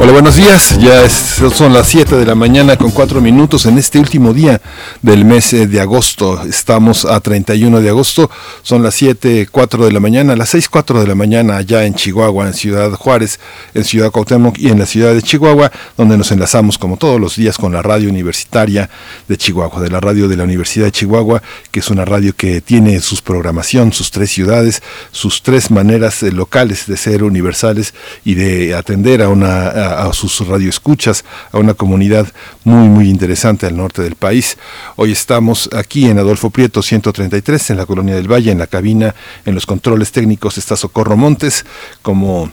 Hola, buenos días. Ya son las 7 de la mañana con 4 minutos en este último día del mes eh, de agosto. Estamos a 31 de agosto. Son las 7, 4 de la mañana, las 6, 4 de la mañana allá en Chihuahua, en Ciudad Juárez, en Ciudad Cuauhtémoc y en la ciudad de Chihuahua, donde nos enlazamos como todos los días con la radio universitaria de Chihuahua, de la radio de la Universidad de Chihuahua, que es una radio que tiene sus programación, sus tres ciudades, sus tres maneras eh, locales de ser universales y de atender a una a, sus radioescuchas, a una comunidad muy, muy interesante al norte del país. Hoy estamos aquí en Adolfo Prieto 133, en la Colonia del Valle, en la cabina, en los controles técnicos está Socorro Montes, como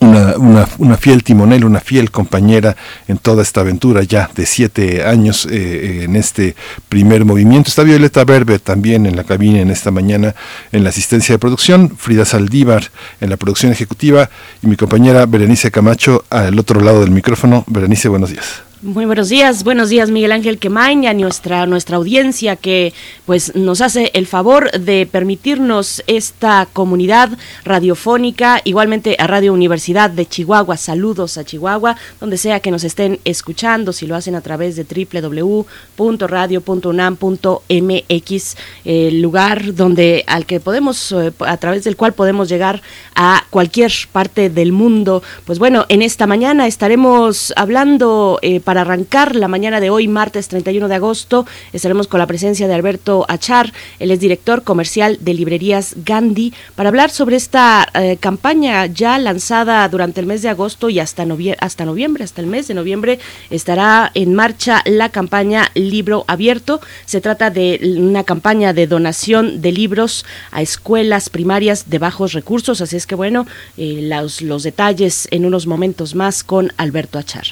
una, una, una, fiel timonel, una fiel compañera en toda esta aventura ya de siete años eh, eh, en este primer movimiento. Está Violeta Berber también en la cabina en esta mañana en la asistencia de producción, Frida Saldívar en la producción ejecutiva y mi compañera Berenice Camacho al otro lado del micrófono. Berenice, buenos días. Muy buenos días, buenos días Miguel Ángel Quemain y a nuestra, nuestra audiencia que pues nos hace el favor de permitirnos esta comunidad radiofónica, igualmente a Radio Universidad de Chihuahua, saludos a Chihuahua, donde sea que nos estén escuchando, si lo hacen a través de www.radio.unam.mx, el lugar donde al que podemos, eh, a través del cual podemos llegar a cualquier parte del mundo. Pues bueno, en esta mañana estaremos hablando eh, para arrancar la mañana de hoy, martes 31 de agosto. Estaremos con la presencia de Alberto Achar, él es director comercial de librerías Gandhi, para hablar sobre esta eh, campaña ya lanzada durante el mes de agosto y hasta, hasta noviembre, hasta el mes de noviembre, estará en marcha la campaña Libro Abierto. Se trata de una campaña de donación de libros a escuelas primarias de bajos recursos, así es que bueno, eh, los, los detalles en unos momentos más con Alberto Achar.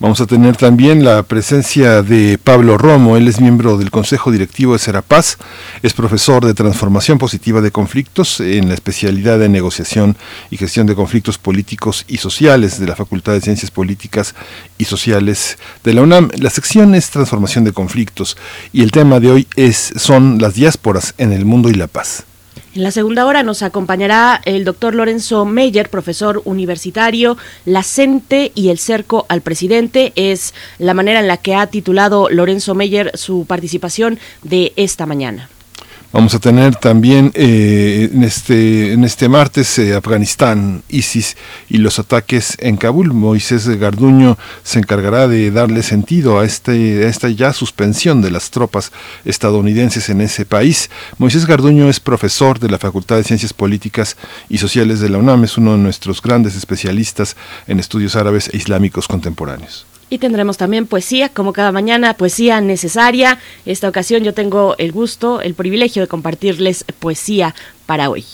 Vamos a tener también la presencia de Pablo Romo, él es miembro del Consejo Directivo de Serapaz, es profesor de Transformación Positiva de Conflictos en la especialidad de Negociación y Gestión de Conflictos Políticos y Sociales de la Facultad de Ciencias Políticas y Sociales de la UNAM. La sección es Transformación de Conflictos y el tema de hoy es son las diásporas en el mundo y la paz. En la segunda hora nos acompañará el doctor Lorenzo Meyer, profesor universitario, La CENTE y el cerco al presidente. Es la manera en la que ha titulado Lorenzo Meyer su participación de esta mañana. Vamos a tener también eh, en, este, en este martes eh, Afganistán, ISIS y los ataques en Kabul. Moisés Garduño se encargará de darle sentido a, este, a esta ya suspensión de las tropas estadounidenses en ese país. Moisés Garduño es profesor de la Facultad de Ciencias Políticas y Sociales de la UNAM, es uno de nuestros grandes especialistas en estudios árabes e islámicos contemporáneos. Y tendremos también poesía, como cada mañana, poesía necesaria. Esta ocasión yo tengo el gusto, el privilegio de compartirles poesía para hoy.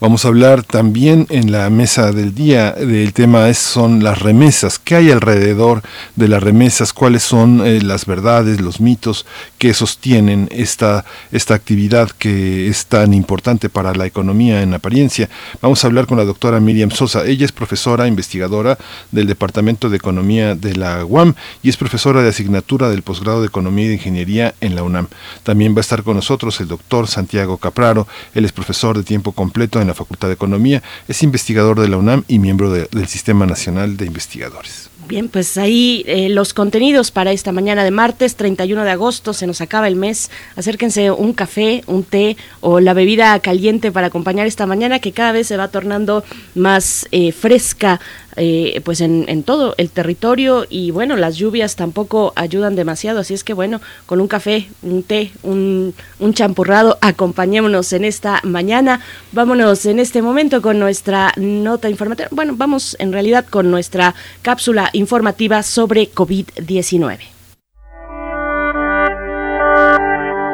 Vamos a hablar también en la mesa del día del tema es, son las remesas. ¿Qué hay alrededor de las remesas? ¿Cuáles son eh, las verdades, los mitos que sostienen esta, esta actividad que es tan importante para la economía en apariencia? Vamos a hablar con la doctora Miriam Sosa. Ella es profesora investigadora del Departamento de Economía de la UAM y es profesora de asignatura del posgrado de Economía y de Ingeniería en la UNAM. También va a estar con nosotros el doctor Santiago Capraro. Él es profesor de tiempo completo en la Facultad de Economía, es investigador de la UNAM y miembro del Sistema Nacional de Investigadores. Bien, pues ahí eh, los contenidos para esta mañana de martes 31 de agosto, se nos acaba el mes. Acérquense un café, un té o la bebida caliente para acompañar esta mañana que cada vez se va tornando más eh, fresca, eh, pues en, en, todo el territorio y bueno, las lluvias tampoco ayudan demasiado, así es que bueno, con un café, un té, un, un champurrado, acompañémonos en esta mañana. Vámonos en este momento con nuestra nota informativa, bueno, vamos en realidad con nuestra cápsula informativa sobre COVID-19.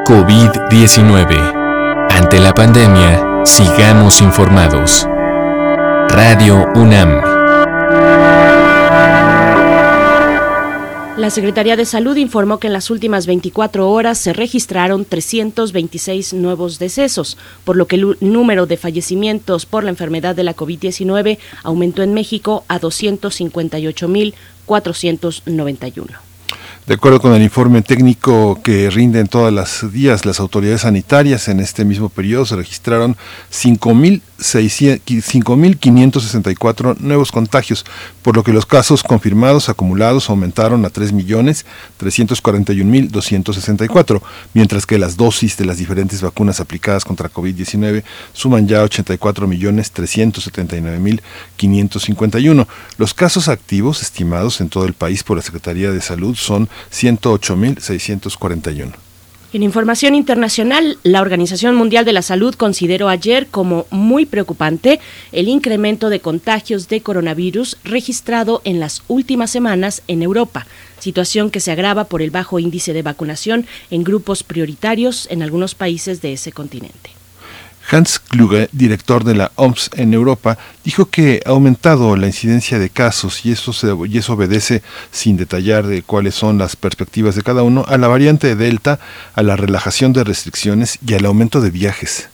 COVID-19. Ante la pandemia, sigamos informados. Radio UNAM. La Secretaría de Salud informó que en las últimas 24 horas se registraron 326 nuevos decesos, por lo que el número de fallecimientos por la enfermedad de la COVID-19 aumentó en México a 258.491. De acuerdo con el informe técnico que rinden todas las días las autoridades sanitarias, en este mismo periodo se registraron 5.564 nuevos contagios, por lo que los casos confirmados acumulados aumentaron a 3.341.264, mientras que las dosis de las diferentes vacunas aplicadas contra COVID-19 suman ya 84.379.551. Los casos activos estimados en todo el país por la Secretaría de Salud son 108.641. En información internacional, la Organización Mundial de la Salud consideró ayer como muy preocupante el incremento de contagios de coronavirus registrado en las últimas semanas en Europa, situación que se agrava por el bajo índice de vacunación en grupos prioritarios en algunos países de ese continente. Hans Kluge, director de la OMS en Europa, dijo que ha aumentado la incidencia de casos y eso, se, y eso obedece, sin detallar de cuáles son las perspectivas de cada uno, a la variante Delta, a la relajación de restricciones y al aumento de viajes.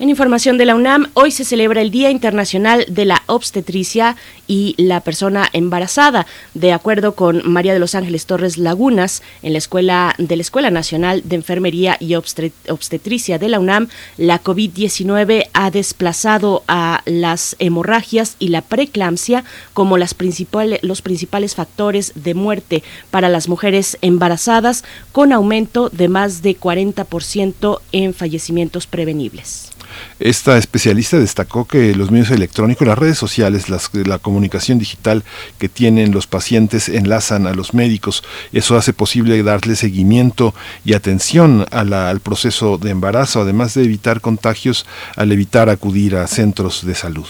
En información de la UNAM, hoy se celebra el Día Internacional de la Obstetricia y la Persona Embarazada. De acuerdo con María de los Ángeles Torres Lagunas, en la Escuela de la Escuela Nacional de Enfermería y Obstetricia de la UNAM, la COVID-19 ha desplazado a las hemorragias y la preeclampsia como los principales factores de muerte para las mujeres embarazadas, con aumento de más de 40% en fallecimientos prevenibles. Esta especialista destacó que los medios electrónicos, las redes sociales, las, la comunicación digital que tienen los pacientes enlazan a los médicos. Eso hace posible darle seguimiento y atención al proceso de embarazo, además de evitar contagios al evitar acudir a centros de salud.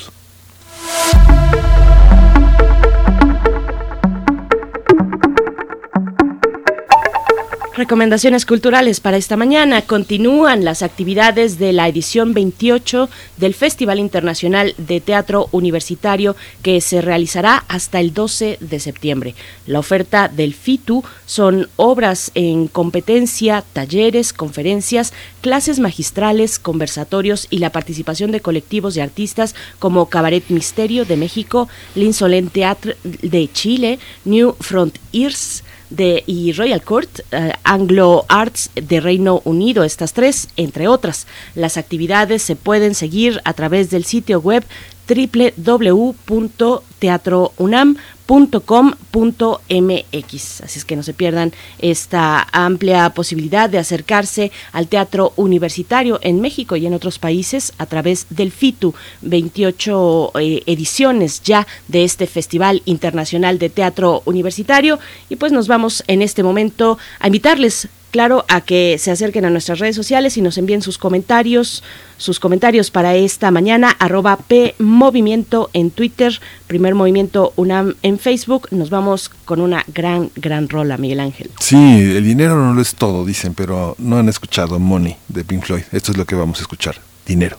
Recomendaciones culturales para esta mañana. Continúan las actividades de la edición 28 del Festival Internacional de Teatro Universitario que se realizará hasta el 12 de septiembre. La oferta del FITU son obras en competencia, talleres, conferencias, clases magistrales, conversatorios y la participación de colectivos de artistas como Cabaret Misterio de México, L'Insolent Theatre de Chile, New Frontiers, de, y Royal Court, eh, Anglo Arts de Reino Unido, estas tres, entre otras. Las actividades se pueden seguir a través del sitio web www.teatrounam.com.mx. Así es que no se pierdan esta amplia posibilidad de acercarse al teatro universitario en México y en otros países a través del FITU. 28 eh, ediciones ya de este Festival Internacional de Teatro Universitario. Y pues nos vamos en este momento a invitarles claro, a que se acerquen a nuestras redes sociales y nos envíen sus comentarios, sus comentarios para esta mañana, arroba P Movimiento en Twitter, Primer Movimiento UNAM en Facebook. Nos vamos con una gran, gran rola, Miguel Ángel. Sí, el dinero no lo es todo, dicen, pero no han escuchado Money de Pink Floyd. Esto es lo que vamos a escuchar, dinero.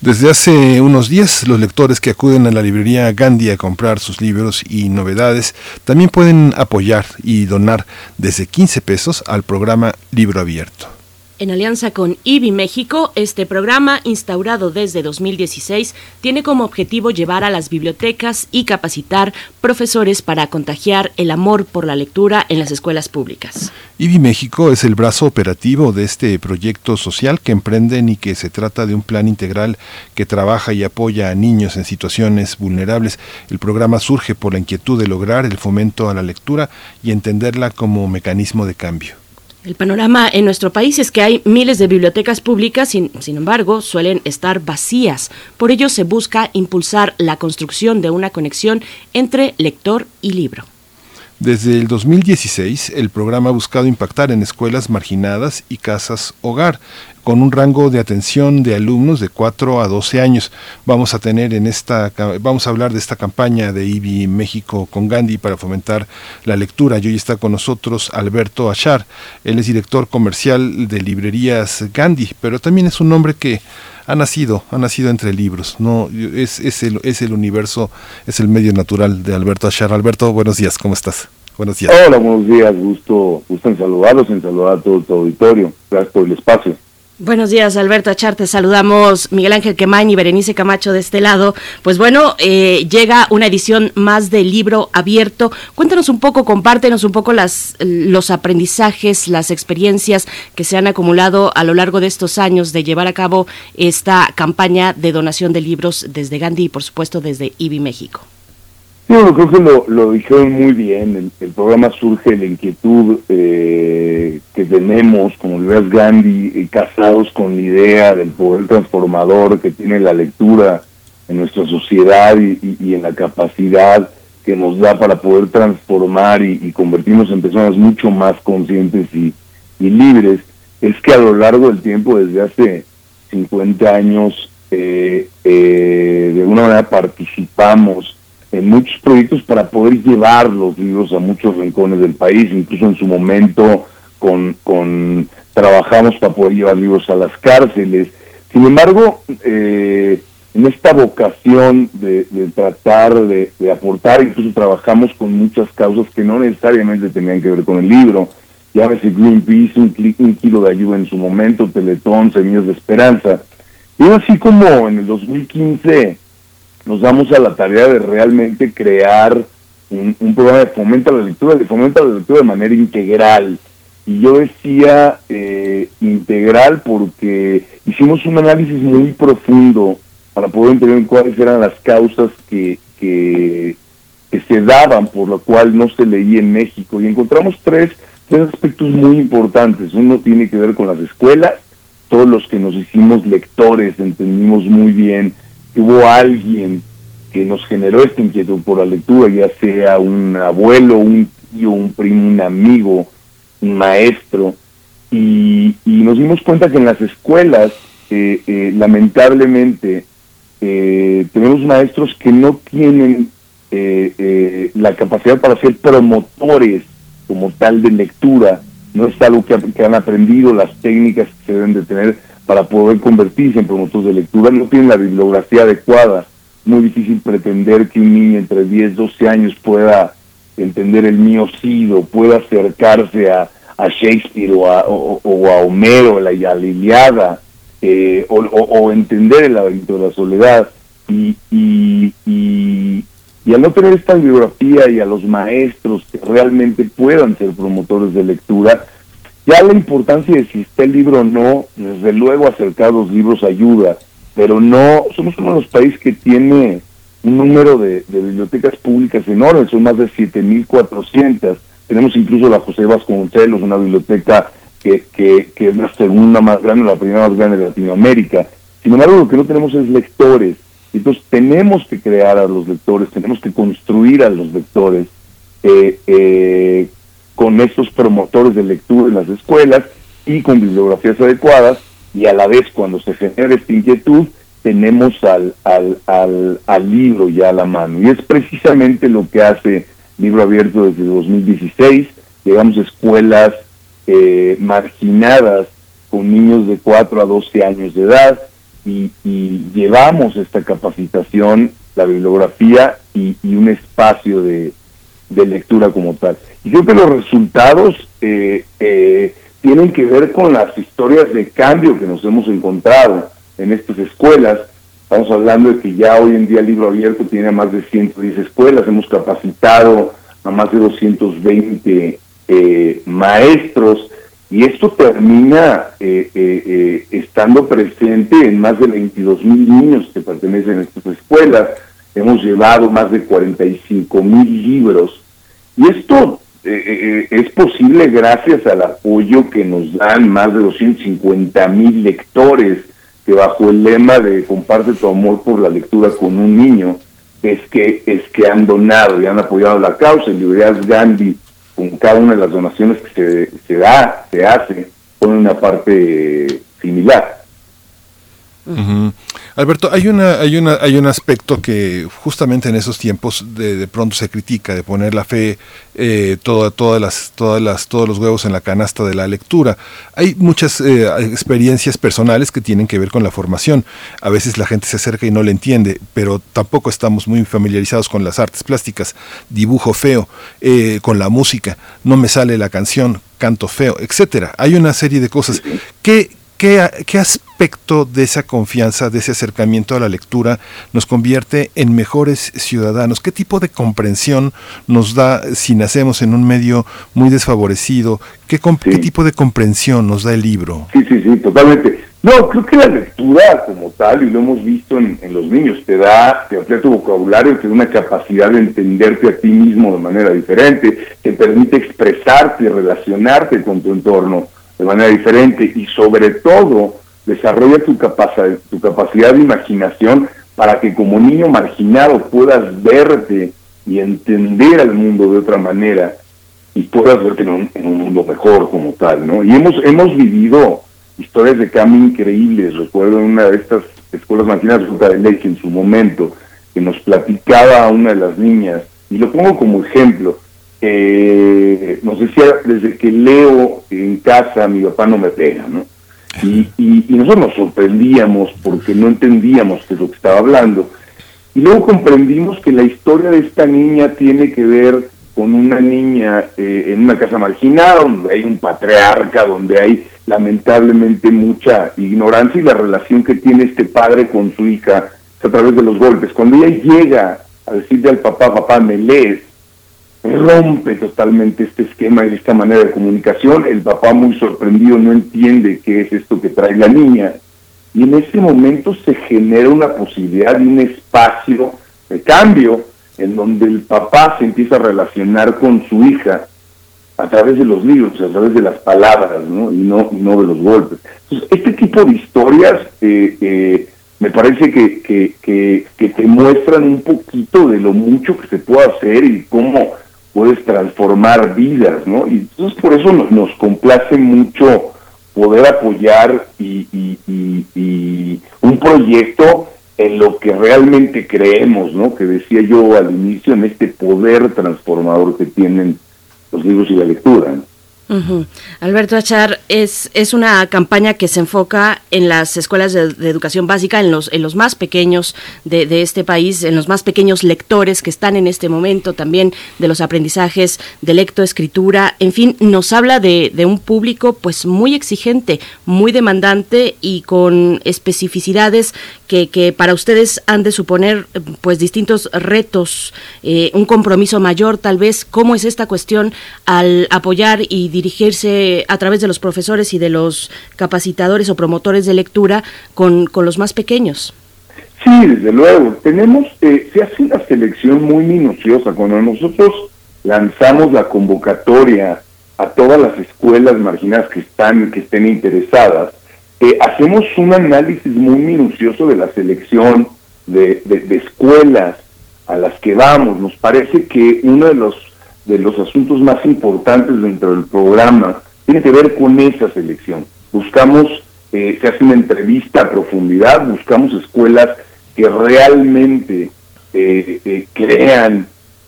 Desde hace unos días, los lectores que acuden a la librería Gandhi a comprar sus libros y novedades también pueden apoyar y donar desde 15 pesos al programa Libro Abierto. En alianza con IBI México, este programa, instaurado desde 2016, tiene como objetivo llevar a las bibliotecas y capacitar profesores para contagiar el amor por la lectura en las escuelas públicas. IBI México es el brazo operativo de este proyecto social que emprenden y que se trata de un plan integral que trabaja y apoya a niños en situaciones vulnerables. El programa surge por la inquietud de lograr el fomento a la lectura y entenderla como mecanismo de cambio. El panorama en nuestro país es que hay miles de bibliotecas públicas, sin, sin, embargo, suelen estar vacías. Por ello se busca impulsar la construcción de una conexión entre lector y libro. Desde el 2016, el programa ha buscado impactar en escuelas marginadas y casas hogar, con un rango de atención de alumnos de 4 a 12 años. Vamos a tener en esta vamos a hablar de esta campaña de IBI México con Gandhi para fomentar la lectura. Y hoy está con nosotros Alberto Achar. Él es director comercial de librerías Gandhi, pero también es un hombre que ha nacido, ha nacido entre libros, no es, es, el, es el universo, es el medio natural de Alberto Achar. Alberto, buenos días, ¿cómo estás? Buenos días. Hola, buenos días, gusto, gusto en saludarlos, en saludar a todo tu auditorio. Gracias por el espacio. Buenos días, Alberto Achar. Te saludamos Miguel Ángel Quemain y Berenice Camacho de este lado. Pues bueno, eh, llega una edición más del libro abierto. Cuéntanos un poco, compártenos un poco las, los aprendizajes, las experiencias que se han acumulado a lo largo de estos años de llevar a cabo esta campaña de donación de libros desde Gandhi y, por supuesto, desde IBI México. Bueno, creo que lo, lo dijeron muy bien. El, programa surge de la inquietud eh, que tenemos como Liberas Gandhi, eh, casados con la idea del poder transformador que tiene la lectura en nuestra sociedad y, y, y en la capacidad que nos da para poder transformar y, y convertirnos en personas mucho más conscientes y, libres. Es que a lo largo del tiempo, desde hace 50 años, eh, eh, de alguna manera participamos en muchos proyectos para poder llevar los libros a muchos rincones del país, incluso en su momento con, con trabajamos para poder llevar libros a las cárceles. Sin embargo, eh, en esta vocación de, tratar de, aportar, incluso trabajamos con muchas causas que no necesariamente tenían que ver con el libro. Llámese Greenpeace, un, un kilo de ayuda en su momento, Teletón, Semillas de Esperanza. Y así como en el 2015 nos damos a la tarea de realmente crear un, programa de fomento a la lectura, de fomento a la lectura de manera integral. Y yo decía eh, integral porque hicimos un análisis muy profundo para poder entender cuáles eran las causas que, que, que se daban por lo cual no se leía en México. Y encontramos tres, tres aspectos muy importantes. Uno tiene que ver con las escuelas. Todos los que nos hicimos lectores entendimos muy bien hubo alguien que nos generó esta inquietud por la lectura, ya sea un abuelo, un tío, un primo, un amigo, un maestro, y, y nos dimos cuenta que en las escuelas, eh, eh, lamentablemente, eh, tenemos maestros que no tienen la capacidad para ser promotores como tal de lectura, no es algo que, que han aprendido, las técnicas que se deben de tener para poder convertirse en promotores de lectura, no tienen la bibliografía adecuada. Muy difícil pretender que un niño entre 10, 12 años pueda entender el mío sido, pueda acercarse a, a Shakespeare o a, o, o a Homero, la, a la Iliada, eh, o, o, entender el laberinto de la soledad. Y, y, y, y al no tener esta bibliografía y a los maestros que realmente puedan ser promotores de lectura, ya la importancia de si está el libro o no, desde luego acercar los libros ayuda, pero no, somos uno de los países que tiene un número de, bibliotecas públicas enormes, son más de 7.400. Tenemos incluso la José Vasconcelos, una biblioteca que, que, que es la segunda más grande, la primera más grande de Latinoamérica. Sin embargo, lo que no tenemos es lectores. Entonces tenemos que crear a los lectores, tenemos que construir a los lectores. Eh, eh, con estos promotores de lectura en las escuelas y con bibliografías adecuadas y a la vez cuando se genera esta inquietud tenemos al, al, al, al libro ya a la mano. Y es precisamente lo que hace Libro Abierto desde 2016. Llegamos escuelas eh, marginadas con niños de 4 a 12 años de edad y, llevamos esta capacitación, la bibliografía y, un espacio de, lectura como tal. Y creo que los resultados eh, eh, tienen que ver con las historias de cambio que nos hemos encontrado en estas escuelas. Estamos hablando de que ya hoy en día el libro abierto tiene más de 110 escuelas, hemos capacitado a más de 220 eh, maestros y esto termina eh, eh, estando presente en más de 22 mil niños que pertenecen a estas escuelas. Hemos llevado más de 45 mil libros y esto es posible gracias al apoyo que nos dan más de 250 mil lectores que bajo el lema de comparte tu amor por la lectura con un niño, es que, es que han donado y han apoyado la causa. Librerías Gandhi, con cada una de las donaciones que se, se da, se hace, pone una parte similar. Alberto, hay una, hay una, hay un aspecto que justamente en esos tiempos de, de pronto se critica de poner la fe, eh, todas las, todas las, todos los huevos en la canasta de la lectura. Hay muchas eh, experiencias personales que tienen que ver con la formación. A veces la gente se acerca y no le entiende, pero tampoco estamos muy familiarizados con las artes plásticas. Dibujo feo, eh, con la música, no me sale la canción, canto feo, etcétera. Hay una serie de cosas. que ¿Qué, aspecto de esa confianza, de ese acercamiento a la lectura nos convierte en mejores ciudadanos? ¿Qué tipo de comprensión nos da si nacemos en un medio muy desfavorecido? ¿Qué, tipo de comprensión nos da el libro? Sí, sí, sí, totalmente. No, creo que la lectura como tal, y lo hemos visto en, los niños, te da, te amplía tu vocabulario, te da una capacidad de entenderte a ti mismo de manera diferente, te permite expresarte, relacionarte con tu entorno de manera diferente y sobre todo desarrolla tu, capacidad, tu capacidad de imaginación para que como niño marginado puedas verte y entender al mundo de otra manera y puedas verte en un, mundo mejor como tal, ¿no? Y hemos, hemos vivido historias de cambio increíbles. Recuerdo una de estas escuelas marginadas de en su momento, que nos platicaba una de las niñas, y lo pongo como ejemplo, eh, nos decía, desde que leo en casa, mi papá no me pega, ¿no? Y, nosotros nos sorprendíamos porque no entendíamos de lo que estaba hablando. Y luego comprendimos que la historia de esta niña tiene que ver con una niña eh, en una casa marginada, donde hay un patriarca, donde hay lamentablemente mucha ignorancia y la relación que tiene este padre con su hija a través de los golpes. Cuando ella llega a decirle al papá, papá, me lees, rompe totalmente este esquema y esta manera de comunicación. El papá muy sorprendido no entiende qué es esto que trae la niña. Y en ese momento se genera una posibilidad de un espacio de cambio en donde el papá se empieza a relacionar con su hija a través de los libros, a través de las palabras, ¿no? Y no, no de los golpes. Entonces, este tipo de historias eh, eh, me parece que, que, que, que te muestran un poquito de lo mucho que se puede hacer y cómo puedes transformar vidas, ¿no? Y entonces por eso nos, complace mucho poder apoyar y, un proyecto en lo que realmente creemos, ¿no? Que decía yo al inicio, en este poder transformador que tienen los libros y la lectura. ¿no? Alberto Achar, es, es una campaña que se enfoca en las escuelas de, educación básica, en los, en los más pequeños de, este país, en los más pequeños lectores que están en este momento, también de los aprendizajes de lectoescritura, en fin, nos habla de, de un público pues muy exigente, muy demandante y con especificidades que, que para ustedes han de suponer pues distintos retos, eh, un compromiso mayor tal vez. ¿Cómo es esta cuestión al apoyar y dirigirse a través de los profesores y de los capacitadores o promotores de lectura con, con los más pequeños. Sí, desde luego. Tenemos, eh, se hace una selección muy minuciosa. Cuando nosotros lanzamos la convocatoria a todas las escuelas marginadas que están, que estén interesadas, eh, hacemos un análisis muy minucioso de la selección de, de, escuelas a las que vamos. Nos parece que uno de los de los asuntos más importantes dentro del programa tiene que ver con esa selección. Buscamos, eh, se hace una entrevista a profundidad, buscamos escuelas que realmente eh,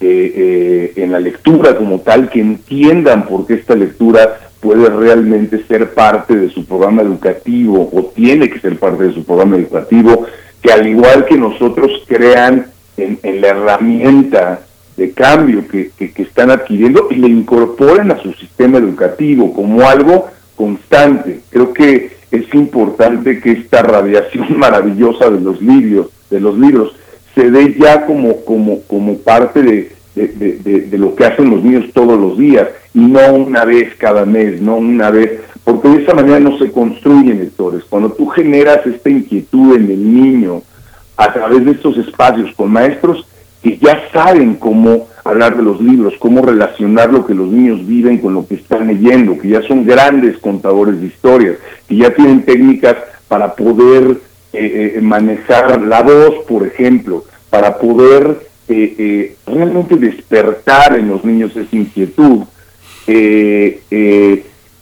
eh, crean en la lectura como tal, que entiendan por qué esta lectura puede realmente ser parte de su programa educativo o tiene que ser parte de su programa educativo, que al igual que nosotros crean en, la herramienta de cambio que, que, están adquiriendo y le incorporen a su sistema educativo como algo constante. Creo que es importante que esta radiación maravillosa de los libros, de los libros, se dé ya como, como, como parte de, de, de, lo que hacen los niños todos los días y no una vez cada mes, no una vez, porque de esa manera no se construyen lectores. Cuando tú generas esta inquietud en el niño, a través de estos espacios con maestros que ya saben cómo hablar de los libros, cómo relacionar lo que los niños viven con lo que están leyendo, que ya son grandes contadores de historias, que ya tienen técnicas para poder eh, eh, manejar la voz, por ejemplo, para poder eh, realmente despertar en los niños esa inquietud.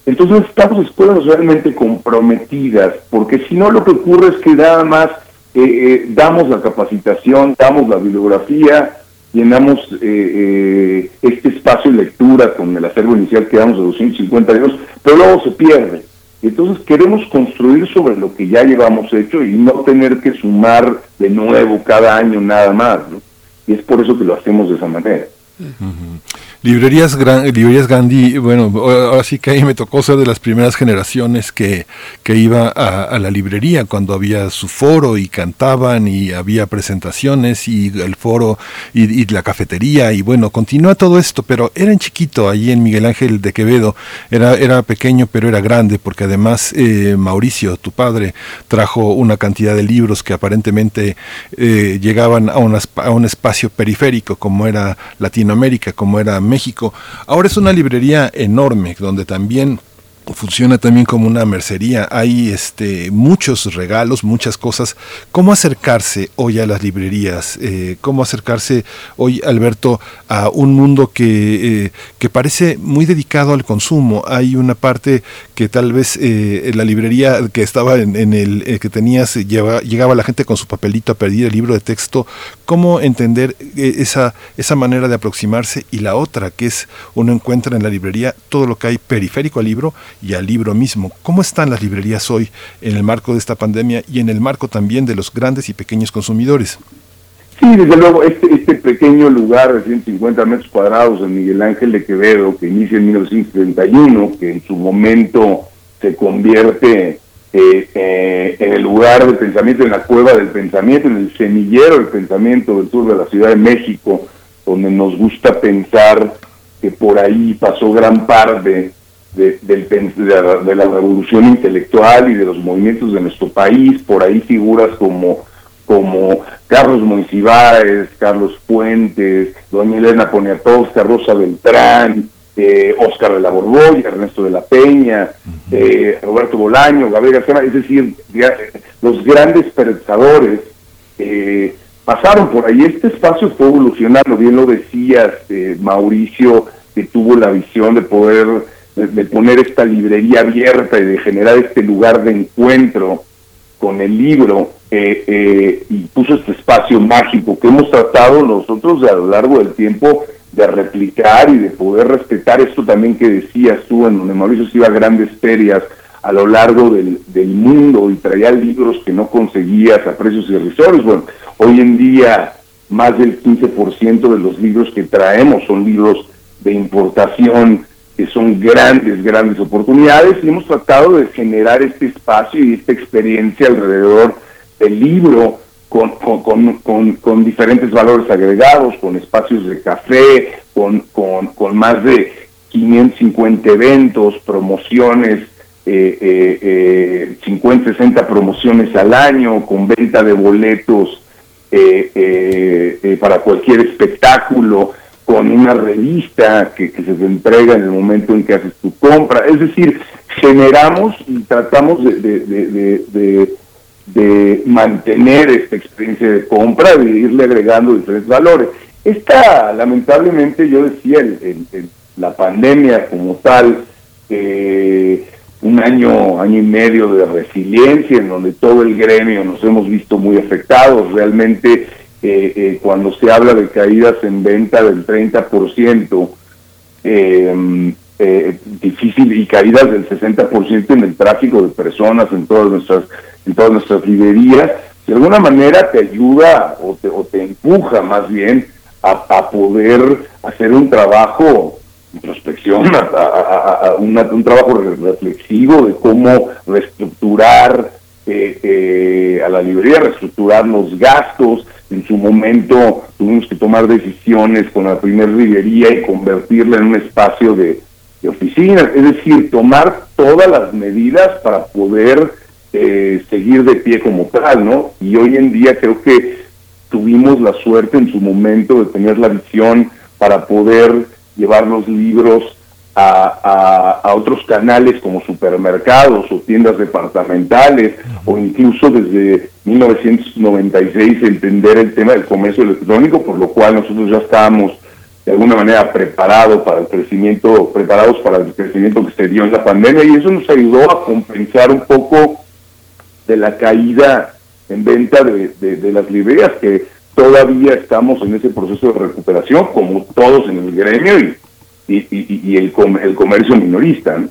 entonces estamos escuelas realmente comprometidas, porque si no lo que ocurre es que nada más eh, eh, damos la capacitación, damos la bibliografía, llenamos eh, este espacio de lectura con el acervo inicial que damos de 250 años, pero luego se pierde. Entonces queremos construir sobre lo que ya llevamos hecho y no tener que sumar de nuevo cada año nada más. Y es por eso que lo hacemos de esa manera. Librerías, librerías Gandhi, bueno, ahora sí que ahí me tocó ser de las primeras generaciones que, que iba a, la librería cuando había su foro y cantaban y había presentaciones y el foro y, la cafetería y bueno, continúa todo esto, pero era en chiquito allí en Miguel Ángel de Quevedo, era, era pequeño pero era grande porque además eh, Mauricio, tu padre, trajo una cantidad de libros que aparentemente eh, llegaban a, a un espacio periférico como era Latinoamérica, como era México. Ahora es una librería enorme donde también funciona también como una mercería. Hay este, muchos regalos, muchas cosas. ¿Cómo acercarse hoy a las librerías? Eh, ¿Cómo acercarse hoy, Alberto, a un mundo que, eh, que parece muy dedicado al consumo? Hay una parte que tal vez eh, la librería que estaba en, el eh, que tenías, llegaba la gente con su papelito a pedir el libro de texto. ¿Cómo entender esa, esa manera de aproximarse? Y la otra, que es uno encuentra en la librería todo lo que hay periférico al libro y al libro mismo. ¿Cómo están las librerías hoy en el marco de esta pandemia y en el marco también de los grandes y pequeños consumidores? Sí, desde luego, este, este pequeño lugar de 150 metros cuadrados en Miguel Ángel de Quevedo, que inicia en 1931, que en su momento se convierte eh, eh, en el lugar del pensamiento, en la cueva del pensamiento, en el semillero del pensamiento del sur de la Ciudad de México, donde nos gusta pensar que por ahí pasó gran parte de, de, la, revolución intelectual y de los movimientos de nuestro país, por ahí figuras como, como Carlos Monsiváis, Carlos Puentes, doña Elena Poniatowska, Rosa Beltrán, eh, Oscar de la Borbolla, Ernesto de la Peña, eh, Roberto Bolaño, Gabriel García, es decir, los grandes pensadores eh, pasaron por ahí. Este espacio fue evolucionando, bien lo decías, Mauricio, que tuvo la visión de poder de, poner esta librería abierta y de generar este lugar de encuentro con el libro eh, eh, y puso este espacio mágico que hemos tratado nosotros a lo largo del tiempo de replicar y de poder respetar esto también que decías tú, en donde Mauricio iba a grandes ferias a lo largo del, del mundo y traía libros que no conseguías a precios irrisorios. Bueno, hoy en día más del 15% de los libros que traemos son libros de importación que son grandes, grandes oportunidades y hemos tratado de generar este espacio y esta experiencia alrededor del libro con, con, con, diferentes valores agregados, con espacios de café, con, con, más de 550 eventos, promociones, eh, eh, 50, eh, 60 promociones al año, con venta de boletos eh, eh, para cualquier espectáculo con una revista que, se te entrega en el momento en que haces tu compra. Es decir, generamos y tratamos de, mantener esta experiencia de compra, de irle agregando diferentes valores. esta, lamentablemente, yo decía, la pandemia como tal, eh, un año, año y medio de resiliencia en donde todo el gremio nos hemos visto muy afectados. Realmente, eh, eh, cuando se habla de caídas en venta del 30%, eh, eh, difícil y caídas del 60% en el tráfico de personas en todas nuestras en todas nuestras librerías, de alguna manera te ayuda o te, o te empuja más bien a, poder hacer un trabajo introspección, a, un trabajo reflexivo de cómo reestructurar eh, eh, a la librería, reestructurar los gastos. En su momento tuvimos que tomar decisiones con la primera librería y convertirla en un espacio de, de oficinas, es decir, tomar todas las medidas para poder eh, seguir de pie como tal, ¿no? Y hoy en día creo que tuvimos la suerte en su momento de tener la visión para poder llevar los libros a, otros canales como supermercados o tiendas departamentales o incluso desde 1996 entender el tema del comercio electrónico, por lo cual nosotros ya estábamos de alguna manera preparado para el crecimiento, preparados para el crecimiento que se dio en la pandemia y eso nos ayudó a compensar un poco de la caída en venta de, de, las librerías que todavía estamos en ese proceso de recuperación como todos en el gremio y, y, el, el comercio minorista. ¿no?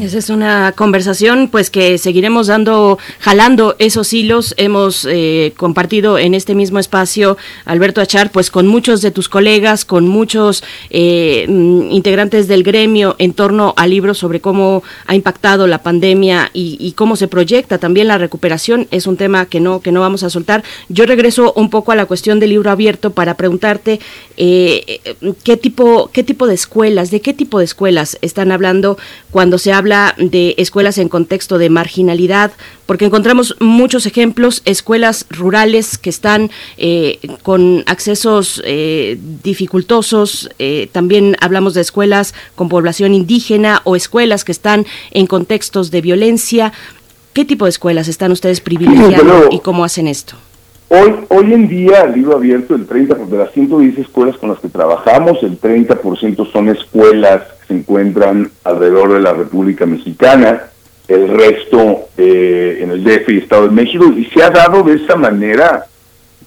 Esa es una conversación pues que seguiremos dando, jalando esos hilos. Hemos eh, compartido en este mismo espacio, Alberto Achar, pues con muchos de tus colegas, con muchos eh, mm, integrantes del gremio en torno al libro sobre cómo ha impactado la pandemia y, cómo se proyecta también la recuperación. Es un tema que no, que no vamos a soltar. Yo regreso un poco a la cuestión del libro abierto para preguntarte eh, qué tipo, qué tipo de escuelas, de qué tipo de escuelas están hablando cuando se habla de escuelas en contexto de marginalidad, porque encontramos muchos ejemplos, escuelas rurales que están eh, con accesos eh, dificultosos, eh, también hablamos de escuelas con población indígena o escuelas que están en contextos de violencia. ¿Qué tipo de escuelas están ustedes privilegiando y cómo hacen esto? Hoy, hoy en día, al libro abierto, el 30% de las 110 escuelas con las que trabajamos, el 30% son escuelas se encuentran alrededor de la República Mexicana, el resto eh, en el DF y Estado de México, y se ha dado de esa manera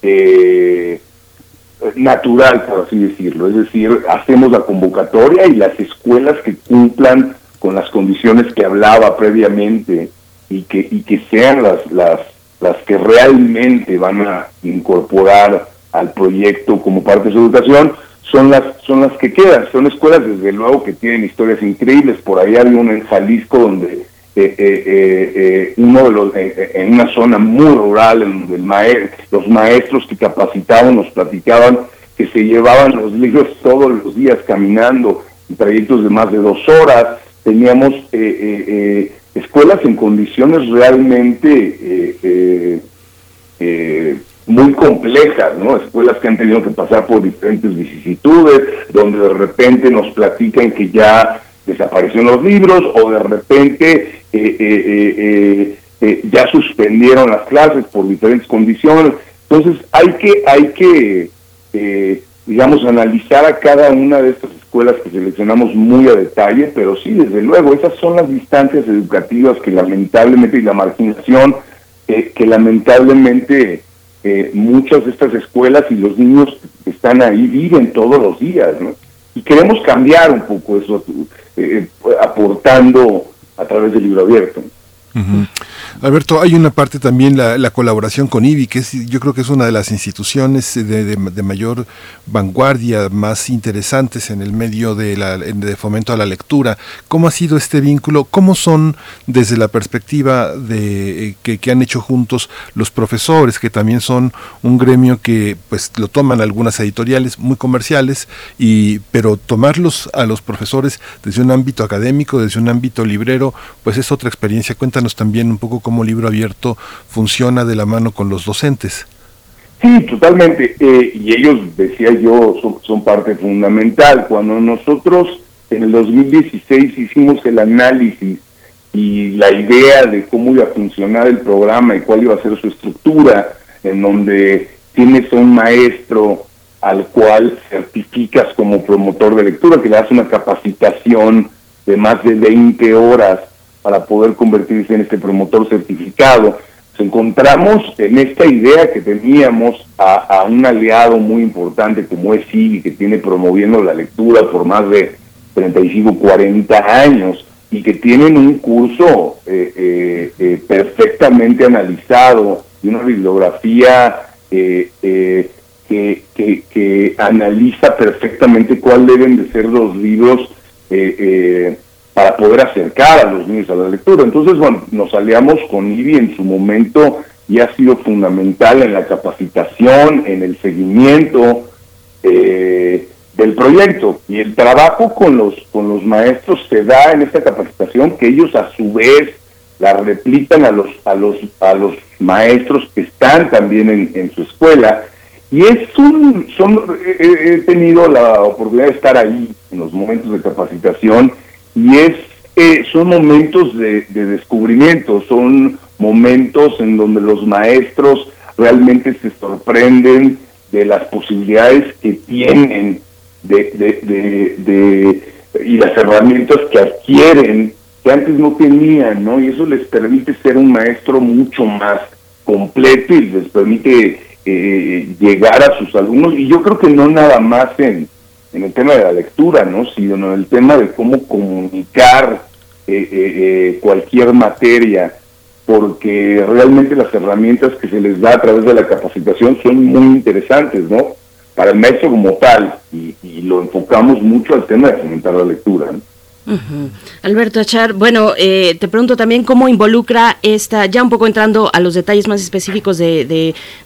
eh, natural, por así decirlo. Es decir, hacemos la convocatoria y las escuelas que cumplan con las condiciones que hablaba previamente y que, y que sean las, las, las que realmente van a incorporar al proyecto como parte de su educación, son las son las que quedan. Son escuelas, desde luego, que tienen historias increíbles. Por ahí había uno en Jalisco donde eh, eh, eh, uno de los, en una zona muy rural, en donde los maestros que capacitaban nos platicaban que se llevaban los libros todos los días caminando, en trayectos de más de dos horas. Teníamos escuelas en condiciones realmente muy complejas, ¿no? Escuelas que han tenido que pasar por diferentes vicisitudes, donde de repente nos platican que ya desaparecieron los libros o de repente eh, eh, eh, ya suspendieron las clases por diferentes condiciones. Entonces hay que, hay que digamos, analizar a cada una de estas escuelas que seleccionamos muy a detalle, pero sí, desde luego, esas son las distancias educativas que lamentablemente y la marginación que lamentablemente eh, muchas de estas escuelas y los niños están ahí viven todos los días, ¿no? Y queremos cambiar un poco eso, eh, aportando a través del libro abierto. Alberto, hay una parte también, la, colaboración con IBI, que es, yo creo que es una de las instituciones de, mayor vanguardia, más interesantes en el medio de, la, de fomento a la lectura. ¿Cómo ha sido este vínculo? ¿Cómo son desde la perspectiva de eh, que, que, han hecho juntos los profesores, que también son un gremio que pues lo toman algunas editoriales muy comerciales, y, pero tomarlos a los profesores desde un ámbito académico, desde un ámbito librero, pues es otra experiencia. Cuéntanos también un poco cómo Libro Abierto funciona de la mano con los docentes. Sí, totalmente. Eh, y ellos, decía yo, son, parte fundamental. Cuando nosotros en el 2016 hicimos el análisis y la idea de cómo iba a funcionar el programa y cuál iba a ser su estructura, en donde tienes a un maestro al cual certificas como promotor de lectura, que le das una capacitación de más de 20 horas para poder convertirse en este promotor certificado. Nos encontramos en esta idea que teníamos a, un aliado muy importante como es SIGI, que tiene promoviendo la lectura por más de 35, 40 años y que tienen un curso eh, eh, eh, perfectamente analizado y una bibliografía que, que, analiza perfectamente cuáles deben de ser los libros para poder acercar a los niños a la lectura. Entonces, bueno, nos aliamos con IBI en su momento y ha sido fundamental en la capacitación, en el seguimiento eh, del proyecto. Y el trabajo con los, con los maestros se da en esta capacitación que ellos a su vez la replican a los, a los, a los maestros que están también en, su escuela. Y es un, son, he tenido la oportunidad de estar ahí en los momentos de capacitación y es eh, son momentos de, descubrimiento, son momentos en donde los maestros realmente se sorprenden de las posibilidades que tienen de, y las herramientas que adquieren que antes no tenían, ¿no? Y eso les permite ser un maestro mucho más completo y les permite eh, llegar a sus alumnos. Y yo creo que no nada más en, en el tema de la lectura, ¿no? sino en el tema de cómo comunicar eh, eh, eh, cualquier materia, porque realmente las herramientas que se les da a través de la capacitación son muy interesantes, ¿no? Para el maestro como tal, y, lo enfocamos mucho al tema de fomentar la lectura. ¿no? Alberto Achar, bueno, eh, te pregunto también cómo involucra esta, ya un poco entrando a los detalles más específicos de,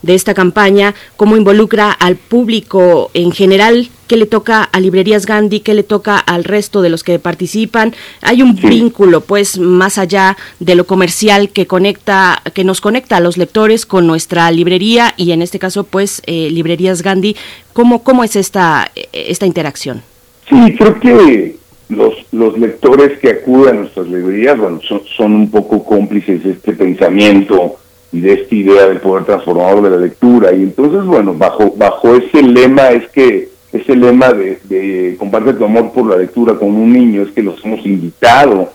de, esta campaña, cómo involucra al público en general, qué le toca a Librerías Gandhi, qué le toca al resto de los que participan. Hay un vínculo, pues, más allá de lo comercial que conecta, que nos conecta a los lectores con nuestra librería y en este caso, pues, eh, Librerías Gandhi. ¿Cómo, cómo es esta, esta interacción? Sí, creo que los, los lectores que acuden a nuestras librerías, bueno, son, un poco cómplices de este pensamiento y de esta idea del poder transformador de la lectura. Y entonces, bueno, bajo, bajo ese lema es que, ese lema de, de comparte tu amor por la lectura con un niño, es que los hemos invitado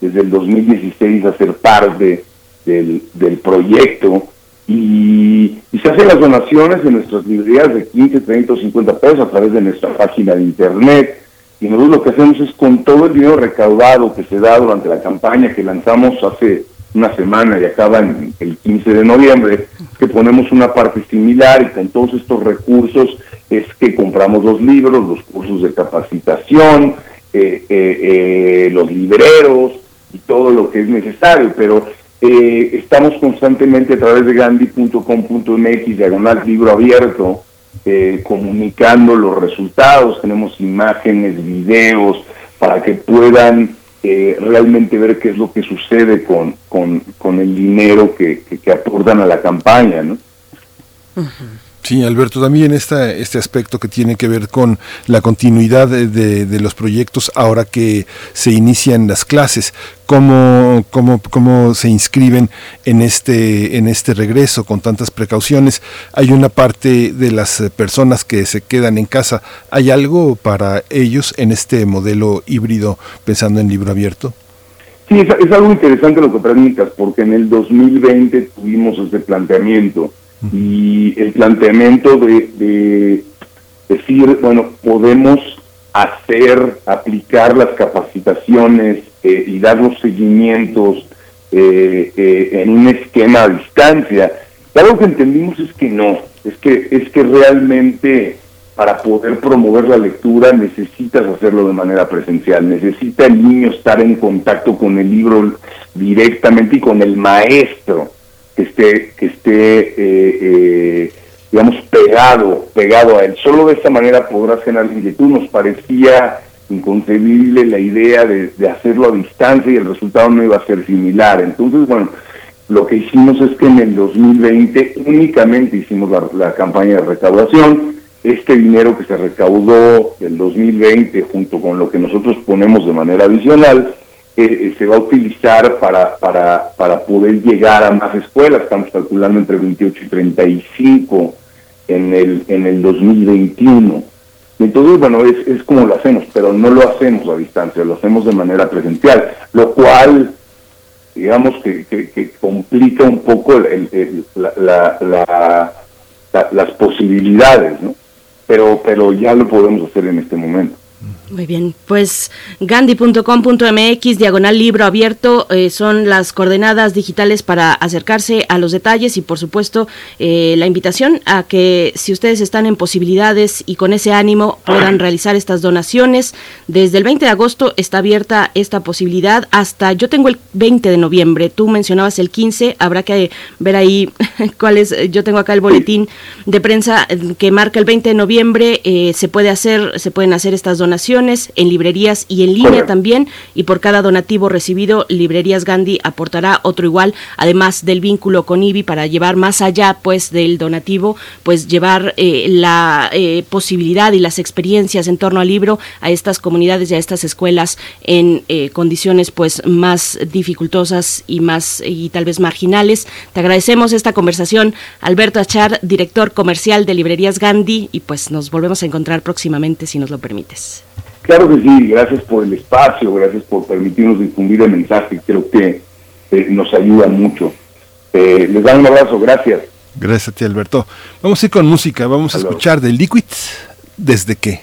desde el 2016 a ser parte del, del proyecto. Y, y, se hacen las donaciones en nuestras librerías de 15, 30 o 50 pesos a través de nuestra página de internet y nosotros lo que hacemos es con todo el dinero recaudado que se da durante la campaña que lanzamos hace una semana y acaba en el 15 de noviembre, que ponemos una parte similar y con todos estos recursos es que compramos los libros, los cursos de capacitación, eh, eh, eh, los libreros y todo lo que es necesario, pero estamos constantemente a través de gandhi.com.mx, diagonal libro abierto, eh, comunicando los resultados, tenemos imágenes, videos, para que puedan eh, realmente ver qué es lo que sucede con, con, el dinero que, que, aportan a la campaña, ¿no? Sí, Alberto, también esta, este aspecto que tiene que ver con la continuidad de, los proyectos ahora que se inician las clases, cómo, cómo, cómo se inscriben en este, en este regreso con tantas precauciones. Hay una parte de las personas que se quedan en casa. ¿Hay algo para ellos en este modelo híbrido pensando en libro abierto? Sí, es, algo interesante lo que preguntas, porque en el 2020 tuvimos este planteamiento y el planteamiento de, decir, bueno, podemos hacer, aplicar las capacitaciones eh, y dar los seguimientos eh, eh, en un esquema a distancia. Y algo que entendimos es que no, es que, es que realmente para poder promover la lectura necesitas hacerlo de manera presencial, necesita el niño estar en contacto con el libro directamente y con el maestro que esté, que esté eh, eh, digamos, pegado, pegado a él. Solo de esta manera podrá la inquietud. Nos parecía inconcebible la idea de, hacerlo a distancia y el resultado no iba a ser similar. Entonces, bueno, lo que hicimos es que en el 2020 únicamente hicimos la, la campaña de recaudación. Este dinero que se recaudó el 2020 junto con lo que nosotros ponemos de manera adicional, eh, se va a utilizar para, para, para poder llegar a más escuelas. Estamos calculando entre 28 y 35 en el, en el 2021. Entonces, bueno, es, es como lo hacemos, pero no lo hacemos a distancia, lo hacemos de manera presencial, lo cual, digamos, que, que, complica un poco el, la, la, las posibilidades, ¿no? Pero, pero ya lo podemos hacer en este momento. Muy bien, pues gandhi.com.mx, diagonal libro abierto, eh, son las coordenadas digitales para acercarse a los detalles y por supuesto eh, la invitación a que si ustedes están en posibilidades y con ese ánimo puedan realizar estas donaciones. Desde el 20 de agosto está abierta esta posibilidad hasta, yo tengo el 20 de noviembre, tú mencionabas el 15, habrá que ver ahí cuál es, yo tengo acá el boletín de prensa que marca el 20 de noviembre, eh, se puede hacer, se pueden hacer estas donaciones en librerías y en línea también, y por cada donativo recibido, Librerías Gandhi aportará otro igual, además del vínculo con IBI para llevar más allá pues del donativo, pues llevar eh, la eh, posibilidad y las experiencias en torno al libro a estas comunidades y a estas escuelas en eh, condiciones pues más dificultosas y más y tal vez marginales. Te agradecemos esta conversación, Alberto Achar, director comercial de Librerías Gandhi, y pues nos volvemos a encontrar próximamente si nos lo permites. Claro que sí, gracias por el espacio, gracias por permitirnos difundir el mensaje, creo que eh, nos ayuda mucho. Eh, les doy un abrazo, gracias. Gracias a ti, Alberto. Vamos a ir con música, vamos a escuchar de Liquid, ¿desde qué?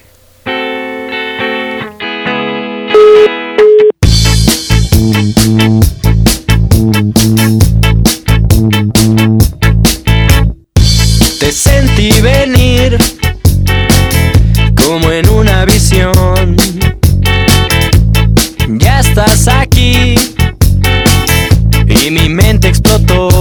Te sentí venir y mi mente explotó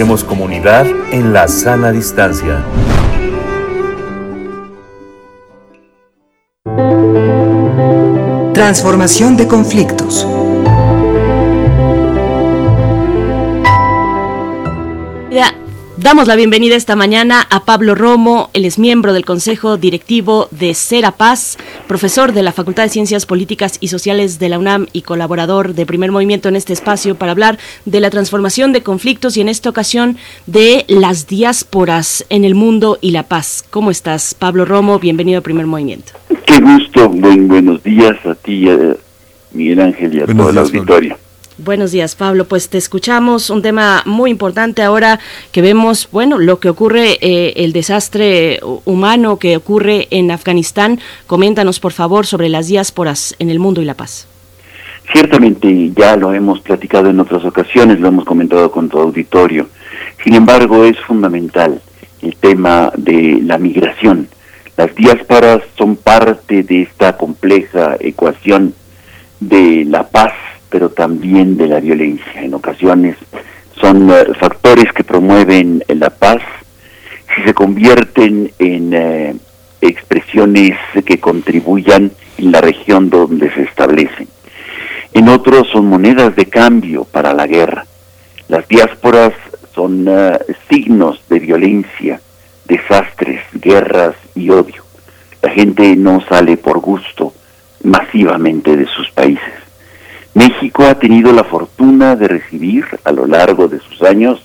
Hacemos comunidad en la sana distancia. Transformación de conflictos. Damos la bienvenida esta mañana a Pablo Romo, él es miembro del Consejo Directivo de Serapaz, profesor de la Facultad de Ciencias Políticas y Sociales de la UNAM y colaborador de Primer Movimiento en este espacio para hablar de la transformación de conflictos y en esta ocasión de las diásporas en el mundo y la paz. ¿Cómo estás, Pablo Romo? Bienvenido a Primer Movimiento. Qué gusto, buen, buenos días a ti, Miguel Ángel y a toda la auditoria. Buenos días, Pablo. Pues te escuchamos un tema muy importante ahora que vemos, bueno, lo que ocurre, eh, el desastre humano que ocurre en Afganistán. Coméntanos, por favor, sobre las diásporas en el mundo y la paz. Ciertamente, ya lo hemos platicado en otras ocasiones, lo hemos comentado con tu auditorio. Sin embargo, es fundamental el tema de la migración. Las diásporas son parte de esta compleja ecuación de la paz pero también de la violencia. En ocasiones son eh, factores que promueven la paz si se convierten en eh, expresiones que contribuyan en la región donde se establecen. En otros son monedas de cambio para la guerra. Las diásporas son eh, signos de violencia, desastres, guerras y odio. La gente no sale por gusto masivamente de sus países. México ha tenido la fortuna de recibir a lo largo de sus años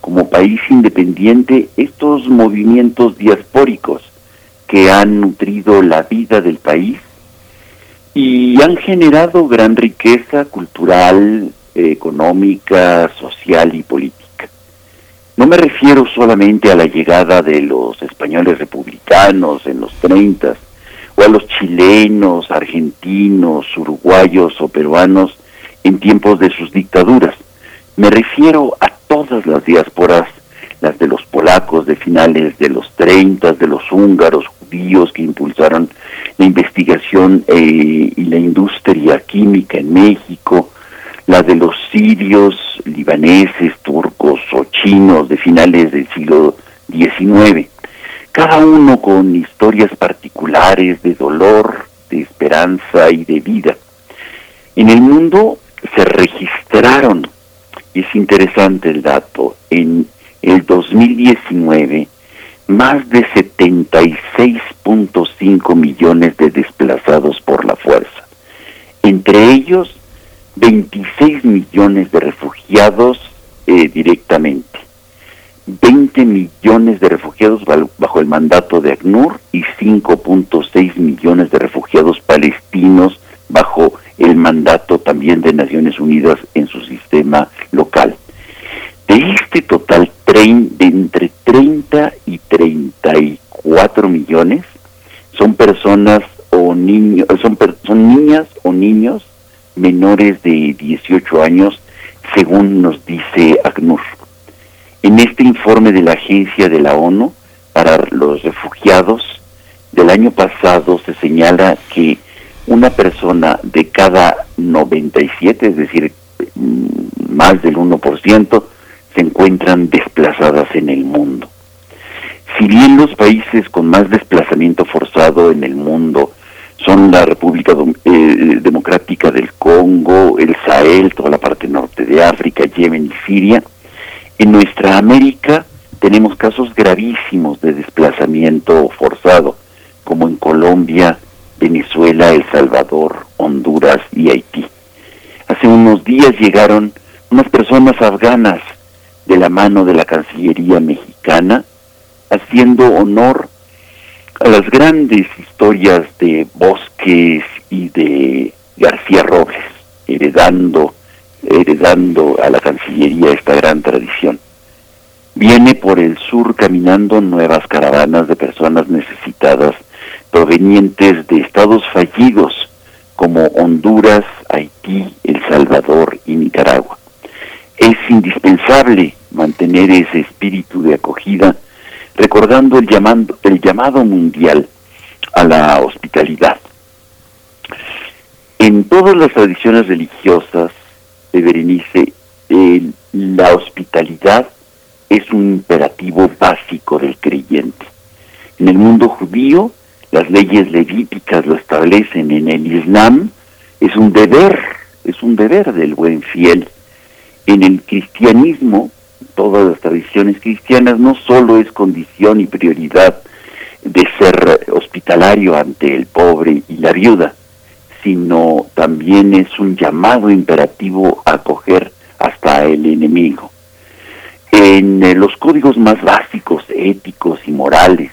como país independiente estos movimientos diaspóricos que han nutrido la vida del país y han generado gran riqueza cultural, económica, social y política. No me refiero solamente a la llegada de los españoles republicanos en los 30 o a los chilenos, argentinos, uruguayos o peruanos en tiempos de sus dictaduras. Me refiero a todas las diásporas, las de los polacos de finales de los 30, de los húngaros, judíos que impulsaron la investigación eh, y la industria química en México, la de los sirios, libaneses, turcos o chinos de finales del siglo XIX, cada uno con historias particulares de dolor, de esperanza y de vida. En el mundo se registraron, y es interesante el dato, en el 2019 más de 76.5 millones de desplazados por la fuerza. Entre ellos, 26 millones de refugiados eh, directamente, 20 millones de refugiados bajo el mandato de ACNUR y 5.6 millones de refugiados palestinos bajo el mandato también de Naciones Unidas en su sistema local. De este total, de entre 30 y 34 millones son personas o niños, son, son niñas o niños menores de 18 años, según nos dice ACNUR. En este informe de la Agencia de la ONU para los Refugiados del año pasado se señala que una persona de cada 97, es decir, mm, más del 1%, se encuentran desplazadas en el mundo. Si bien los países con más desplazamiento forzado en el mundo son la República eh, Democrática del Congo, el Sahel, toda la parte norte de África, Yemen y Siria. En nuestra América tenemos casos gravísimos de desplazamiento forzado, como en Colombia, Venezuela, El Salvador, Honduras y Haití. Hace unos días llegaron unas personas afganas de la mano de la Cancillería mexicana, haciendo honor a las grandes historias de Bosques y de García Robles, heredando, heredando a la Cancillería esta gran tradición. Viene por el sur caminando nuevas caravanas de personas necesitadas provenientes de estados fallidos como Honduras, Haití, El Salvador y Nicaragua. Es indispensable mantener ese espíritu de acogida recordando el, llamando, el llamado mundial a la hospitalidad. En todas las tradiciones religiosas de Berenice, la hospitalidad es un imperativo básico del creyente. En el mundo judío, las leyes levíticas lo establecen. En el Islam, es un deber, es un deber del buen fiel. En el cristianismo, todas las tradiciones cristianas, no solo es condición y prioridad de ser hospitalario ante el pobre y la viuda, sino también es un llamado imperativo a acoger hasta el enemigo. En eh, los códigos más básicos, éticos y morales,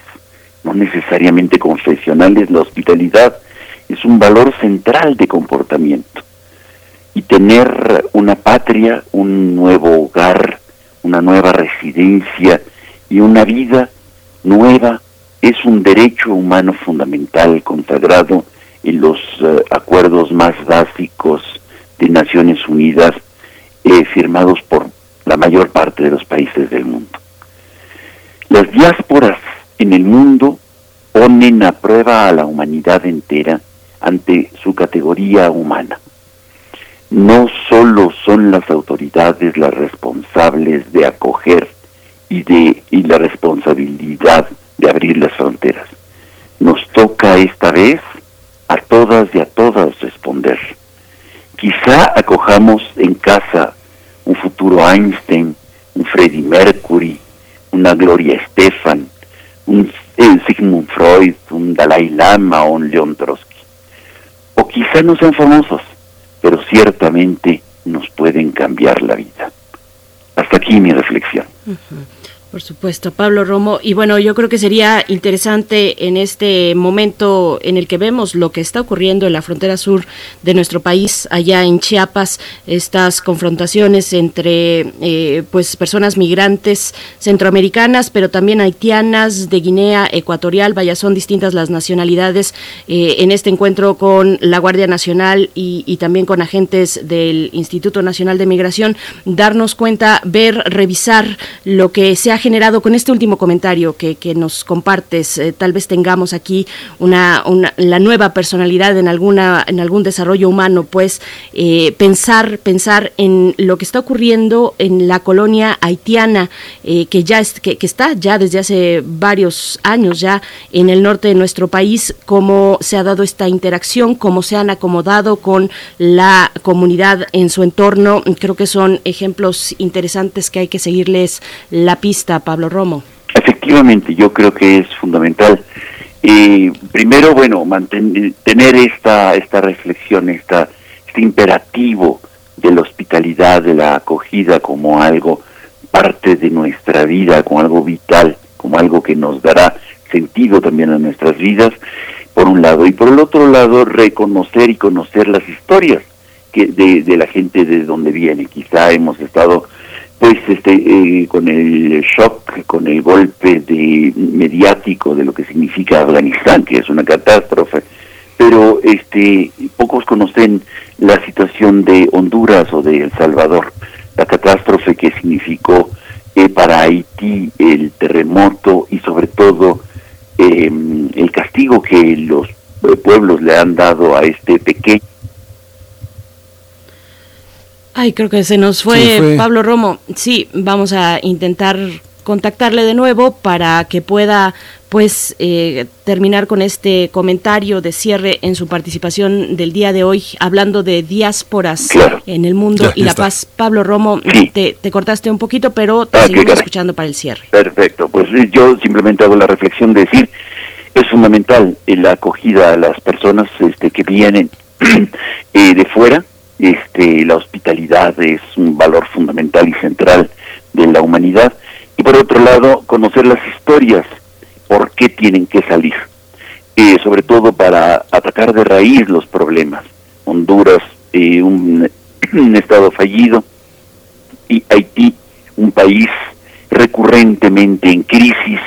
no necesariamente confesionales, la hospitalidad es un valor central de comportamiento. Y tener una patria, un nuevo hogar, una nueva residencia y una vida nueva es un derecho humano fundamental consagrado en los eh, acuerdos más básicos de Naciones Unidas eh, firmados por la mayor parte de los países del mundo. Las diásporas en el mundo ponen a prueba a la humanidad entera ante su categoría humana no solo son las autoridades las responsables de acoger y de y la responsabilidad de abrir las fronteras. Nos toca esta vez a todas y a todas responder. Quizá acojamos en casa un futuro Einstein, un Freddie Mercury, una Gloria Estefan, un Sigmund Freud, un Dalai Lama o un Leon Trotsky. O quizá no sean famosos, pero ciertamente nos pueden cambiar la vida. Hasta aquí mi reflexión. Por supuesto, Pablo Romo. Y bueno, yo creo que sería interesante en este momento en el que vemos lo que está ocurriendo en la frontera sur de nuestro país, allá en Chiapas, estas confrontaciones entre eh, pues personas migrantes centroamericanas, pero también haitianas, de Guinea Ecuatorial, vaya, son distintas las nacionalidades eh, en este encuentro con la Guardia Nacional y, y también con agentes del Instituto Nacional de Migración, darnos cuenta, ver, revisar lo que se ha generado con este último comentario que, que nos compartes. Eh, tal vez tengamos aquí una, la nueva personalidad en alguna en algún desarrollo humano, pues eh, pensar pensar en lo que está ocurriendo en la colonia haitiana eh, que ya es, que, que, está ya desde hace varios años ya en el norte de nuestro país, cómo se ha dado esta interacción, cómo se han acomodado con la comunidad en su entorno. Creo que son ejemplos interesantes que hay que seguirles la pista Pablo Romo. Efectivamente, yo creo que es fundamental. Eh, primero, bueno, mantener tener esta, esta reflexión, esta, este imperativo de la hospitalidad, de la acogida como algo parte de nuestra vida, como algo vital, como algo que nos dará sentido también a nuestras vidas, por un lado, y por el otro lado, reconocer y conocer las historias que de, de la gente de donde viene. Quizá hemos estado pues este eh, con el shock, con el golpe de mediático de lo que significa Afganistán, que es una catástrofe, pero este pocos conocen la situación de Honduras o de El Salvador, la catástrofe que significó eh, para Haití el terremoto y sobre todo eh, el castigo que los pueblos le han dado a este pequeño Ay, creo que se nos fue, fue, Pablo Romo. Sí, vamos a intentar contactarle de nuevo para que pueda pues eh, terminar con este comentario de cierre en su participación del día de hoy hablando de diásporas claro. en el mundo ya, y la paz. Pablo Romo, sí. te, te, cortaste un poquito, pero te ah, seguimos escuchando para el cierre. Perfecto, pues yo simplemente hago la reflexión de decir, es fundamental la acogida a las personas este, que vienen eh, de fuera, este, la hospitalidad es un valor fundamental y central de la humanidad. Y por otro lado, conocer las historias, por qué tienen que salir, eh, sobre todo para atacar de raíz los problemas. Honduras, eh, un, un estado fallido, y Haití, un país recurrentemente en crisis,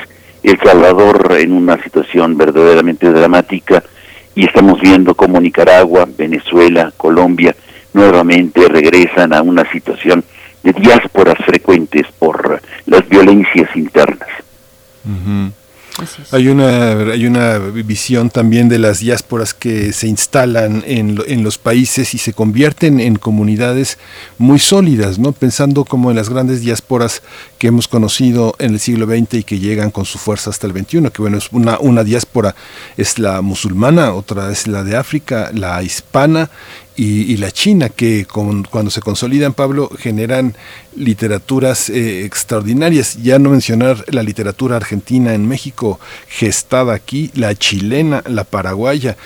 El Salvador en una situación verdaderamente dramática, y estamos viendo cómo Nicaragua, Venezuela, Colombia, nuevamente regresan a una situación de diásporas frecuentes por las violencias internas. Uh -huh. Hay una, hay una visión también de las diásporas que se instalan en, en, los países y se convierten en comunidades muy sólidas, ¿no? Pensando como en las grandes diásporas que hemos conocido en el siglo XX y que llegan con su fuerza hasta el XXI, que bueno, es una, una diáspora es la musulmana, otra es la de África, la hispana y, y, la China, que con, cuando se consolidan, Pablo, generan literaturas eh, extraordinarias. Ya no mencionar la literatura argentina en México, gestada aquí, la chilena, la paraguaya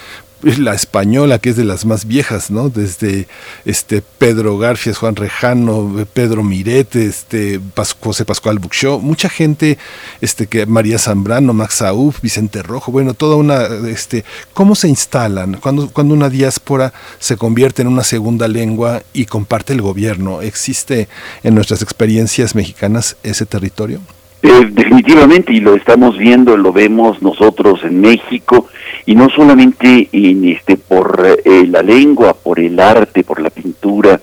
la española que es de las más viejas, ¿no? Desde este Pedro Garfias, Juan Rejano, Pedro Miret, este José Pascual Buxó, mucha gente, este que María Zambrano, Max Saúf, Vicente Rojo, bueno, toda una este cómo se instalan cuando cuando una diáspora se convierte en una segunda lengua y comparte el gobierno, existe en nuestras experiencias mexicanas ese territorio? Eh, definitivamente, y lo estamos viendo, lo vemos nosotros en México, y no solamente en este por eh, la lengua, por el arte, por la pintura,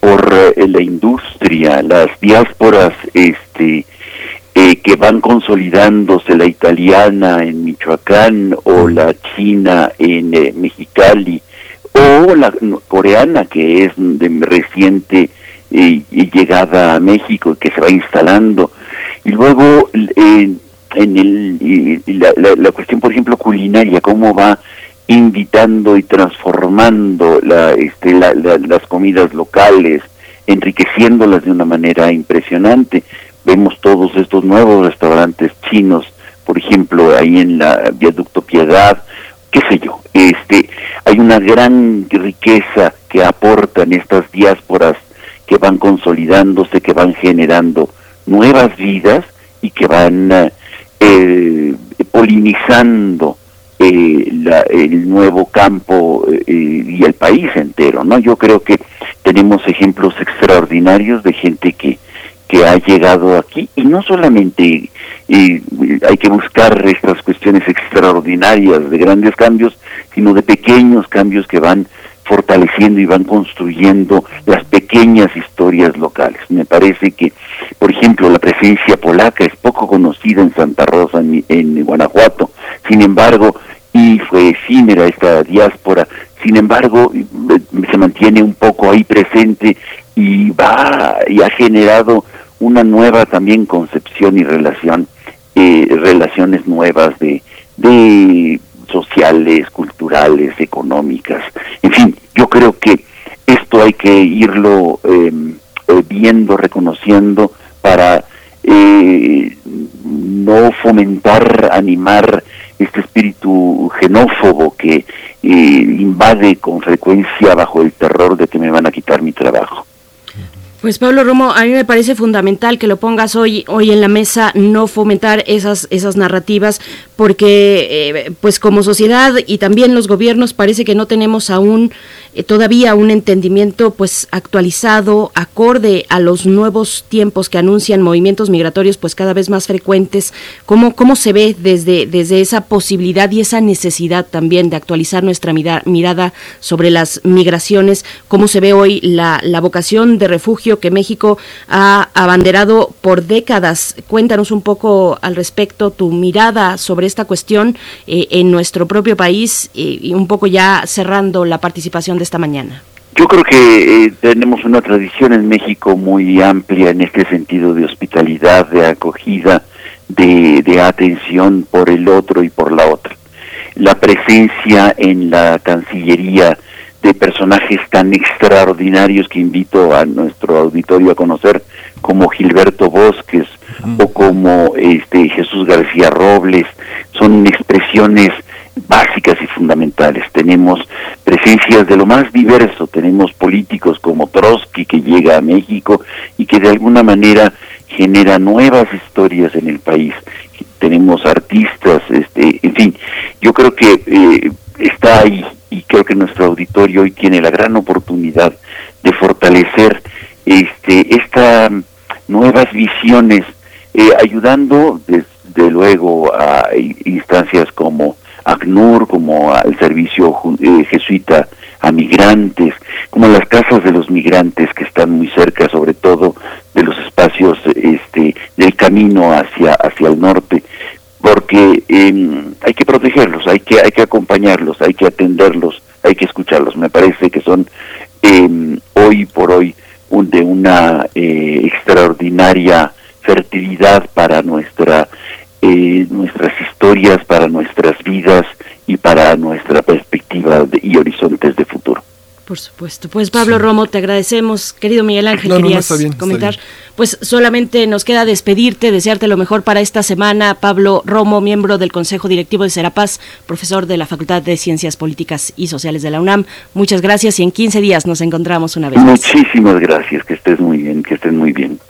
por eh, la industria, las diásporas este eh, que van consolidándose, la italiana en Michoacán o la china en Mexicali o la coreana que es de reciente llegada a México y que se va instalando y luego eh, en el, la, la, la, cuestión, por ejemplo, culinaria, cómo va invitando y transformando la, este, la, las comidas locales, enriqueciéndolas de una manera impresionante. Vemos todos estos nuevos restaurantes chinos, por ejemplo, ahí en la Viaducto Piedad, qué sé yo, este, hay una gran riqueza que aportan estas diásporas que van consolidándose, que van generando nuevas vidas y que van eh, polinizando eh, el nuevo campo eh, y el país entero, ¿no? Yo creo que tenemos ejemplos extraordinarios de gente que, que ha llegado aquí y no solamente hay que buscar estas cuestiones extraordinarias de grandes cambios, sino de pequeños cambios que van fortaleciendo y van construyendo las pequeñas historias locales. Me parece que, por ejemplo, la presencia polaca es poco conocida en Santa Rosa, en, Guanajuato, sin embargo, y fue efímera esta diáspora, sin embargo, eh, se mantiene un poco ahí presente y va y ha generado una nueva también concepción y relación, eh, relaciones nuevas de, de sociales, culturales, económicas. En fin, yo creo que esto hay que irlo em, eh, viendo, reconociendo para eh, no fomentar, animar este espíritu xenófobo que eh, invade con frecuencia bajo el terror de que me van a quitar mi trabajo. Pues Pablo Romo, a mí me parece fundamental que lo pongas hoy, hoy en la mesa, no fomentar esas, esas narrativas, porque eh, pues como sociedad y también los gobiernos parece que no tenemos aún eh, todavía un entendimiento pues actualizado, acorde a los nuevos tiempos que anuncian movimientos migratorios pues cada vez más frecuentes. ¿Cómo, cómo se ve desde, desde esa posibilidad y esa necesidad también de actualizar nuestra mirada sobre las migraciones? ¿Cómo se ve hoy la, la vocación de refugio que México ha abanderado por décadas? Cuéntanos un poco al respecto tu mirada sobre esta cuestión eh, en nuestro propio país eh, y un poco ya cerrando la participación de esta mañana? Yo creo que eh, tenemos una tradición en México muy amplia en este sentido de hospitalidad, de acogida, de, de atención por el otro y por la otra. La presencia en la Cancillería de personajes tan extraordinarios que invito a nuestro auditorio a conocer, como Gilberto Bosques o como este Jesús García Robles, son expresiones básicas y fundamentales. Tenemos presencias de lo más diverso, tenemos políticos como Trotsky que llega a México y que de alguna manera genera nuevas historias en el país. Tenemos artistas, este, en fin, yo creo que eh, está ahí y creo que nuestro auditorio hoy tiene la gran oportunidad de fortalecer este estas nuevas visiones, eh, ayudando desde luego a instancias como ACNUR, como al servicio eh, jesuita a migrantes, como las casas de los migrantes que están muy cerca, sobre todo de los espacios este, del camino hacia hacia el norte, porque em, hay que protegerlos, hay que hay que acompañarlos, hay que atenderlos, hay que escucharlos. Me parece que son em, hoy por hoy un, de una eh, extraordinaria fertilidad para nuestra eh, nuestras historias, para nuestras vidas y para nuestra perspectiva y horizontes de futuro. Por supuesto. Pues Pablo Romo, te agradecemos. Querido Miguel Ángel, querías comentar. Pues solamente nos queda despedirte, desearte lo mejor para esta semana. Pablo Romo, miembro del Consejo Directivo de Serapaz, profesor de la Facultad de Ciencias Políticas y Sociales de la UNAM. Muchas gracias y en 15 días nos encontramos una vez más. Muchísimas gracias, que estés muy bien, que estén muy bien.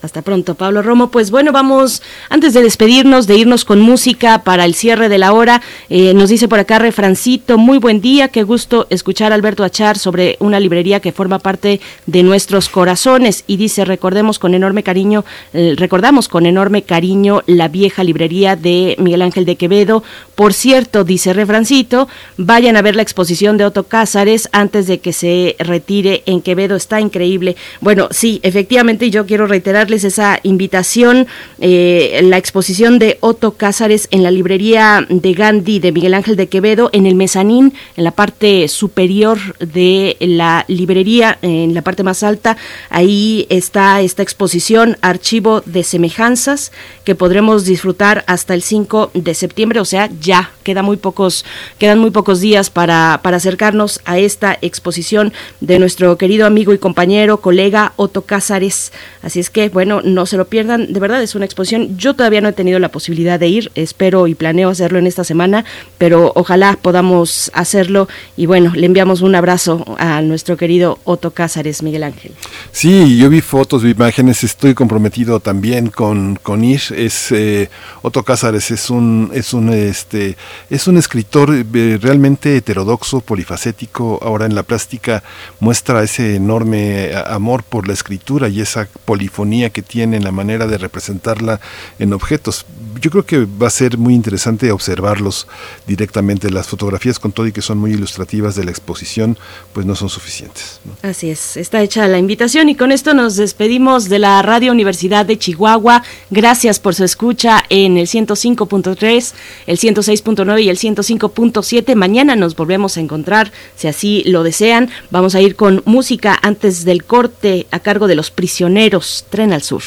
Hasta pronto, Pablo Romo. Pues bueno, vamos, antes de despedirnos, de irnos con música para el cierre de la hora, eh, nos dice por acá Refrancito, muy buen día, qué gusto escuchar a Alberto Achar sobre una librería que forma parte de nuestros corazones y dice, recordemos con enorme cariño, eh, recordamos con enorme cariño la vieja librería de Miguel Ángel de Quevedo. Por cierto, dice Refrancito, vayan a ver la exposición de Otto Cázares antes de que se retire en Quevedo, está increíble. Bueno, sí, efectivamente, yo quiero reiterar esa invitación, eh, la exposición de Otto Cázares en la librería de Gandhi de Miguel Ángel de Quevedo, en el mezanín, en la parte superior de la librería, en la parte más alta, ahí está esta exposición, Archivo de Semejanzas, que podremos disfrutar hasta el 5 de septiembre, o sea, ya queda muy pocos, quedan muy pocos días para, para acercarnos a esta exposición de nuestro querido amigo y compañero, colega Otto Cázares. Así es que, bueno, no se lo pierdan, de verdad es una exposición. Yo todavía no he tenido la posibilidad de ir, espero y planeo hacerlo en esta semana, pero ojalá podamos hacerlo y bueno, le enviamos un abrazo a nuestro querido Otto Cázares, Miguel Ángel. Sí, yo vi fotos, vi imágenes, estoy comprometido también con, con ir. Es eh, Otto Cázares es un es un este es un escritor eh, realmente heterodoxo, polifacético. Ahora en la plástica muestra ese enorme amor por la escritura y esa polifonía que tiene en la manera de representarla en objetos. Yo creo que va a ser muy interesante observarlos directamente. Las fotografías con todo y que son muy ilustrativas de la exposición, pues no son suficientes. Así es, está hecha la invitación y con esto nos despedimos de la Radio Universidad de Chihuahua. Gracias por su escucha en el 105.3, el 106.9 y el 105.7. Mañana nos volvemos a encontrar, si así lo desean. Vamos a ir con música antes del corte a cargo de los prisioneros. Tren al Sur.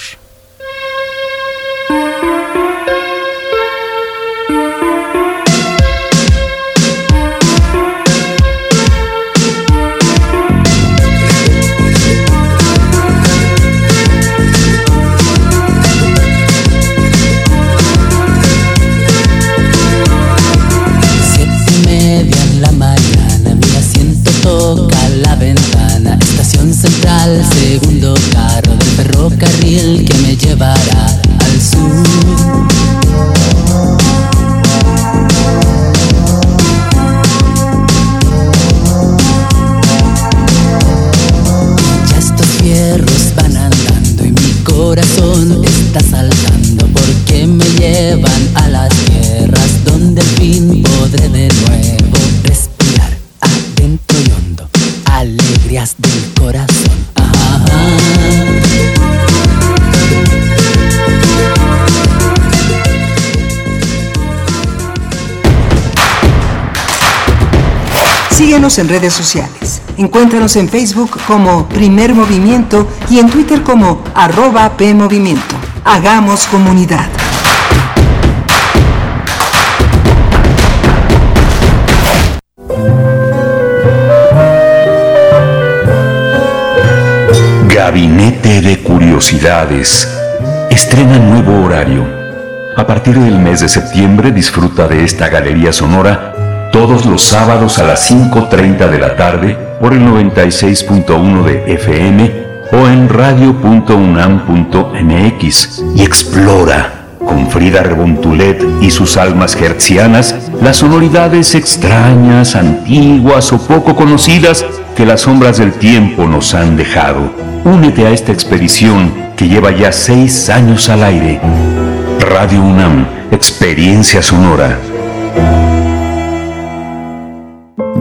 Ferrocarril que me llevará al sur. En redes sociales. Encuéntranos en Facebook como Primer Movimiento y en Twitter como arroba PMovimiento. Hagamos comunidad. Gabinete de Curiosidades. Estrena nuevo horario. A partir del mes de septiembre disfruta de esta galería sonora todos los sábados a las 5.30 de la tarde por el 96.1 de FM o en radio.unam.mx y explora con Frida Rebontulet y sus almas hertzianas las sonoridades extrañas, antiguas o poco conocidas que las sombras del tiempo nos han dejado. Únete a esta expedición que lleva ya seis años al aire. Radio UNAM, experiencia sonora.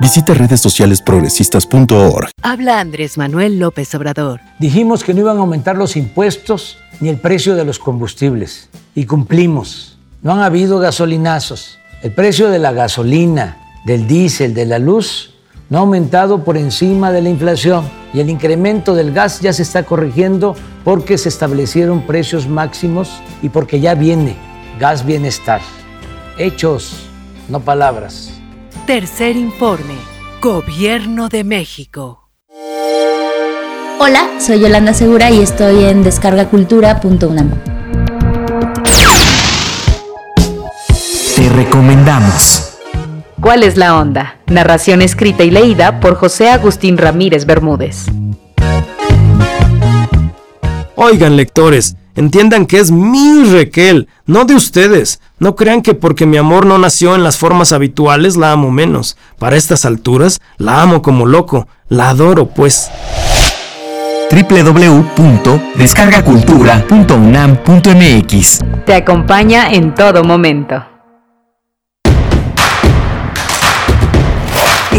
Visita redes sociales progresistas.org. Habla Andrés Manuel López Obrador. Dijimos que no iban a aumentar los impuestos ni el precio de los combustibles. Y cumplimos. No han habido gasolinazos. El precio de la gasolina, del diésel, de la luz, no ha aumentado por encima de la inflación. Y el incremento del gas ya se está corrigiendo porque se establecieron precios máximos y porque ya viene gas bienestar. Hechos, no palabras. Tercer informe. Gobierno de México. Hola, soy Yolanda Segura y estoy en descargacultura.unam. Te recomendamos. ¿Cuál es la onda? Narración escrita y leída por José Agustín Ramírez Bermúdez. Oigan, lectores, entiendan que es mi Raquel, no de ustedes. No crean que porque mi amor no nació en las formas habituales la amo menos. Para estas alturas, la amo como loco. La adoro, pues www.descargacultura.unam.mx Te acompaña en todo momento.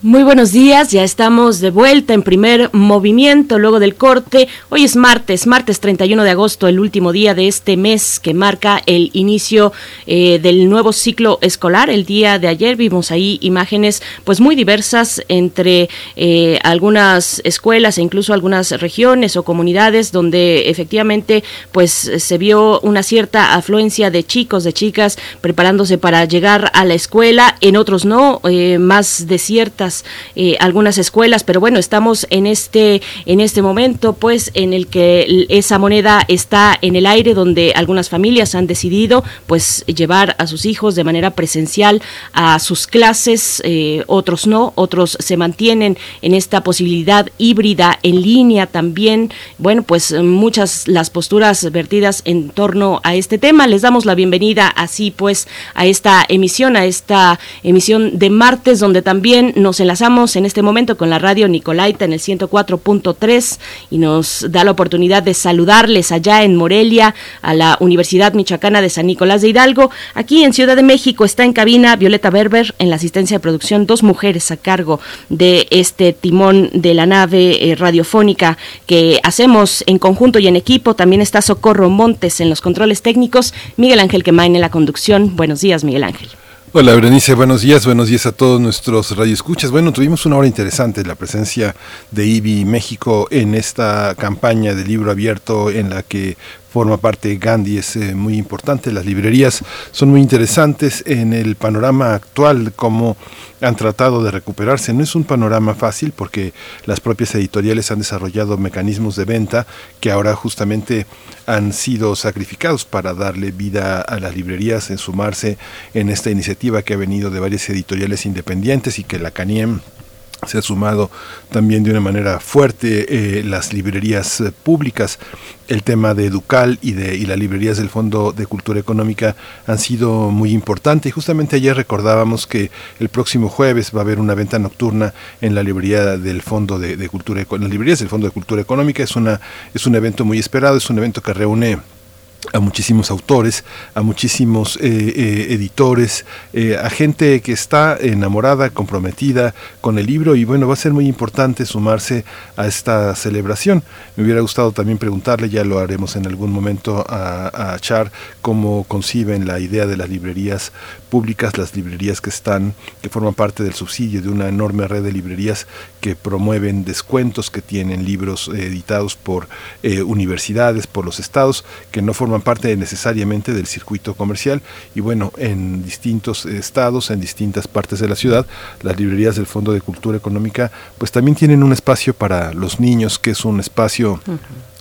Muy buenos días, ya estamos de vuelta en primer movimiento luego del corte. Hoy es martes, martes 31 de agosto, el último día de este mes que marca el inicio eh, del nuevo ciclo escolar. El día de ayer vimos ahí imágenes pues muy diversas entre eh, algunas escuelas e incluso algunas regiones o comunidades donde efectivamente pues se vio una cierta afluencia de chicos, de chicas preparándose para llegar a la escuela, en otros no, eh, más desiertas eh, algunas escuelas, pero bueno, estamos en este, en este momento, pues, en el que esa moneda está en el aire, donde algunas familias han decidido, pues, llevar a sus hijos de manera presencial a sus clases, eh, otros no, otros se mantienen en esta posibilidad híbrida en línea también. Bueno, pues muchas las posturas vertidas en torno a este tema. Les damos la bienvenida así pues a esta emisión, a esta emisión de martes, donde también nos enlazamos en este momento con la radio Nicolaita en el 104.3 y nos da la oportunidad de saludarles allá en Morelia a la Universidad Michoacana de San Nicolás de Hidalgo. Aquí en Ciudad de México está en cabina Violeta Berber en la asistencia de producción, dos mujeres a cargo de este timón de la nave eh, radiofónica que hacemos en conjunto y en equipo. También está Socorro Montes en los controles técnicos, Miguel Ángel Quemain en la conducción. Buenos días, Miguel Ángel. Hola Berenice, buenos días, buenos días a todos nuestros radioescuchas. Bueno, tuvimos una hora interesante, la presencia de IBI México en esta campaña de libro abierto en la que forma parte Gandhi, es eh, muy importante. Las librerías son muy interesantes en el panorama actual, como han tratado de recuperarse. No es un panorama fácil porque las propias editoriales han desarrollado mecanismos de venta que ahora justamente han sido sacrificados para darle vida a las librerías, en sumarse en esta iniciativa que ha venido de varias editoriales independientes y que la CANIEM se ha sumado también de una manera fuerte eh, las librerías eh, públicas. El tema de Educal y de y las librerías del Fondo de Cultura Económica han sido muy importantes. Y justamente ayer recordábamos que el próximo jueves va a haber una venta nocturna en la librería del Fondo de, de Cultura las librerías del Fondo de Cultura Económica. Es una es un evento muy esperado, es un evento que reúne a muchísimos autores, a muchísimos eh, eh, editores, eh, a gente que está enamorada, comprometida con el libro y bueno, va a ser muy importante sumarse a esta celebración. Me hubiera gustado también preguntarle, ya lo haremos en algún momento a, a Char, cómo conciben la idea de las librerías públicas, las librerías que están, que forman parte del subsidio de una enorme red de librerías que promueven descuentos, que tienen libros editados por universidades, por los estados, que no forman parte necesariamente del circuito comercial. Y bueno, en distintos estados, en distintas partes de la ciudad, las librerías del Fondo de Cultura Económica pues también tienen un espacio para los niños, que es un espacio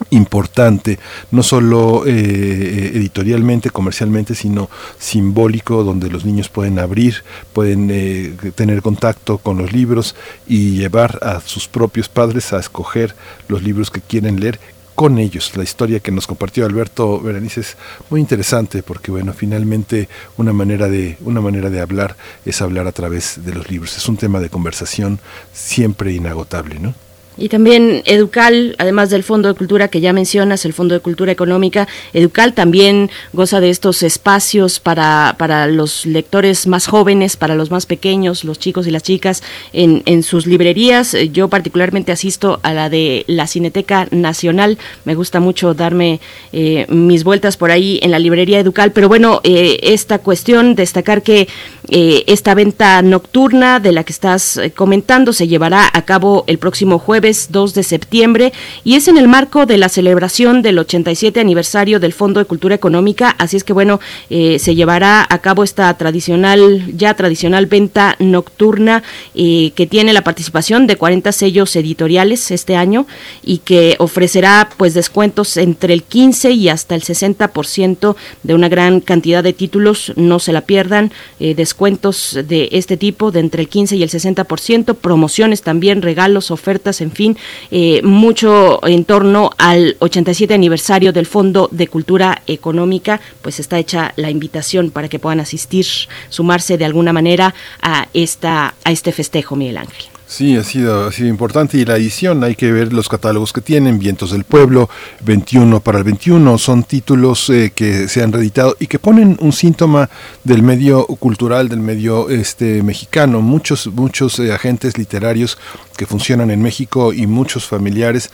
importante, no solo eh, editorialmente, comercialmente, sino simbólico, donde los niños pueden abrir, pueden eh, tener contacto con los libros y llevar a sus propios padres a escoger los libros que quieren leer con ellos. La historia que nos compartió Alberto Berenice es muy interesante porque bueno, finalmente una manera de una manera de hablar es hablar a través de los libros. Es un tema de conversación siempre inagotable, ¿no? Y también Educal, además del Fondo de Cultura que ya mencionas, el Fondo de Cultura Económica, Educal también goza de estos espacios para, para los lectores más jóvenes, para los más pequeños, los chicos y las chicas, en, en sus librerías. Yo particularmente asisto a la de la Cineteca Nacional. Me gusta mucho darme eh, mis vueltas por ahí en la librería Educal. Pero bueno, eh, esta cuestión, destacar que eh, esta venta nocturna de la que estás comentando se llevará a cabo el próximo jueves 2 de septiembre y es en el marco de la celebración del 87 aniversario del Fondo de Cultura Económica, así es que bueno, eh, se llevará a cabo esta tradicional, ya tradicional venta nocturna eh, que tiene la participación de 40 sellos editoriales este año y que ofrecerá pues descuentos entre el 15 y hasta el 60% de una gran cantidad de títulos, no se la pierdan, eh, descuentos de este tipo de entre el 15 y el 60%, promociones también, regalos, ofertas, en fin, eh, mucho en torno al 87 aniversario del Fondo de Cultura Económica, pues está hecha la invitación para que puedan asistir, sumarse de alguna manera a esta a este festejo, Miguel Ángel. Sí, ha sido, ha sido importante y la edición, hay que ver los catálogos que tienen, Vientos del Pueblo, 21 para el 21, son títulos eh, que se han reeditado y que ponen un síntoma del medio cultural, del medio este mexicano. Muchos, muchos eh, agentes literarios que funcionan en México y muchos familiares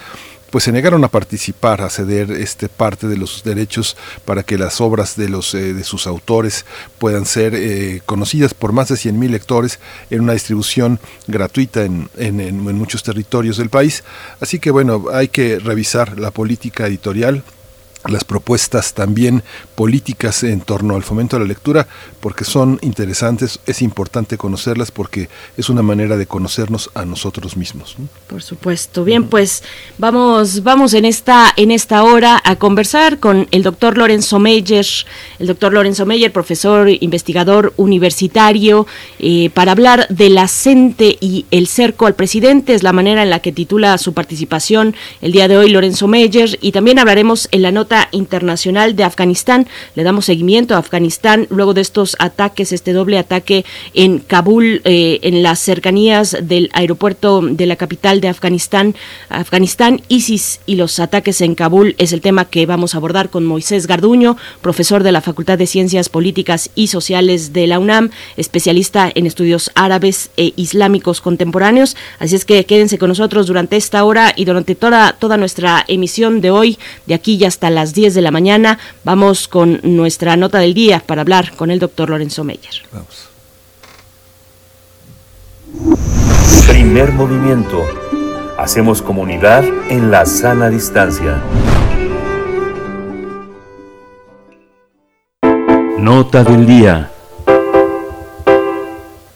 pues se negaron a participar, a ceder este parte de los derechos para que las obras de los eh, de sus autores puedan ser eh, conocidas por más de 100.000 lectores en una distribución gratuita en, en, en muchos territorios del país. Así que bueno, hay que revisar la política editorial las propuestas también políticas en torno al fomento de la lectura, porque son interesantes, es importante conocerlas porque es una manera de conocernos a nosotros mismos. Por supuesto. Bien, pues vamos, vamos en esta, en esta hora a conversar con el doctor Lorenzo Meyer, el doctor Lorenzo Meyer, profesor investigador universitario, eh, para hablar de la y el cerco al presidente, es la manera en la que titula su participación el día de hoy Lorenzo Meyer, y también hablaremos en la nota internacional de Afganistán. Le damos seguimiento a Afganistán luego de estos ataques, este doble ataque en Kabul, eh, en las cercanías del aeropuerto de la capital de Afganistán. Afganistán, ISIS y los ataques en Kabul es el tema que vamos a abordar con Moisés Garduño, profesor de la Facultad de Ciencias Políticas y Sociales de la UNAM, especialista en estudios árabes e islámicos contemporáneos. Así es que quédense con nosotros durante esta hora y durante toda, toda nuestra emisión de hoy, de aquí ya hasta las 10 de la mañana. Vamos con nuestra nota del día para hablar con el doctor Lorenzo Meyer. Vamos. Primer movimiento. Hacemos comunidad en la sana distancia. Nota del día.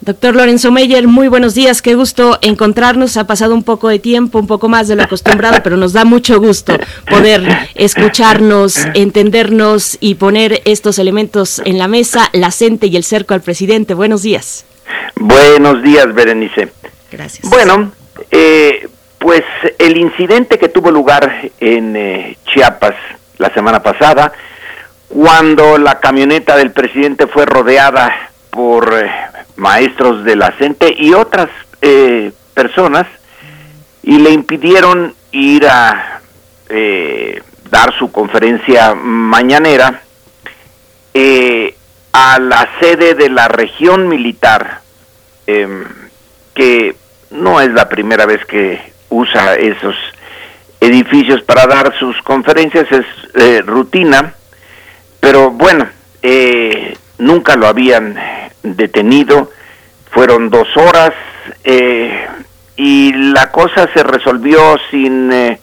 Doctor Lorenzo Meyer, muy buenos días, qué gusto encontrarnos. Ha pasado un poco de tiempo, un poco más de lo acostumbrado, pero nos da mucho gusto poder escucharnos, entendernos y poner estos elementos en la mesa, la CENTE y el cerco al presidente. Buenos días. Buenos días, Berenice. Gracias. Bueno, eh, pues el incidente que tuvo lugar en eh, Chiapas la semana pasada, cuando la camioneta del presidente fue rodeada por eh, maestros de la CENTE y otras eh, personas y le impidieron ir a eh, dar su conferencia mañanera eh, a la sede de la región militar, em, que no es la primera vez que usa esos edificios para dar sus conferencias, es eh, rutina, pero bueno, eh, nunca lo habían detenido, fueron dos horas eh, y la cosa se resolvió sin eh,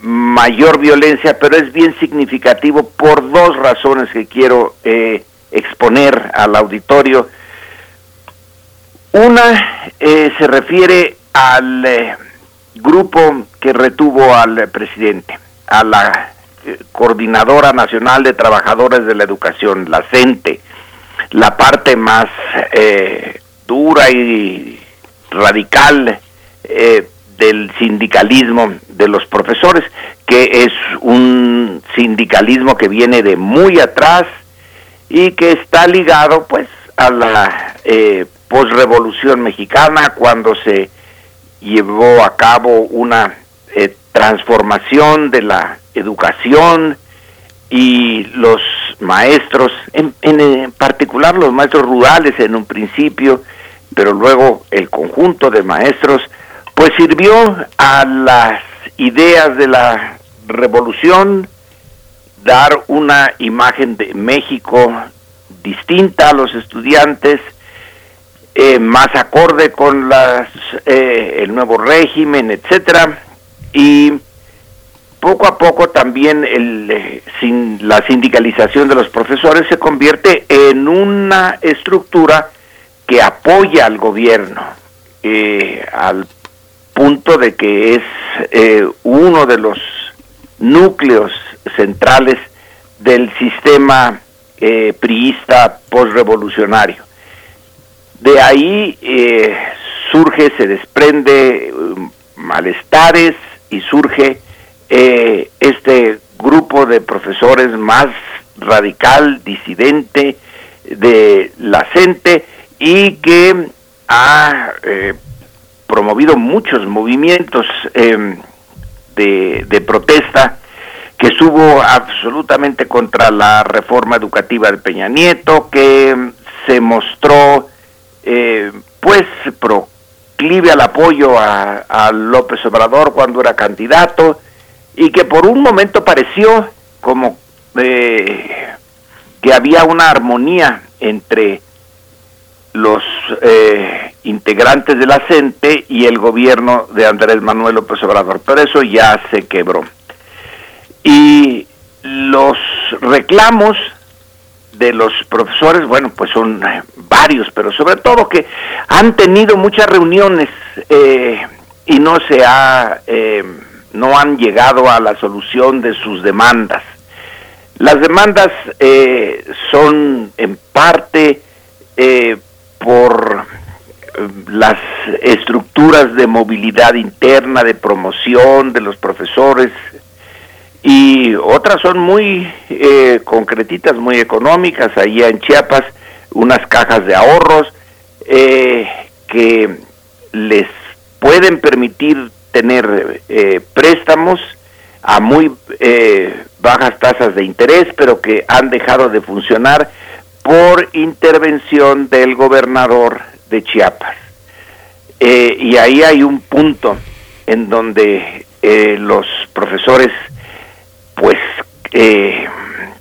mayor violencia, pero es bien significativo por dos razones que quiero eh, exponer al auditorio. Una eh, se refiere al grupo que retuvo al presidente, a la Coordinadora Nacional de Trabajadores de la Educación, la CENTE, la parte más eh, dura y radical eh, del sindicalismo de los profesores, que es un sindicalismo que viene de muy atrás y que está ligado pues a la eh, posrevolución mexicana cuando se llevó a cabo una transformación de la educación y los maestros, en, en, en particular los maestros rurales en un principio, pero luego el conjunto de maestros, pues sirvió a las ideas de la revolución dar una imagen de México distinta a los estudiantes, eh, más acorde con las, eh, el nuevo régimen, etcétera, y poco a poco también eh, la sindicalización de los profesores se convierte en una estructura que apoya al gobierno, eh, al punto de que es eh, uno de los núcleos centrales del sistema priista postrevolucionario. De ahí surge, se desprende malestares y surge eh, este grupo de profesores más radical, disidente de la CENTE y que ha eh, promovido muchos movimientos em, de, de protesta que estuvo absolutamente contra la reforma educativa de Peña Nieto, que se mostró eh, pues proclive al apoyo a, López Obrador cuando era candidato y que por un momento pareció como eh, que había una armonía entre los eh, integrantes de la CENTE y el gobierno de Andrés Manuel López Obrador, pero eso ya se quebró. Y los reclamos de los profesores, bueno, pues son eh, varios, pero sobre todo que han tenido muchas reuniones eh, y no se ha, eh, no han llegado a la solución de sus demandas. Las demandas son en parte por las estructuras de movilidad interna, de promoción de los profesores, y otras son muy eh, concretitas, muy económicas. Allá en Chiapas, unas cajas de ahorros eh, que les pueden permitir tener eh, préstamos a muy bajas tasas de interés, pero que han dejado de funcionar por intervención del gobernador de Chiapas. y ahí hay un punto en donde los profesores pues eh,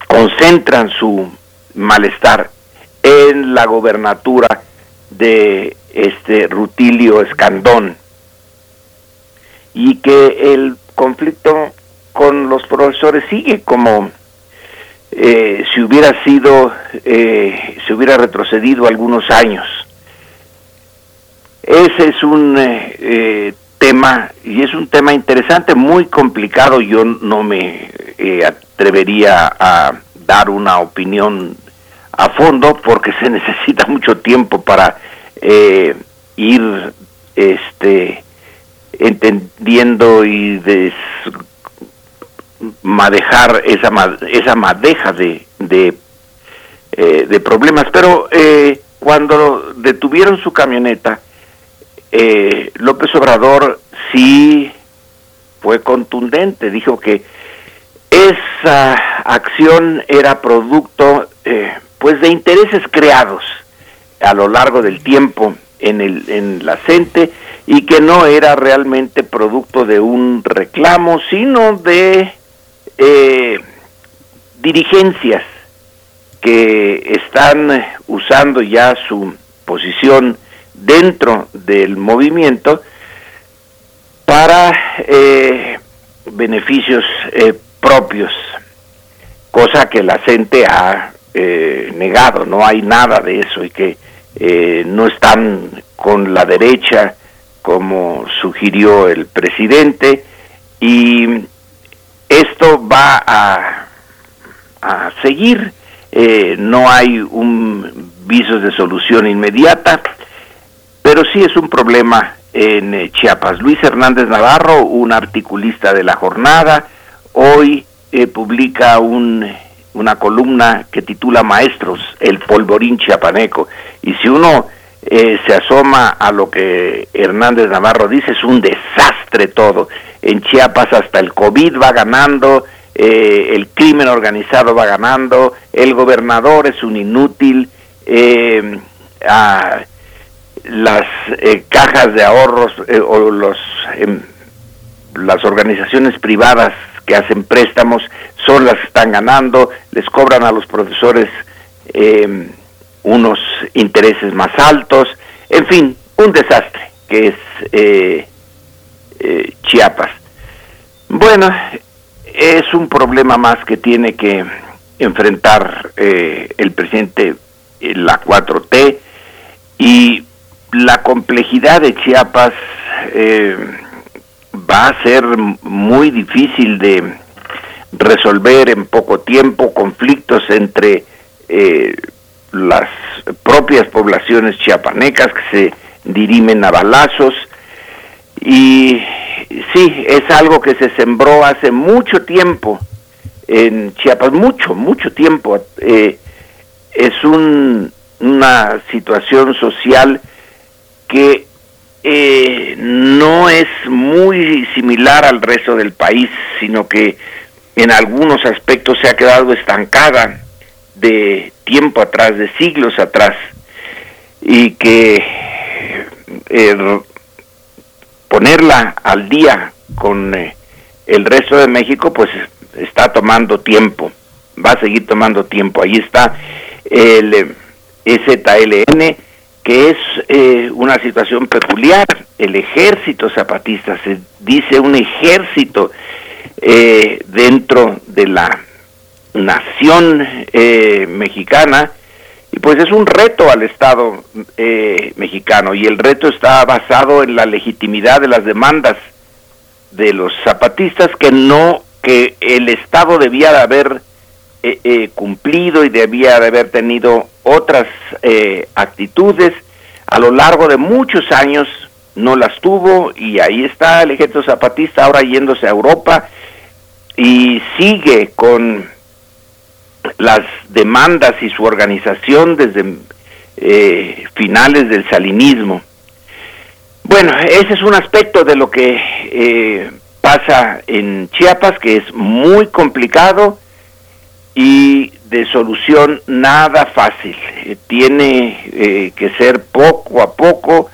concentran su malestar en la gobernatura de este Rutilio Escandón y que el conflicto con los profesores sigue como eh, si hubiera sido, eh, si hubiera retrocedido algunos años. Ese es un eh, tema, y es un tema interesante, muy complicado, yo no me eh, atrevería a dar una opinión a fondo porque se necesita mucho tiempo para eh, ir este entendiendo y desmadejar esa esa madeja de de, eh, problemas. Pero cuando detuvieron su camioneta eh, López Obrador sí fue contundente, dijo que esa acción era producto eh, pues de intereses creados a lo largo del tiempo en, el, en la CENTE y que no era realmente producto de un reclamo, sino de eh, dirigencias que están usando ya su posición dentro del movimiento para eh, beneficios eh, propios, cosa que la gente ha eh, negado, no hay nada de eso y que no están con la derecha como sugirió el presidente y esto va a, seguir, no hay un viso de solución inmediata, pero sí es un problema en eh, Chiapas. Luis Hernández Navarro, un articulista de la jornada, hoy eh, publica un, una columna que titula Maestros, el polvorín chiapaneco. Y si uno eh, se asoma a lo que Hernández Navarro dice, es un desastre todo. En Chiapas hasta el COVID va ganando, el crimen organizado va ganando, el gobernador es un inútil, a, las eh, cajas de ahorros eh, o los em, las organizaciones privadas que hacen préstamos son las que están ganando, les cobran a los profesores em, unos intereses más altos, en fin, un desastre que es eh, Chiapas. Bueno, es un problema más que tiene que enfrentar el presidente la 4T y la complejidad de Chiapas eh, va a ser muy difícil de resolver en poco tiempo conflictos entre eh, las propias poblaciones chiapanecas que se dirimen a balazos y sí, es algo que se sembró hace mucho tiempo en Chiapas, mucho, mucho tiempo. Eh, es un, una situación social que eh, no es muy similar al resto del país, sino que en algunos aspectos se ha quedado estancada de tiempo atrás, de siglos atrás, y que eh, ponerla al día con eh, el resto de México, pues está tomando tiempo, va a seguir tomando tiempo. Ahí está el EZLN, que es eh, una situación peculiar. El ejército zapatista, se dice un ejército eh, dentro de la nación eh, mexicana, y pues es un reto al Estado mexicano, y el reto está basado en la legitimidad de las demandas de los zapatistas que no, que el Estado debía de haber cumplido y debía de haber tenido otras eh, actitudes. A lo largo de muchos años no las tuvo y ahí está el ejército zapatista ahora yéndose a Europa y sigue con las demandas y su organización desde eh, finales del salinismo. Bueno, ese es un aspecto de lo que eh, pasa en Chiapas que es muy complicado y de solución nada fácil. Eh, tiene que ser poco a poco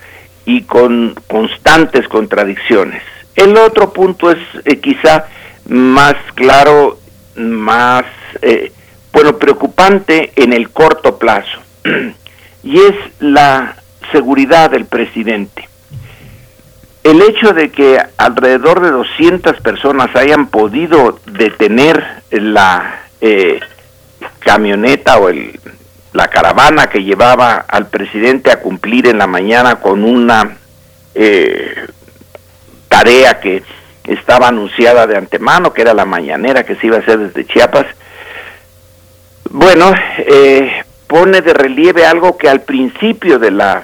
y con constantes contradicciones. El otro punto es quizá más claro, más, bueno, preocupante en el corto plazo, y es la seguridad del presidente. El hecho de que alrededor de 200 personas hayan podido detener la eh, camioneta o el, la caravana que llevaba al presidente a cumplir en la mañana con una eh, tarea que estaba anunciada de antemano, que era la mañanera que se iba a hacer desde Chiapas. Bueno, eh, pone de relieve algo que al principio de la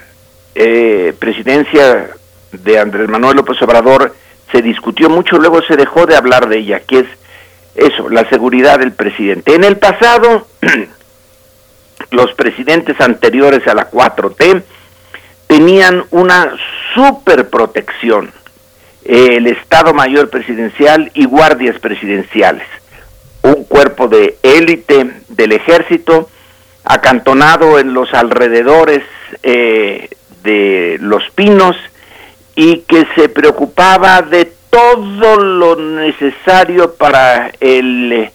eh, presidencia de Andrés Manuel López Obrador se discutió mucho, luego se dejó de hablar de ella, que es eso, la seguridad del presidente. En el pasado, los presidentes anteriores a la 4T tenían una super protección, el Estado Mayor Presidencial y guardias presidenciales, un cuerpo de élite del ejército acantonado en los alrededores eh, de Los Pinos y que se preocupaba de todo lo necesario para el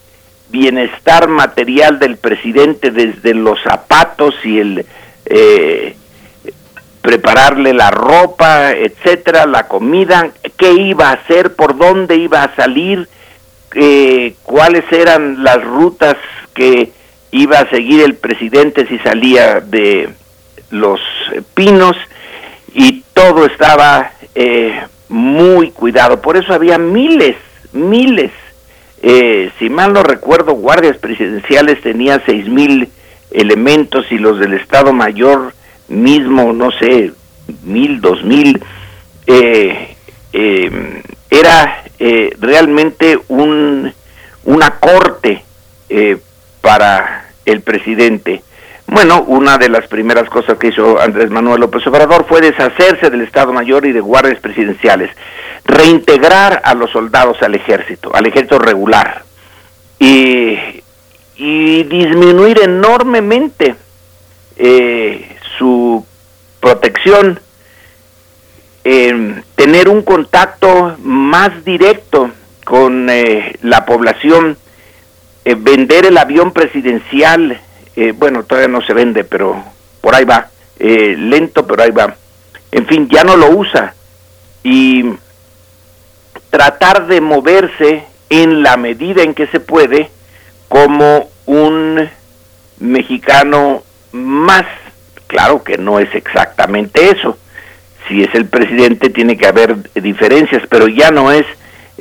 bienestar material del presidente, desde los zapatos y el eh, prepararle la ropa, etcétera, la comida, qué iba a hacer, por dónde iba a salir, eh, cuáles eran las rutas que iba a seguir el presidente si salía de los pinos y todo estaba eh, muy cuidado. Por eso había miles, miles, eh, si mal no recuerdo, guardias presidenciales tenía seis mil elementos y los del Estado Mayor mismo, no sé, mil, dos mil. Eh, eh, realmente un, una corte para el presidente. Bueno, una de las primeras cosas que hizo Andrés Manuel López Obrador fue deshacerse del Estado Mayor y de guardias presidenciales, reintegrar a los soldados al ejército, al ejército regular, y, disminuir enormemente eh, su protección, tener un contacto más directo con eh, la población, eh, vender el avión presidencial, eh, bueno, todavía no se vende, pero por ahí va, eh, lento, pero ahí va. En fin, ya no lo usa. Y tratar de moverse en la medida en que se puede como un mexicano más. Claro que no es exactamente eso. Si es el presidente tiene que haber diferencias, pero ya no es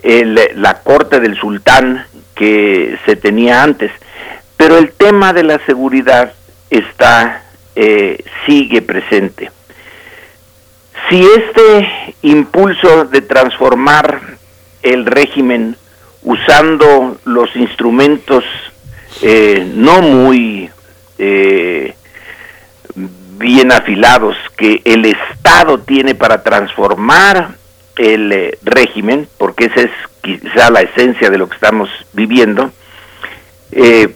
el, la corte del sultán que se tenía antes. Pero el tema de la seguridad está, eh, sigue presente. Si este impulso de transformar el régimen usando los instrumentos eh, no muy eh, bien afilados que el Estado tiene para transformar el eh, régimen, porque esa es quizá la esencia de lo que estamos viviendo, eh,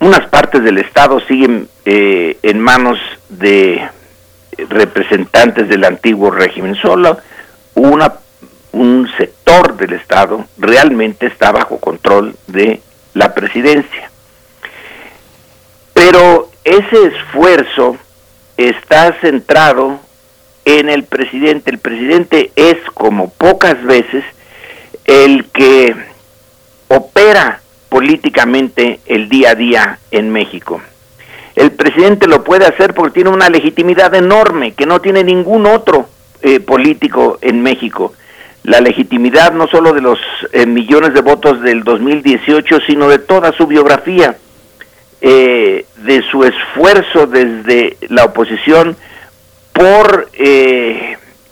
unas partes del Estado siguen eh, en manos de representantes del antiguo régimen. Solo una, un sector del Estado realmente está bajo control de la presidencia. Pero ese esfuerzo está centrado en el presidente. El presidente es, como pocas veces, el que opera políticamente el día a día en México. El presidente lo puede hacer porque tiene una legitimidad enorme que no tiene ningún otro eh, político en México. La legitimidad no solo de los eh, millones de votos del 2018, sino de toda su biografía, eh, de su esfuerzo desde la oposición por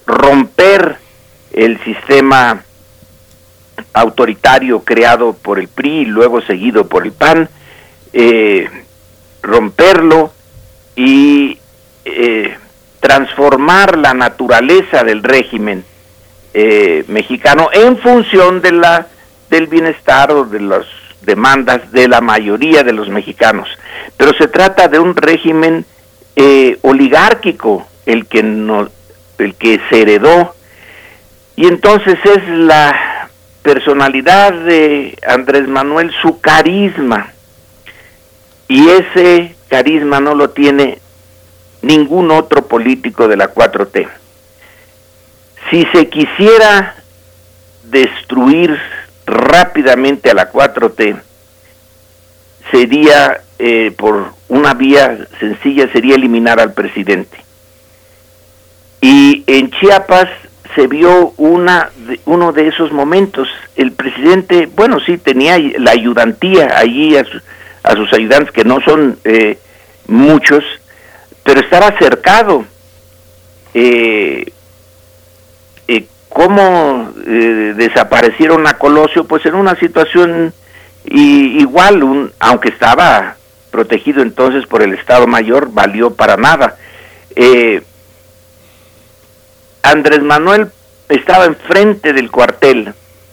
romper el sistema autoritario creado por el PRI y luego seguido por el PAN, eh, romperlo y eh, transformar la naturaleza del régimen eh, mexicano en función de la del bienestar o de las demandas de la mayoría de los mexicanos. Pero se trata de un régimen oligárquico el que no, el que se heredó y entonces es la personalidad de Andrés Manuel, su carisma. Y ese carisma no lo tiene ningún otro político de la 4T. Si se quisiera destruir rápidamente a la 4T, sería eh, por una vía sencilla, sería eliminar al presidente. Y en Chiapas se vio una uno de esos momentos. El presidente, bueno, sí, tenía la ayudantía allí a, a sus ayudantes, que no son eh, muchos, pero estaba cercado. Eh, eh, ¿Cómo eh, desaparecieron a Colosio? Pues en una situación igual, un, aunque estaba protegido entonces por el Estado Mayor, valió para nada. Eh, Andrés Manuel estaba enfrente del cuartel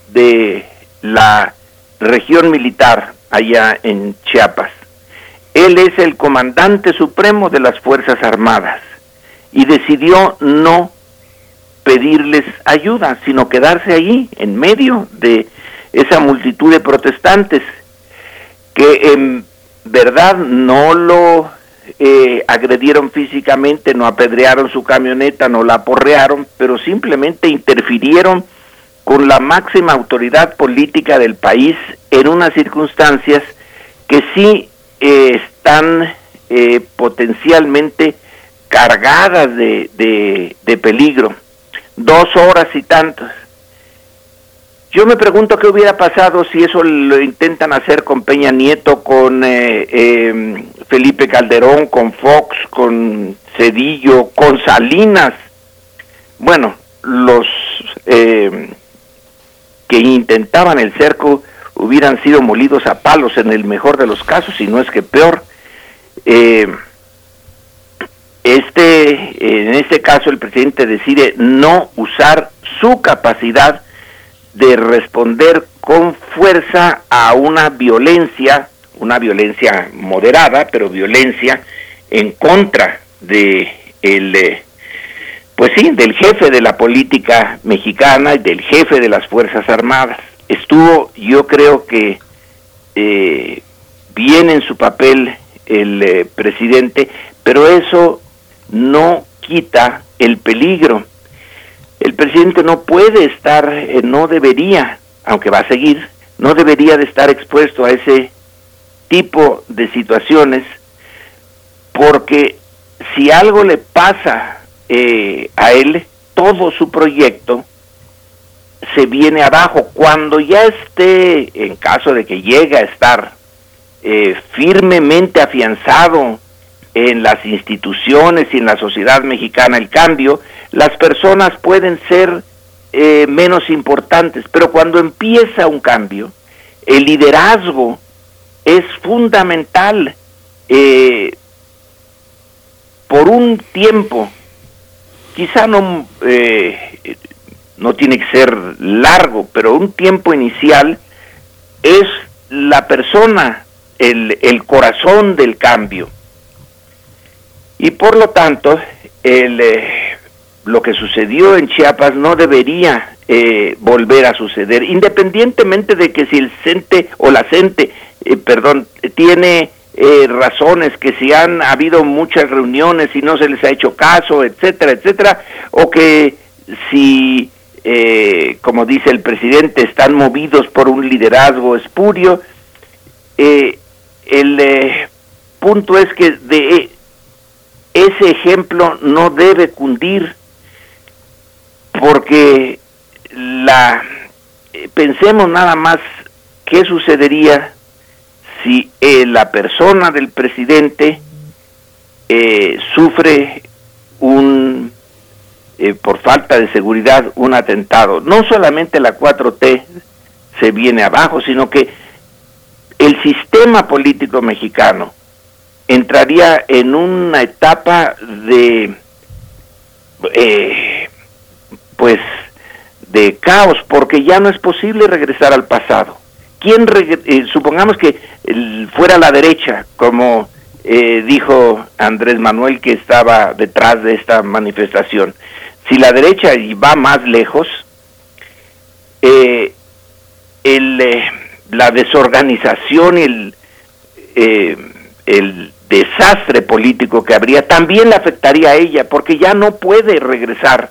de la región militar allá en Chiapas. Él es el comandante supremo de las Fuerzas Armadas y decidió no pedirles ayuda, sino quedarse allí en medio de esa multitud de protestantes que en verdad no lo eh, agredieron físicamente, no apedrearon su camioneta, no la aporrearon, pero simplemente interfirieron con la máxima autoridad política del país en unas circunstancias que sí eh, están eh, potencialmente cargadas de, de, de peligro. Dos horas y tantas yo me pregunto qué hubiera pasado si eso lo intentan hacer con Peña Nieto, con eh, em, Felipe Calderón, con Fox, con Cedillo, con Salinas. Bueno, los em, que intentaban el cerco hubieran sido molidos a palos en el mejor de los casos, y no es que peor. En este caso, el presidente decide no usar su capacidad de responder con fuerza a una violencia, una violencia moderada, pero violencia en contra de el eh, pues sí, del jefe de la política mexicana y del jefe de las Fuerzas Armadas. Estuvo, yo creo que eh, bien en su papel el eh, presidente, pero eso no quita el peligro el presidente no puede estar, eh, no debería, aunque va a seguir, no debería de estar expuesto a ese tipo de situaciones, porque si algo le pasa eh, a él, todo su proyecto se viene abajo. Cuando ya esté, en caso de que llegue a estar eh, firmemente afianzado en las instituciones y en la sociedad mexicana el cambio, las personas pueden ser eh, menos importantes, pero cuando empieza un cambio, el liderazgo es fundamental. Eh, por un tiempo, quizá no, eh, no tiene que ser largo, pero un tiempo inicial es la persona, el, el corazón del cambio. Y por lo tanto, el, eh, lo que sucedió en Chiapas no debería eh, volver a suceder, independientemente de que si el CENTE o la CENTE, eh, perdón, tiene razones, que si han habido muchas reuniones y no se les ha hecho caso, etcétera, etcétera, o que si, como dice el presidente, están movidos por un liderazgo espurio, el punto es que de ese ejemplo no debe cundir porque la pensemos nada más qué sucedería si eh, la persona del presidente eh, sufre un eh, por falta de seguridad un atentado. No solamente la 4T se viene abajo sino que el sistema político mexicano entraría en una etapa de eh, pues de caos porque ya no es posible regresar al pasado. Quién eh, supongamos que fuera la derecha como eh, dijo Andrés Manuel que estaba detrás de esta manifestación si la derecha va más lejos el, la desorganización el el desastre político que habría también le afectaría a ella porque ya no puede regresar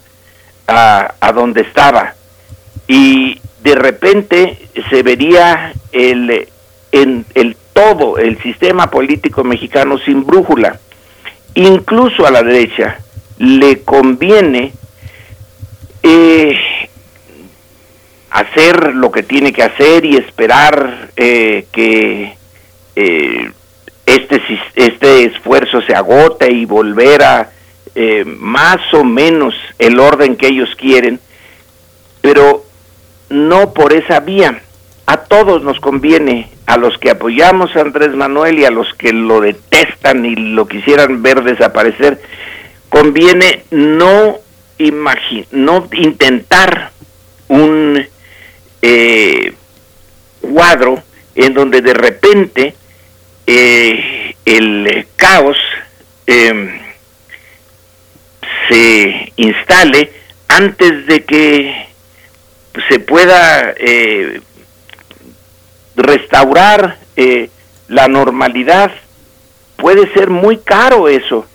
a, a donde estaba. Y de repente se vería el en el todo el sistema político mexicano sin brújula. Incluso a la derecha le conviene eh, hacer lo que tiene que hacer y esperar eh, que eh, este, este esfuerzo se agote y volver a eh, más o menos el orden que ellos quieren, pero no por esa vía. A todos nos conviene, a los que apoyamos a Andrés Manuel y a los que lo detestan y lo quisieran ver desaparecer, conviene no, no intentar un eh, cuadro en donde de repente eh, el caos em, se instale antes de que se pueda eh, restaurar eh, la normalidad. Puede ser muy caro eso.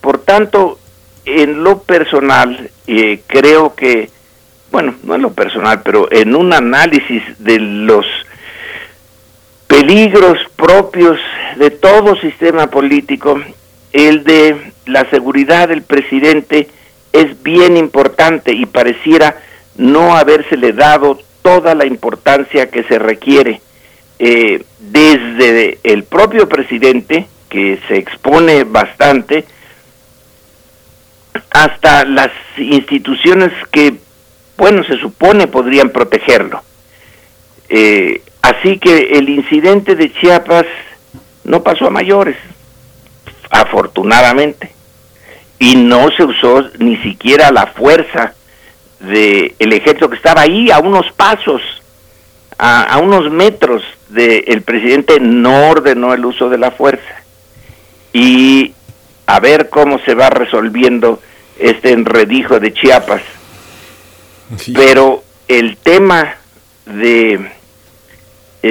Por tanto, en lo personal, creo que, bueno, no en lo personal, pero en un análisis de los peligros propios de todo sistema político, el de la seguridad del presidente es bien importante y pareciera no habérsele dado toda la importancia que se requiere. Eh, desde el propio presidente, que se expone bastante, hasta las instituciones que, bueno, se supone podrían protegerlo. Eh, Así que el incidente de Chiapas no pasó a mayores, afortunadamente, y no se usó ni siquiera la fuerza del ejército que estaba ahí a unos pasos, a, unos metros del presidente, no ordenó el uso de la fuerza. Y a ver cómo se va resolviendo este enredijo de Chiapas. Pero el tema de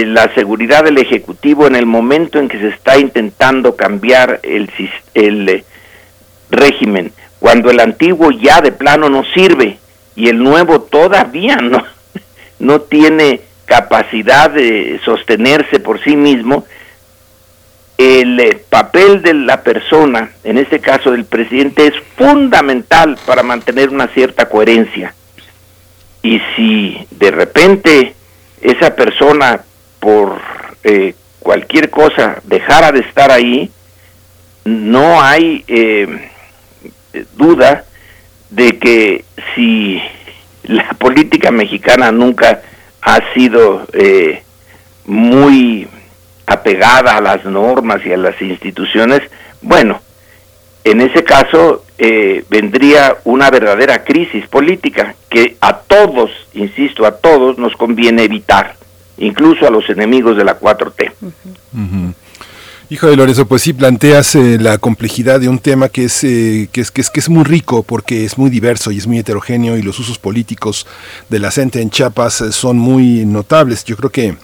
la seguridad del Ejecutivo en el momento en que se está intentando cambiar el, el eh, régimen, cuando el antiguo ya de plano no sirve y el nuevo todavía no, no tiene capacidad de sostenerse por sí mismo, el eh, papel de la persona, en este caso del presidente, es fundamental para mantener una cierta coherencia. Y si de repente esa persona por eh, cualquier cosa dejara de estar ahí, no hay eh, duda de que si la política mexicana nunca ha sido eh, muy apegada a las normas y a las instituciones, bueno, en ese caso eh, vendría una verdadera crisis política que a todos, insisto, a todos nos conviene evitar, incluso a los enemigos de la 4T. Hijo de Lorenzo, pues sí planteas eh, la complejidad de un tema que es, eh, que es, que es que es muy rico porque es muy diverso y es muy heterogéneo y los usos políticos de la gente en Chiapas eh, son muy notables. Yo creo que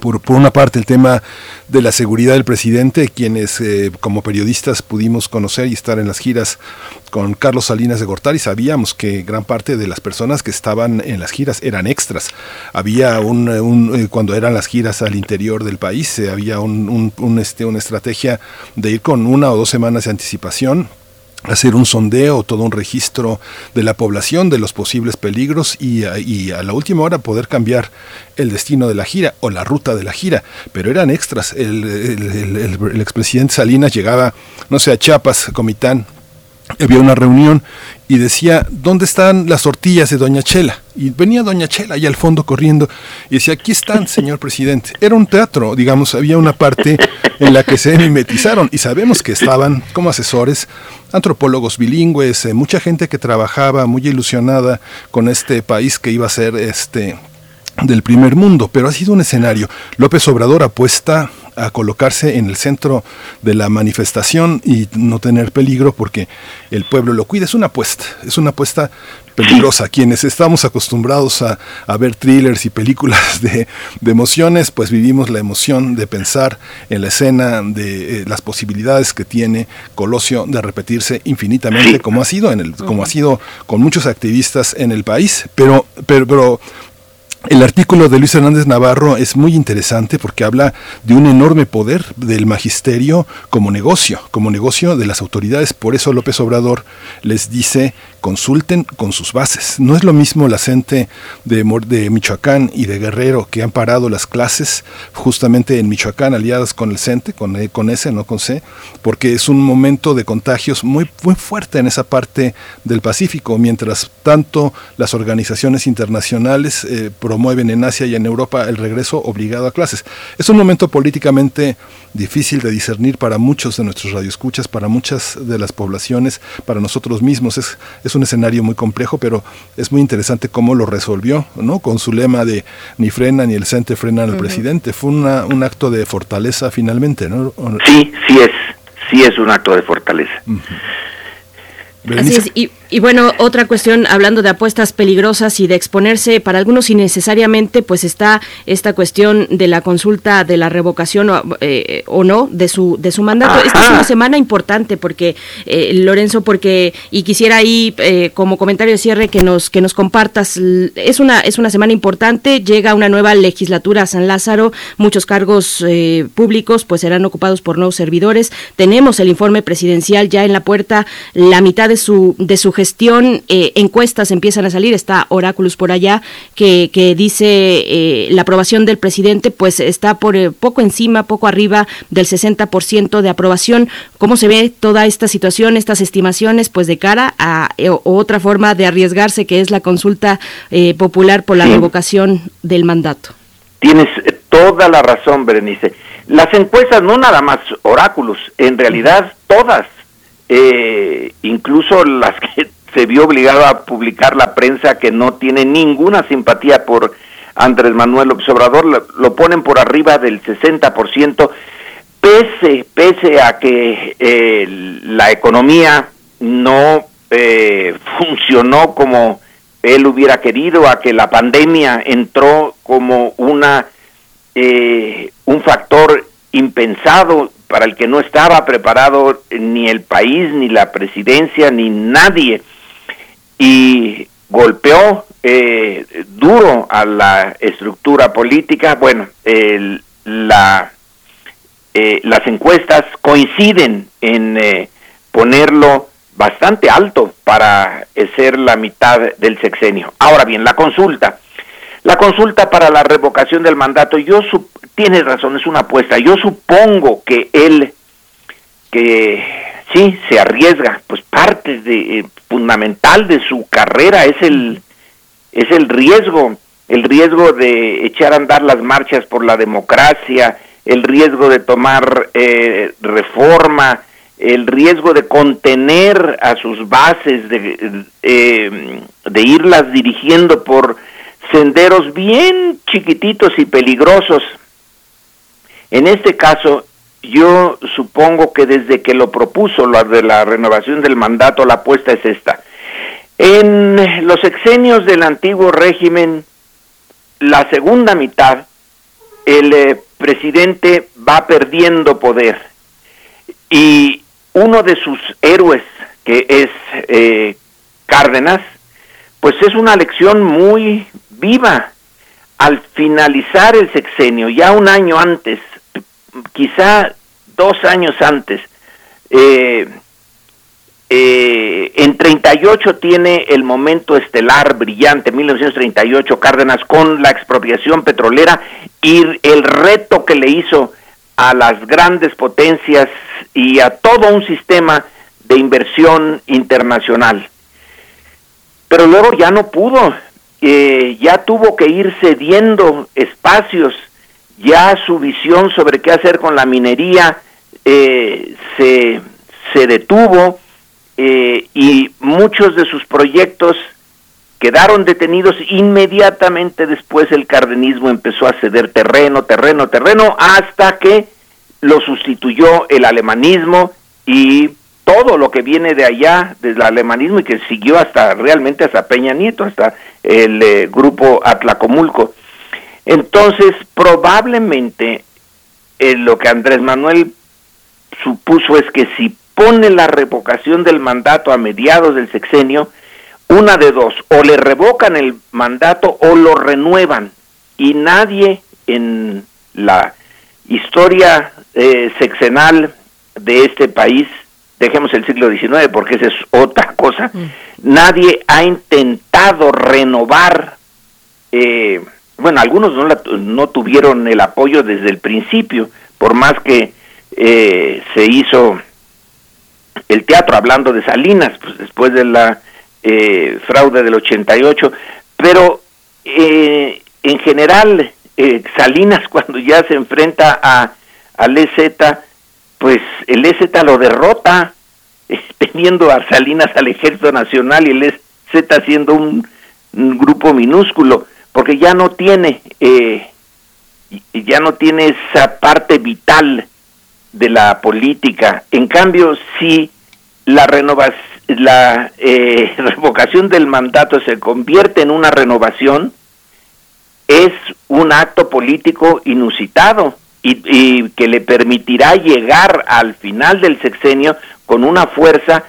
por, por, una parte el tema de la seguridad del presidente, quienes eh, como periodistas pudimos conocer y estar en las giras con Carlos Salinas de Gortari, sabíamos que gran parte de las personas que estaban en las giras eran extras. Había un, un eh, cuando eran las giras al interior del país, eh, había un, este, una estrategia de ir con una o dos semanas de anticipación hacer un sondeo, todo un registro de la población, de los posibles peligros y, y, a la última hora poder cambiar el destino de la gira o la ruta de la gira. Pero eran extras. El, el expresidente Salinas llegaba, no sé, a Chiapas, Comitán, había una reunión y decía, ¿dónde están las tortillas de Doña Chela? Y venía Doña Chela ahí al fondo corriendo y decía, aquí están, señor presidente. Era un teatro, digamos, había una parte en la que se mimetizaron y sabemos que estaban como asesores antropólogos bilingües, eh, mucha gente que trabajaba muy ilusionada con este país que iba a ser este del primer mundo, pero ha sido un escenario. López Obrador apuesta a colocarse en el centro de la manifestación y no tener peligro porque el pueblo lo cuida. Es una apuesta, es una apuesta peligrosa. Quienes estamos acostumbrados a, a ver thrillers y películas de, de, emociones, pues vivimos la emoción de pensar en la escena de eh, las posibilidades que tiene Colosio de repetirse infinitamente, como ha sido en el, como ha sido con muchos activistas en el país. Pero, pero, pero el artículo de Luis Hernández Navarro es muy interesante porque habla de un enorme poder del magisterio como negocio, como negocio de las autoridades. Por eso López Obrador les dice consulten con sus bases. No es lo mismo la gente de, Michoacán y de Guerrero que han parado las clases justamente en Michoacán aliadas con el CENTE, con, e, con S, no con C, porque es un momento de contagios muy, muy fuerte en esa parte del Pacífico, mientras tanto las organizaciones internacionales eh, promueven en Asia y en Europa el regreso obligado a clases. Es un momento políticamente difícil de discernir para muchos de nuestros radioescuchas, para muchas de las poblaciones, para nosotros mismos. Es, es un escenario muy complejo, pero es muy interesante cómo lo resolvió, ¿no? Con su lema de ni frena ni el CENTE frenan al uh -huh. presidente. Fue una, un acto de fortaleza finalmente, ¿no? Sí, sí es, sí es un acto de fortaleza. Uh -huh. Así es, y, y, bueno, otra cuestión, hablando de apuestas peligrosas y de exponerse para algunos innecesariamente, pues está esta cuestión de la consulta de la revocación o, eh, o no de su de su mandato. Ajá. Esta es una semana importante porque eh, Lorenzo, porque y quisiera ahí eh, como comentario de cierre que nos que nos compartas. Es una es una semana importante. Llega una nueva legislatura a San Lázaro. Muchos cargos eh, públicos pues serán ocupados por nuevos servidores. Tenemos el informe presidencial ya en la puerta. La mitad de su de su gestión eh, encuestas empiezan a salir está Oráculos por allá que, que dice eh, la aprobación del presidente pues está por eh, poco encima poco arriba del 60% de aprobación. Cómo se ve toda esta situación estas estimaciones pues de cara a otra forma de arriesgarse que es la consulta popular por la revocación del mandato. Tienes toda la razón Berenice. Las encuestas no nada más oráculos en realidad todas eh, incluso las que se vio obligado a publicar la prensa que no tiene ninguna simpatía por Andrés Manuel López Obrador, lo, ponen por arriba del 60%, pese, pese a que eh, la economía no eh, funcionó como él hubiera querido, a que la pandemia entró como una eh, un factor impensado para el que no estaba preparado ni el país, ni la presidencia, ni nadie, y golpeó eh, duro a la estructura política. Bueno, el, la, eh, las encuestas coinciden en eh, ponerlo bastante alto para ser la mitad del sexenio. Ahora bien, la consulta. La consulta para la revocación del mandato, yo tiene razón, es una apuesta. Yo supongo que él, que sí, se arriesga, pues parte de, eh, fundamental de su carrera es el, es el riesgo, el riesgo de echar a andar las marchas por la democracia, el riesgo de tomar eh, reforma, el riesgo de contener a sus bases, de, eh, de irlas dirigiendo por senderos bien chiquititos y peligrosos. En este caso, yo supongo que desde que lo propuso la de la renovación del mandato, la apuesta es esta. En los exenios del antiguo régimen, la segunda mitad, el eh, presidente va perdiendo poder y uno de sus héroes, que es eh, Cárdenas, pues es una lección muy viva. Al finalizar el sexenio, ya un año antes, quizá dos años antes, eh, eh, en 38 tiene el momento estelar brillante, 1938, Cárdenas, con la expropiación petrolera y el reto que le hizo a las grandes potencias y a todo un sistema de inversión internacional. Pero luego ya no pudo, eh, ya tuvo que ir cediendo espacios, ya su visión sobre qué hacer con la minería eh, se, se detuvo eh, y muchos de sus proyectos quedaron detenidos inmediatamente después el cardenismo empezó a ceder terreno, terreno, terreno, hasta que lo sustituyó el alemanismo y todo lo que viene de allá, del alemanismo y que siguió hasta realmente hasta Peña Nieto, hasta el eh, grupo Atlacomulco. Entonces, probablemente eh, lo que Andrés Manuel supuso es que si pone la revocación del mandato a mediados del sexenio, una de dos, o le revocan el mandato o lo renuevan. Y nadie en la historia eh, sexenal de este país, dejemos el siglo XIX porque esa es otra cosa, mm. nadie ha intentado renovar, eh, bueno, algunos no, no tuvieron el apoyo desde el principio, por más que eh, se hizo el teatro, hablando de Salinas, pues después de la eh, fraude del 88, pero eh, en general eh, Salinas cuando ya se enfrenta a al EZ, pues el EZ lo derrota, teniendo a Salinas al Ejército Nacional y el EZ siendo un, grupo minúsculo, porque ya no tiene ya no tiene esa parte vital de la política. En cambio, si la renovación, la eh, revocación del mandato se convierte en una renovación, es un acto político inusitado y, y, que le permitirá llegar al final del sexenio con una fuerza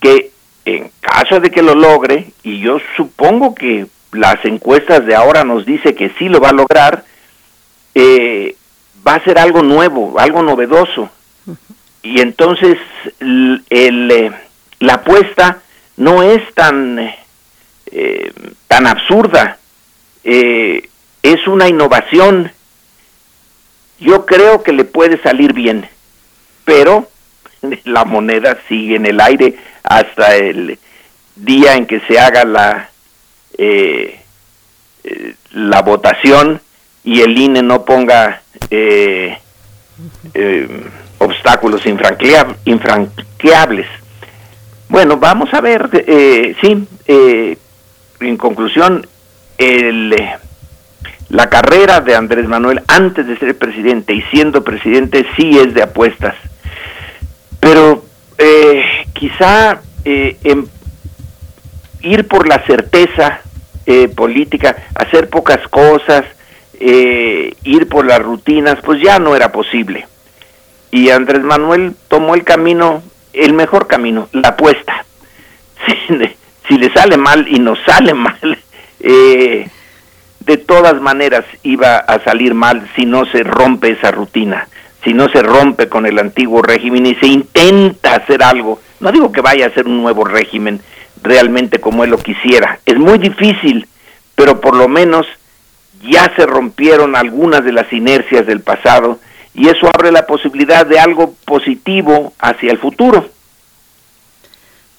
que en caso de que lo logre, y yo supongo que las encuestas de ahora nos dice que sí lo va a lograr, eh, va a ser algo nuevo, algo novedoso. Y entonces el, eh, la apuesta no es tan, eh, tan absurda, eh, es una innovación. Yo creo que le puede salir bien, pero la moneda sigue en el aire hasta el día en que se haga la la votación y el INE no ponga eh, obstáculos infranqueables. Bueno, vamos a ver, eh, sí, eh, en conclusión, el, la carrera de Andrés Manuel antes de ser presidente y siendo presidente sí es de apuestas, pero eh, quizá en ir por la certeza política, hacer pocas cosas, ir por las rutinas, pues ya no era posible y Andrés Manuel tomó el camino, el mejor camino, la apuesta. Si, le sale mal y nos sale mal, eh, de todas maneras iba a salir mal si no se rompe esa rutina, si no se rompe con el antiguo régimen y se intenta hacer algo. No digo que vaya a ser un nuevo régimen realmente como él lo quisiera, es muy difícil, pero por lo menos ya se rompieron algunas de las inercias del pasado y eso abre la posibilidad de algo positivo hacia el futuro.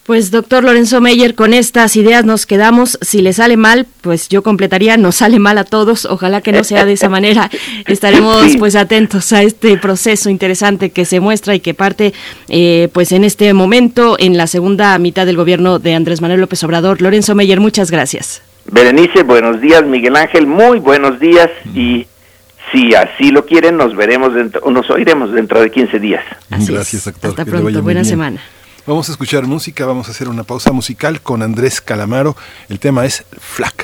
Pues doctor Lorenzo Meyer, con estas ideas nos quedamos. Si le sale mal, pues yo completaría, nos sale mal a todos. Ojalá que no sea de esa manera. Estaremos pues atentos a este proceso interesante que se muestra y que parte eh, pues en este momento, en la segunda mitad del gobierno de Andrés Manuel López Obrador. Lorenzo Meyer, muchas gracias. Berenice, buenos días. Miguel Ángel, muy buenos días. Y si así lo quieren, nos veremos dentro, nos oiremos dentro de 15 días. Gracias, doctor. Hasta pronto, buena bien. semana. Vamos a escuchar música, vamos a hacer una pausa musical con Andrés Calamaro. El tema es Flaca.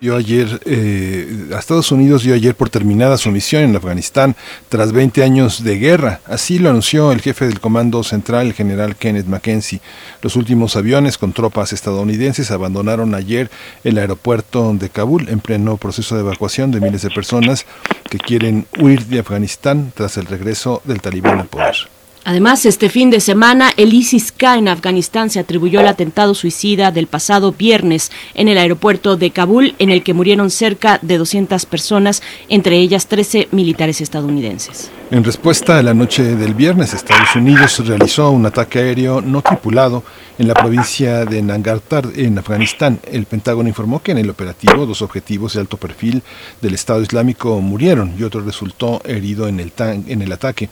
Dio ayer, eh, a Estados Unidos dio ayer por terminada su misión en Afganistán tras 20 años de guerra. Así lo anunció el jefe del Comando Central, el general Kenneth Mackenzie. Los últimos aviones con tropas estadounidenses abandonaron ayer el aeropuerto de Kabul en pleno proceso de evacuación de miles de personas que quieren huir de Afganistán tras el regreso del talibán al poder. Además, este fin de semana, el ISIS-K en Afganistán se atribuyó el atentado suicida del pasado viernes en el aeropuerto de Kabul, en el que murieron cerca de 200 personas, entre ellas 13 militares estadounidenses. En respuesta a la noche del viernes, Estados Unidos realizó un ataque aéreo no tripulado en la provincia de Nangarhar, en Afganistán. El Pentágono informó que en el operativo dos objetivos de alto perfil del Estado Islámico murieron y otro resultó herido en el, tan- en el ataque.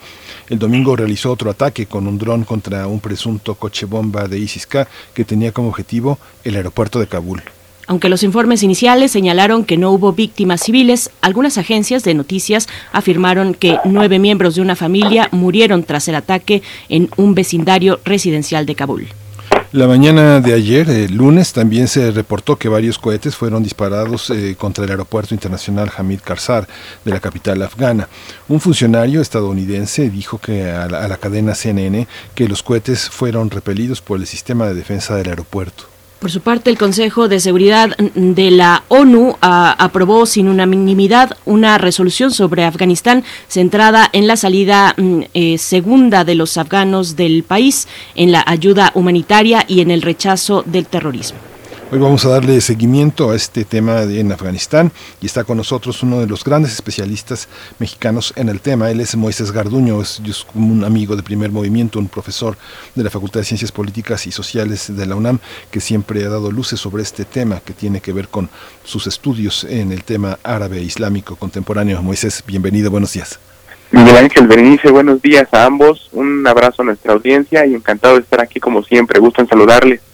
El domingo realizó otro ataque con un dron contra un presunto coche bomba de ISIS-K que tenía como objetivo el aeropuerto de Kabul. Aunque los informes iniciales señalaron que no hubo víctimas civiles, algunas agencias de noticias afirmaron que nueve miembros de una familia murieron tras el ataque en un vecindario residencial de Kabul. La mañana de ayer, el lunes, también se reportó que varios cohetes fueron disparados eh, contra el aeropuerto internacional Hamid Karzai de la capital afgana. Un funcionario estadounidense dijo que a la, a la cadena CNN que los cohetes fueron repelidos por el sistema de defensa del aeropuerto. Por su parte, el Consejo de Seguridad de la ONU ah, aprobó sin unanimidad una resolución sobre Afganistán centrada en la salida mm, eh, segunda de los afganos del país, en la ayuda humanitaria y en el rechazo del terrorismo. Hoy vamos a darle seguimiento a este tema en Afganistán y está con nosotros uno de los grandes especialistas mexicanos en el tema. Él es Moisés Garduño, es, un amigo de primer movimiento, un profesor de la Facultad de Ciencias Políticas y Sociales de la UNAM que siempre ha dado luces sobre este tema que tiene que ver con sus estudios en el tema árabe islámico contemporáneo. Moisés, bienvenido, buenos días. Miguel Ángel Berenice, buenos días a ambos. Un abrazo a nuestra audiencia y encantado de estar aquí como siempre. Gusto en saludarles.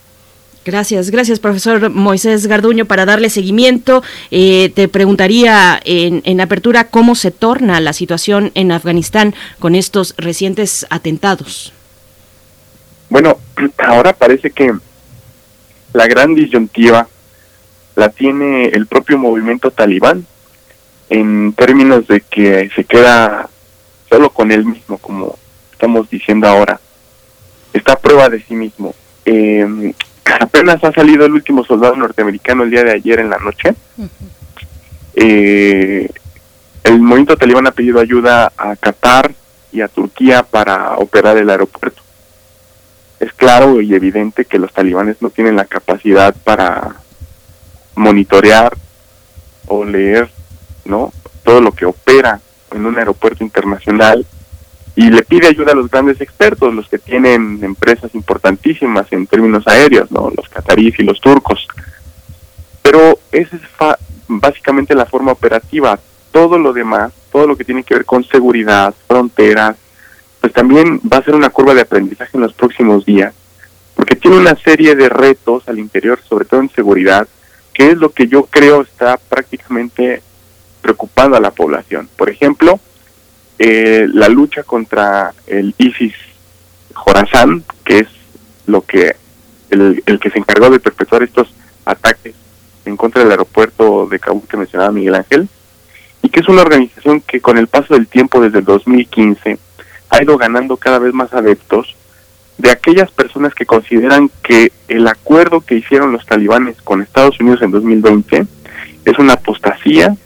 Gracias, gracias profesor Moisés Garduño para darle seguimiento. Eh, te preguntaría en, en apertura cómo se torna la situación en Afganistán con estos recientes atentados. Bueno, ahora parece que la gran disyuntiva la tiene el propio movimiento talibán en términos de que se queda solo con él mismo, como estamos diciendo ahora. Está a prueba de sí mismo. Eh, apenas ha salido el último soldado norteamericano el día de ayer en la noche. Eh, el movimiento talibán ha pedido ayuda a Qatar y a Turquía para operar el aeropuerto. Es claro y evidente que los talibanes no tienen la capacidad para monitorear o leer, ¿no? Todo lo que opera en un aeropuerto internacional y le pide ayuda a los grandes expertos, los que tienen empresas importantísimas en términos aéreos, ¿no? Los cataríes y los turcos. Pero esa es fa- básicamente la forma operativa. Todo lo demás, todo lo que tiene que ver con seguridad, fronteras, pues también va a ser una curva de aprendizaje en los próximos días, porque tiene una serie de retos al interior, sobre todo en seguridad, que es lo que yo creo está prácticamente preocupando a la población. Por ejemplo, eh, la lucha contra el ISIS Jorazán, que es lo que el, el que se encargó de perpetuar estos ataques en contra del aeropuerto de Kabul que mencionaba Miguel Ángel, y que es una organización que con el paso del tiempo desde el 2015 ha ido ganando cada vez más adeptos de aquellas personas que consideran que el acuerdo que hicieron los talibanes con Estados Unidos en 2020 es una apostasía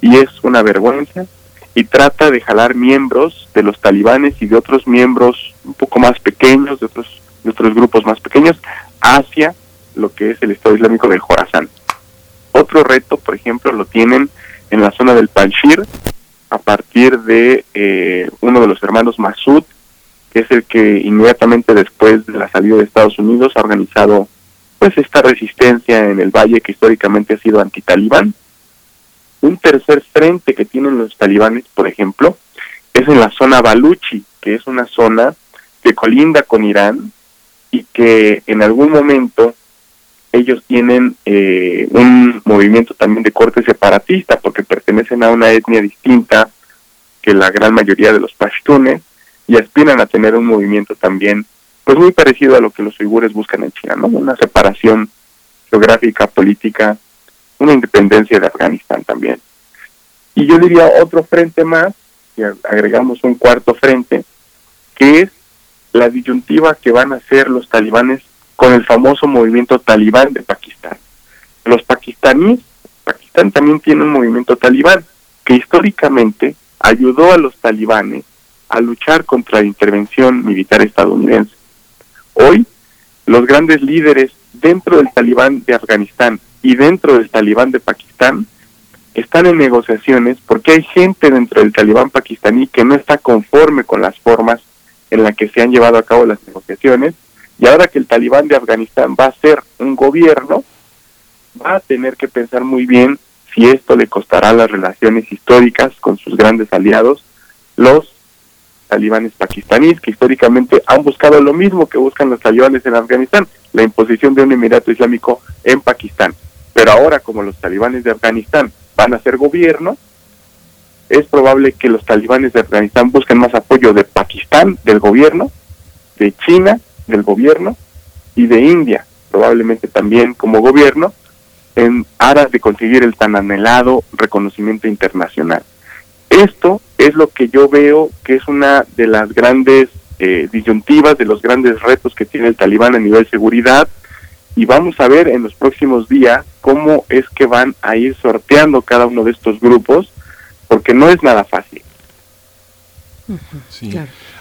y es una vergüenza y trata de jalar miembros de los talibanes y de otros miembros un poco más pequeños, de otros, de otros grupos más pequeños, hacia lo que es el Estado Islámico del Jorazán. Otro reto, por ejemplo, lo tienen en la zona del Panjshir, a partir de eh, uno de los hermanos Masud, que es el que inmediatamente después de la salida de Estados Unidos ha organizado pues esta resistencia en el valle que históricamente ha sido antitalibán. Un tercer frente que tienen los talibanes, por ejemplo, es en la zona Baluchi, que es una zona que colinda con Irán y que en algún momento ellos tienen eh, un movimiento también de corte separatista porque pertenecen a una etnia distinta que la gran mayoría de los pashtunes y aspiran a tener un movimiento también pues muy parecido a lo que los uigures buscan en China, ¿no? Una separación geográfica, política, una independencia de Afganistán también. Y yo diría otro frente más, y agregamos un cuarto frente, que es la disyuntiva que van a hacer los talibanes con el famoso movimiento talibán de Pakistán. Los pakistaníes, Pakistán también tiene un movimiento talibán que históricamente ayudó a los talibanes a luchar contra la intervención militar estadounidense. Hoy, los grandes líderes dentro del talibán de Afganistán y dentro del talibán de Pakistán están en negociaciones porque hay gente dentro del talibán pakistaní que no está conforme con las formas en las que se han llevado a cabo las negociaciones y ahora que el talibán de Afganistán va a ser un gobierno, va a tener que pensar muy bien si esto le costará las relaciones históricas con sus grandes aliados, los talibanes pakistaníes, que históricamente han buscado lo mismo que buscan los talibanes en Afganistán, la imposición de un emirato islámico en Pakistán. Pero ahora, como los talibanes de Afganistán van a ser gobierno, es probable que los talibanes de Afganistán busquen más apoyo de Pakistán, del gobierno, de China, del gobierno, y de India, probablemente también como gobierno, en aras de conseguir el tan anhelado reconocimiento internacional. Esto es lo que yo veo que es una de las grandes eh, disyuntivas, de los grandes retos que tiene el talibán a nivel seguridad, y vamos a ver en los próximos días cómo es que van a ir sorteando cada uno de estos grupos, porque no es nada fácil. Sí.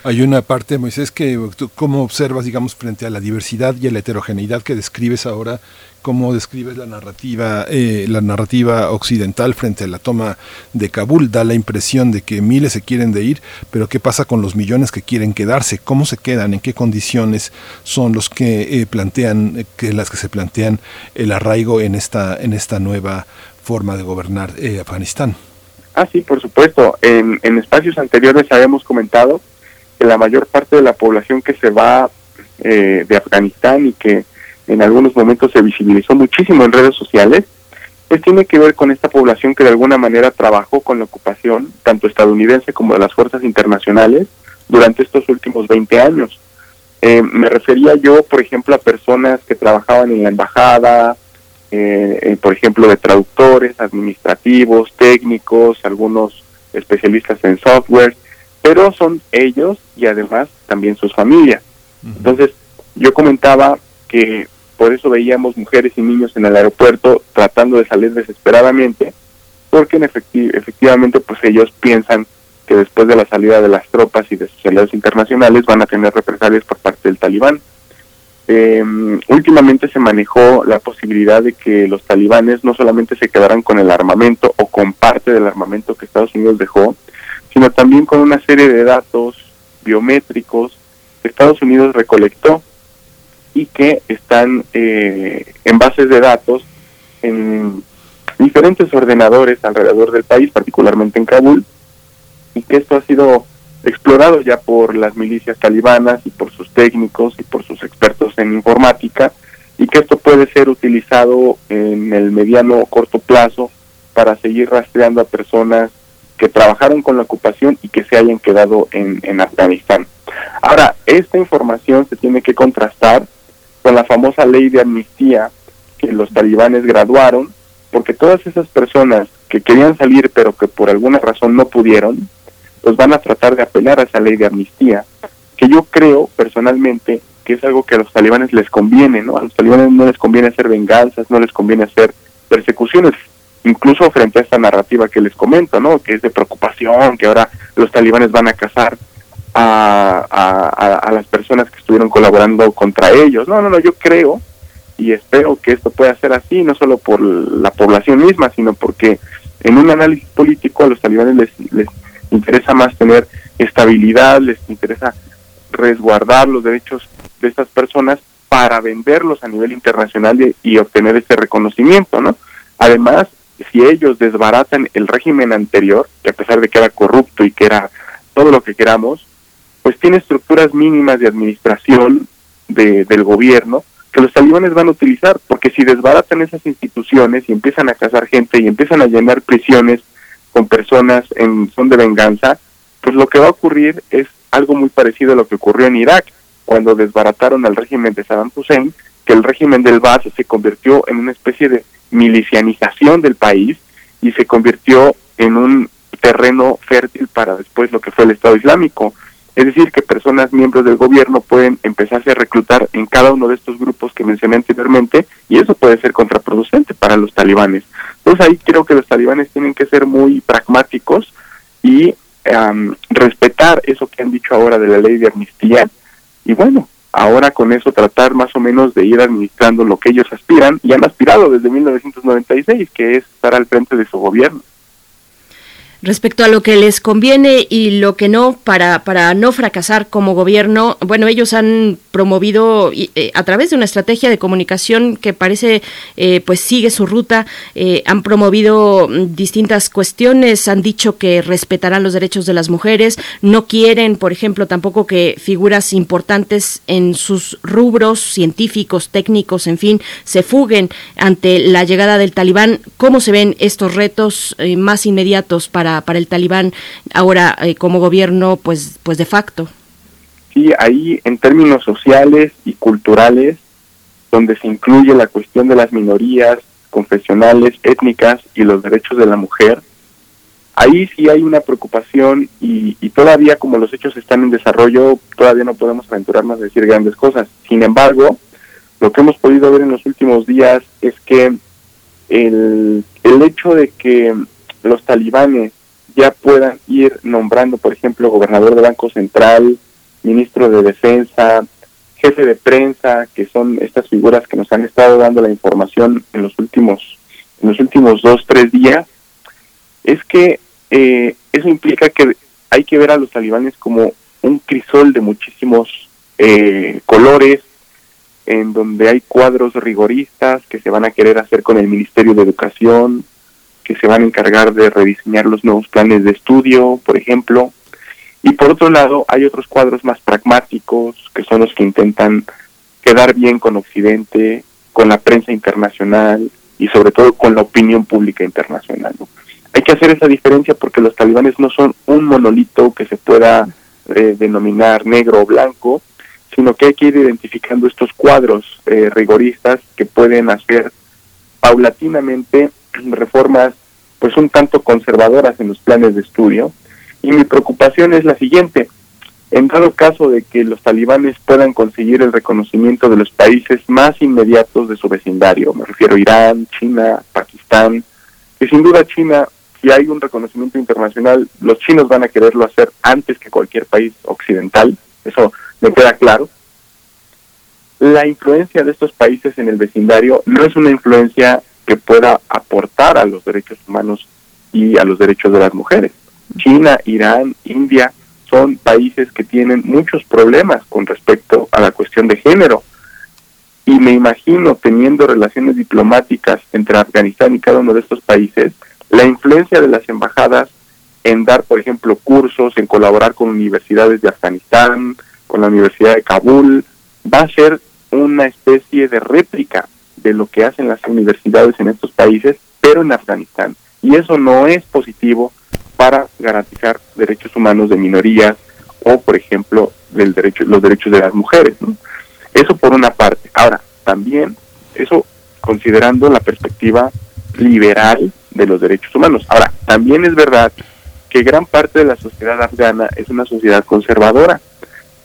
Hay una parte, Moisés, que tú cómo observas, digamos, frente a la diversidad y a la heterogeneidad que describes ahora, cómo describes la narrativa, eh, la narrativa occidental frente a la toma de Kabul. Da la impresión de que miles se quieren de ir, pero ¿qué pasa con los millones que quieren quedarse? ¿Cómo se quedan? ¿En qué condiciones son los que eh, plantean, eh, que las que se plantean el arraigo en esta, en esta nueva forma de gobernar eh, Afganistán? Ah, sí, por supuesto. En, en espacios anteriores habíamos comentado que la mayor parte de la población que se va eh, de Afganistán y que en algunos momentos se visibilizó muchísimo en redes sociales, pues tiene que ver con esta población que de alguna manera trabajó con la ocupación, tanto estadounidense como de las fuerzas internacionales, durante estos últimos 20 años. Eh, me refería yo, por ejemplo, a personas que trabajaban en la embajada, eh, eh, por ejemplo, de traductores, administrativos, técnicos, algunos especialistas en software, pero son ellos y además también sus familias. Entonces, yo comentaba que por eso veíamos mujeres y niños en el aeropuerto tratando de salir desesperadamente, porque en efecti- efectivamente pues ellos piensan que después de la salida de las tropas y de sus aliados internacionales van a tener represalias por parte del talibán. eh, últimamente se manejó la posibilidad de que los talibanes no solamente se quedaran con el armamento o con parte del armamento que Estados Unidos dejó, sino también con una serie de datos biométricos que Estados Unidos recolectó y que están eh, en bases de datos en diferentes ordenadores alrededor del país, particularmente en Kabul, y que esto ha sido explorado ya por las milicias talibanas y por sus técnicos y por sus expertos en informática, y que esto puede ser utilizado en el mediano o corto plazo para seguir rastreando a personas que trabajaron con la ocupación y que se hayan quedado en, en Afganistán. Ahora, esta información se tiene que contrastar con la famosa ley de amnistía que los talibanes graduaron, porque todas esas personas que querían salir pero que por alguna razón no pudieron, pues van a tratar de apelar a esa ley de amnistía, que yo creo personalmente que es algo que a los talibanes les conviene, ¿no? A los talibanes no les conviene hacer venganzas, no les conviene hacer persecuciones, incluso frente a esta narrativa que les comento, ¿no? Que es de preocupación, que ahora los talibanes van a cazar a, a, las personas que estuvieron colaborando contra ellos. No, no, no, yo creo y espero que esto pueda ser así, no solo por la población misma, sino porque en un análisis político a los talibanes les, les interesa más tener estabilidad, les interesa resguardar los derechos de estas personas para venderlos a nivel internacional y, y obtener ese reconocimiento, ¿no? Además, si ellos desbaratan el régimen anterior, que a pesar de que era corrupto y que era todo lo que queramos, pues tiene estructuras mínimas de administración de, del gobierno que los talibanes van a utilizar, porque si desbaratan esas instituciones y empiezan a cazar gente y empiezan a llenar prisiones con personas en son de venganza, pues lo que va a ocurrir es algo muy parecido a lo que ocurrió en Irak, cuando desbarataron al régimen de Saddam Hussein, que el régimen del Baas se convirtió en una especie de milicianización del país y se convirtió en un terreno fértil para después lo que fue el Estado Islámico. Es decir, que personas miembros del gobierno pueden empezarse a reclutar en cada uno de estos grupos que mencioné anteriormente y eso puede ser contraproducente para los talibanes. Entonces ahí creo que los talibanes tienen que ser muy pragmáticos y respetar eso que han dicho ahora de la ley de amnistía y bueno, ahora con eso tratar más o menos de ir administrando lo que ellos aspiran y han aspirado desde 1996, que es estar al frente de su gobierno respecto a lo que les conviene y lo que no para, para no fracasar como gobierno. Bueno, ellos han promovido eh, a través de una estrategia de comunicación que parece eh, pues sigue su ruta, eh, han promovido distintas cuestiones, han dicho que respetarán los derechos de las mujeres, no quieren, por ejemplo, tampoco que figuras importantes en sus rubros científicos, técnicos, en fin, se fuguen ante la llegada del talibán. ¿Cómo se ven estos retos más inmediatos para para, el talibán ahora eh, como gobierno pues, pues de facto. Sí, ahí en términos sociales y culturales, donde se incluye la cuestión de las minorías confesionales, étnicas y los derechos de la mujer, ahí sí hay una preocupación y, y, todavía como los hechos están en desarrollo, todavía no podemos aventurarnos a decir grandes cosas. Sin embargo, lo que hemos podido ver en los últimos días es que el, el hecho de que los talibanes ya puedan ir nombrando, por ejemplo, gobernador del Banco Central, ministro de Defensa, jefe de prensa, que son estas figuras que nos han estado dando la información en los últimos, en los últimos dos, tres días, es que eh, eso implica que hay que ver a los talibanes como un crisol de muchísimos eh, colores, en donde hay cuadros rigoristas que se van a querer hacer con el Ministerio de Educación, que se van a encargar de rediseñar los nuevos planes de estudio, por ejemplo. Y por otro lado, hay otros cuadros más pragmáticos, que son los que intentan quedar bien con Occidente, con la prensa internacional y sobre todo con la opinión pública internacional. Hay que hacer esa diferencia porque los talibanes no son un monolito que se pueda eh, denominar negro o blanco, sino que hay que ir identificando estos cuadros eh, rigoristas que pueden hacer paulatinamente reformas pues un tanto conservadoras en los planes de estudio y mi preocupación es la siguiente en dado caso de que los talibanes puedan conseguir el reconocimiento de los países más inmediatos de su vecindario, me refiero a Irán, China, Pakistán, que sin duda China, si hay un reconocimiento internacional, los chinos van a quererlo hacer antes que cualquier país occidental, eso me queda claro. la influencia de estos países en el vecindario no es una influencia que pueda aportar a los derechos humanos y a los derechos de las mujeres. China, Irán, India son países que tienen muchos problemas con respecto a la cuestión de género. Y me imagino teniendo relaciones diplomáticas entre Afganistán y cada uno de estos países, la influencia de las embajadas en dar, por ejemplo, cursos, en colaborar con universidades de Afganistán, con la Universidad de Kabul, va a ser una especie de réplica de lo que hacen las universidades en estos países, pero en Afganistán. Y eso no es positivo para garantizar derechos humanos de minorías o, por ejemplo, del derecho, los derechos de las mujeres. Eso por una parte. Ahora, también eso considerando la perspectiva liberal de los derechos humanos. Ahora, también es verdad que gran parte de la sociedad afgana es una sociedad conservadora.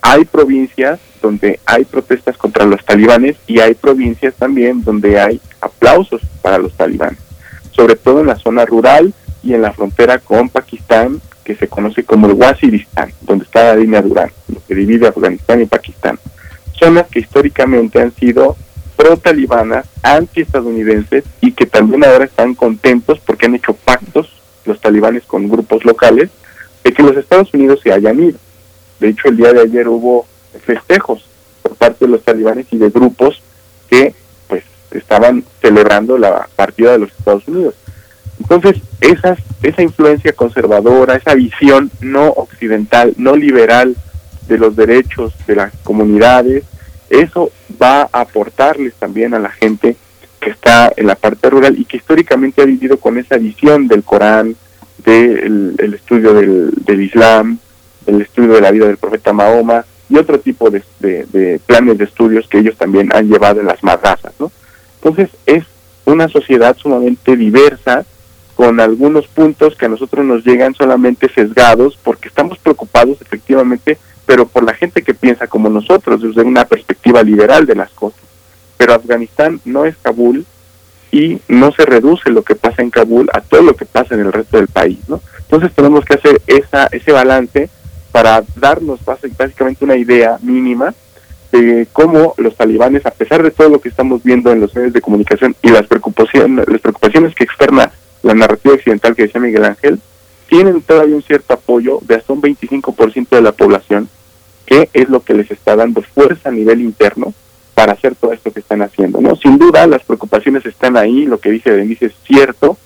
Hay provincias donde hay protestas contra los talibanes y hay provincias también donde hay aplausos para los talibanes, sobre todo en la zona rural y en la frontera con Pakistán, que se conoce como el Waziristán, donde está la línea Durán, lo que divide Afganistán y Pakistán. Zonas que históricamente han sido pro-talibanas, anti-estadounidenses y que también ahora están contentos porque han hecho pactos los talibanes con grupos locales de que los Estados Unidos se hayan ido. De hecho, el día de ayer hubo festejos por parte de los talibanes y de grupos que pues estaban celebrando la partida de los Estados Unidos. Entonces, esas, esa influencia conservadora, esa visión no occidental, no liberal de los derechos de las comunidades, eso va a aportarles también a la gente que está en la parte rural y que históricamente ha vivido con esa visión del Corán, del el estudio del, Islam, el estudio de la vida del profeta Mahoma y otro tipo de, de, planes de estudios que ellos también han llevado en las madrasas, ¿no? Entonces es una sociedad sumamente diversa con algunos puntos que a nosotros nos llegan solamente sesgados porque estamos preocupados efectivamente, pero por la gente que piensa como nosotros desde una perspectiva liberal de las cosas. Pero Afganistán no es Kabul y no se reduce lo que pasa en Kabul a todo lo que pasa en el resto del país, ¿no? Entonces tenemos que hacer esa, ese balance para darnos básicamente una idea mínima de cómo los talibanes, a pesar de todo lo que estamos viendo en los medios de comunicación y las preocupaciones, las preocupaciones que externa la narrativa occidental que decía Miguel Ángel, tienen todavía un cierto apoyo de hasta un 25% de la población, que es lo que les está dando fuerza a nivel interno para hacer todo esto que están haciendo. no Sin duda, las preocupaciones están ahí, lo que dice Denise es cierto,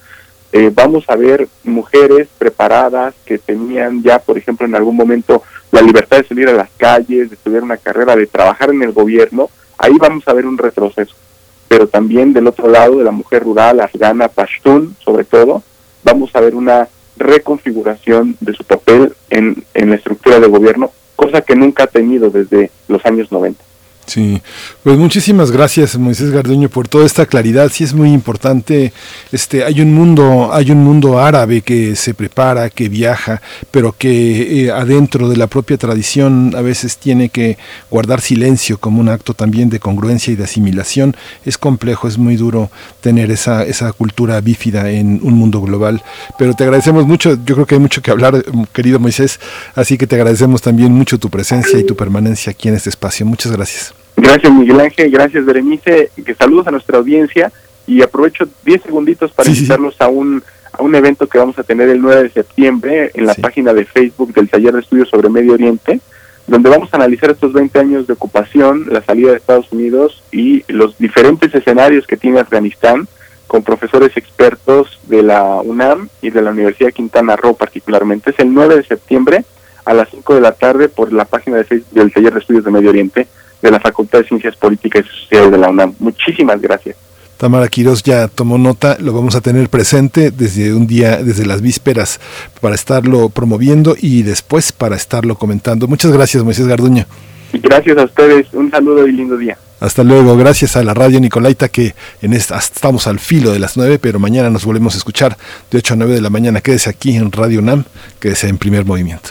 eh, vamos a ver mujeres preparadas que tenían ya, por ejemplo, en algún momento la libertad de salir a las calles, de estudiar una carrera, de trabajar en el gobierno, ahí vamos a ver un retroceso. Pero también del otro lado, de la mujer rural, afgana, pashtun, sobre todo, vamos a ver una reconfiguración de su papel en, en la estructura de gobierno, cosa que nunca ha tenido desde los años 90. Sí, pues muchísimas gracias Moisés Garduño por toda esta claridad. Sí es muy importante. Este, hay un mundo, hay un mundo árabe que se prepara, que viaja, pero que eh, adentro de la propia tradición a veces tiene que guardar silencio como un acto también de congruencia y de asimilación. Es complejo, es muy duro tener esa esa cultura bífida en un mundo global. Pero te agradecemos mucho. Yo creo que hay mucho que hablar, querido Moisés. Así que te agradecemos también mucho tu presencia y tu permanencia aquí en este espacio. Muchas gracias. Gracias Miguel Ángel, gracias Berenice, que saludos a nuestra audiencia y aprovecho 10 segunditos para invitarlos a un a un evento que vamos a tener el 9 de septiembre en la página de Facebook del Taller de Estudios sobre Medio Oriente, donde vamos a analizar estos 20 años de ocupación, la salida de Estados Unidos y los diferentes escenarios que tiene Afganistán con profesores expertos de la UNAM y de la Universidad de Quintana Roo particularmente. Es el 9 de septiembre a las 5 de la tarde por la página de Facebook del Taller de Estudios de Medio Oriente de la Facultad de Ciencias Políticas y Sociales de la UNAM. Muchísimas gracias. Tamara Quiroz ya tomó nota, lo vamos a tener presente desde un día, desde las vísperas, para estarlo promoviendo y después para estarlo comentando. Muchas gracias, Moisés Garduño. Gracias a ustedes, un saludo y lindo día. Hasta luego, gracias a la radio Nicolaita que en esta, estamos al filo de las nueve, pero mañana nos volvemos a escuchar de 8 a 9 de la mañana. Quédese aquí en Radio UNAM, quédese en primer movimiento.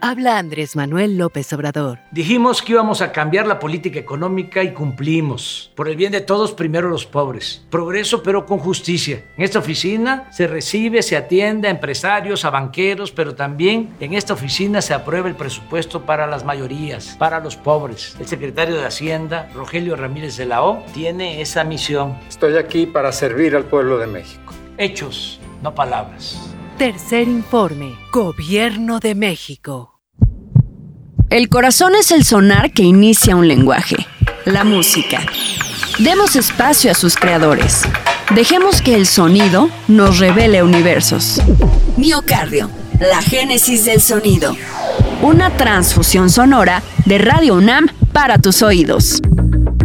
Habla Andrés Manuel López Obrador. Dijimos que íbamos a cambiar la política económica y cumplimos. Por el bien de todos, primero los pobres. Progreso, pero con justicia. En esta oficina se recibe, se atiende a empresarios, a banqueros, pero también en esta oficina se aprueba el presupuesto para las mayorías, para los pobres. El secretario de Hacienda, Rogelio Ramírez de la O, tiene esa misión. Estoy aquí para servir al pueblo de México. Hechos, no palabras. Tercer informe. Gobierno de México. El corazón es el sonar que inicia un lenguaje, la música. Demos espacio a sus creadores. Dejemos que el sonido nos revele universos. Miocardio, la génesis del sonido. Una transfusión sonora de Radio UNAM para tus oídos.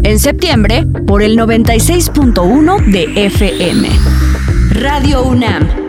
En septiembre, por el 96.1 de FM. Radio UNAM,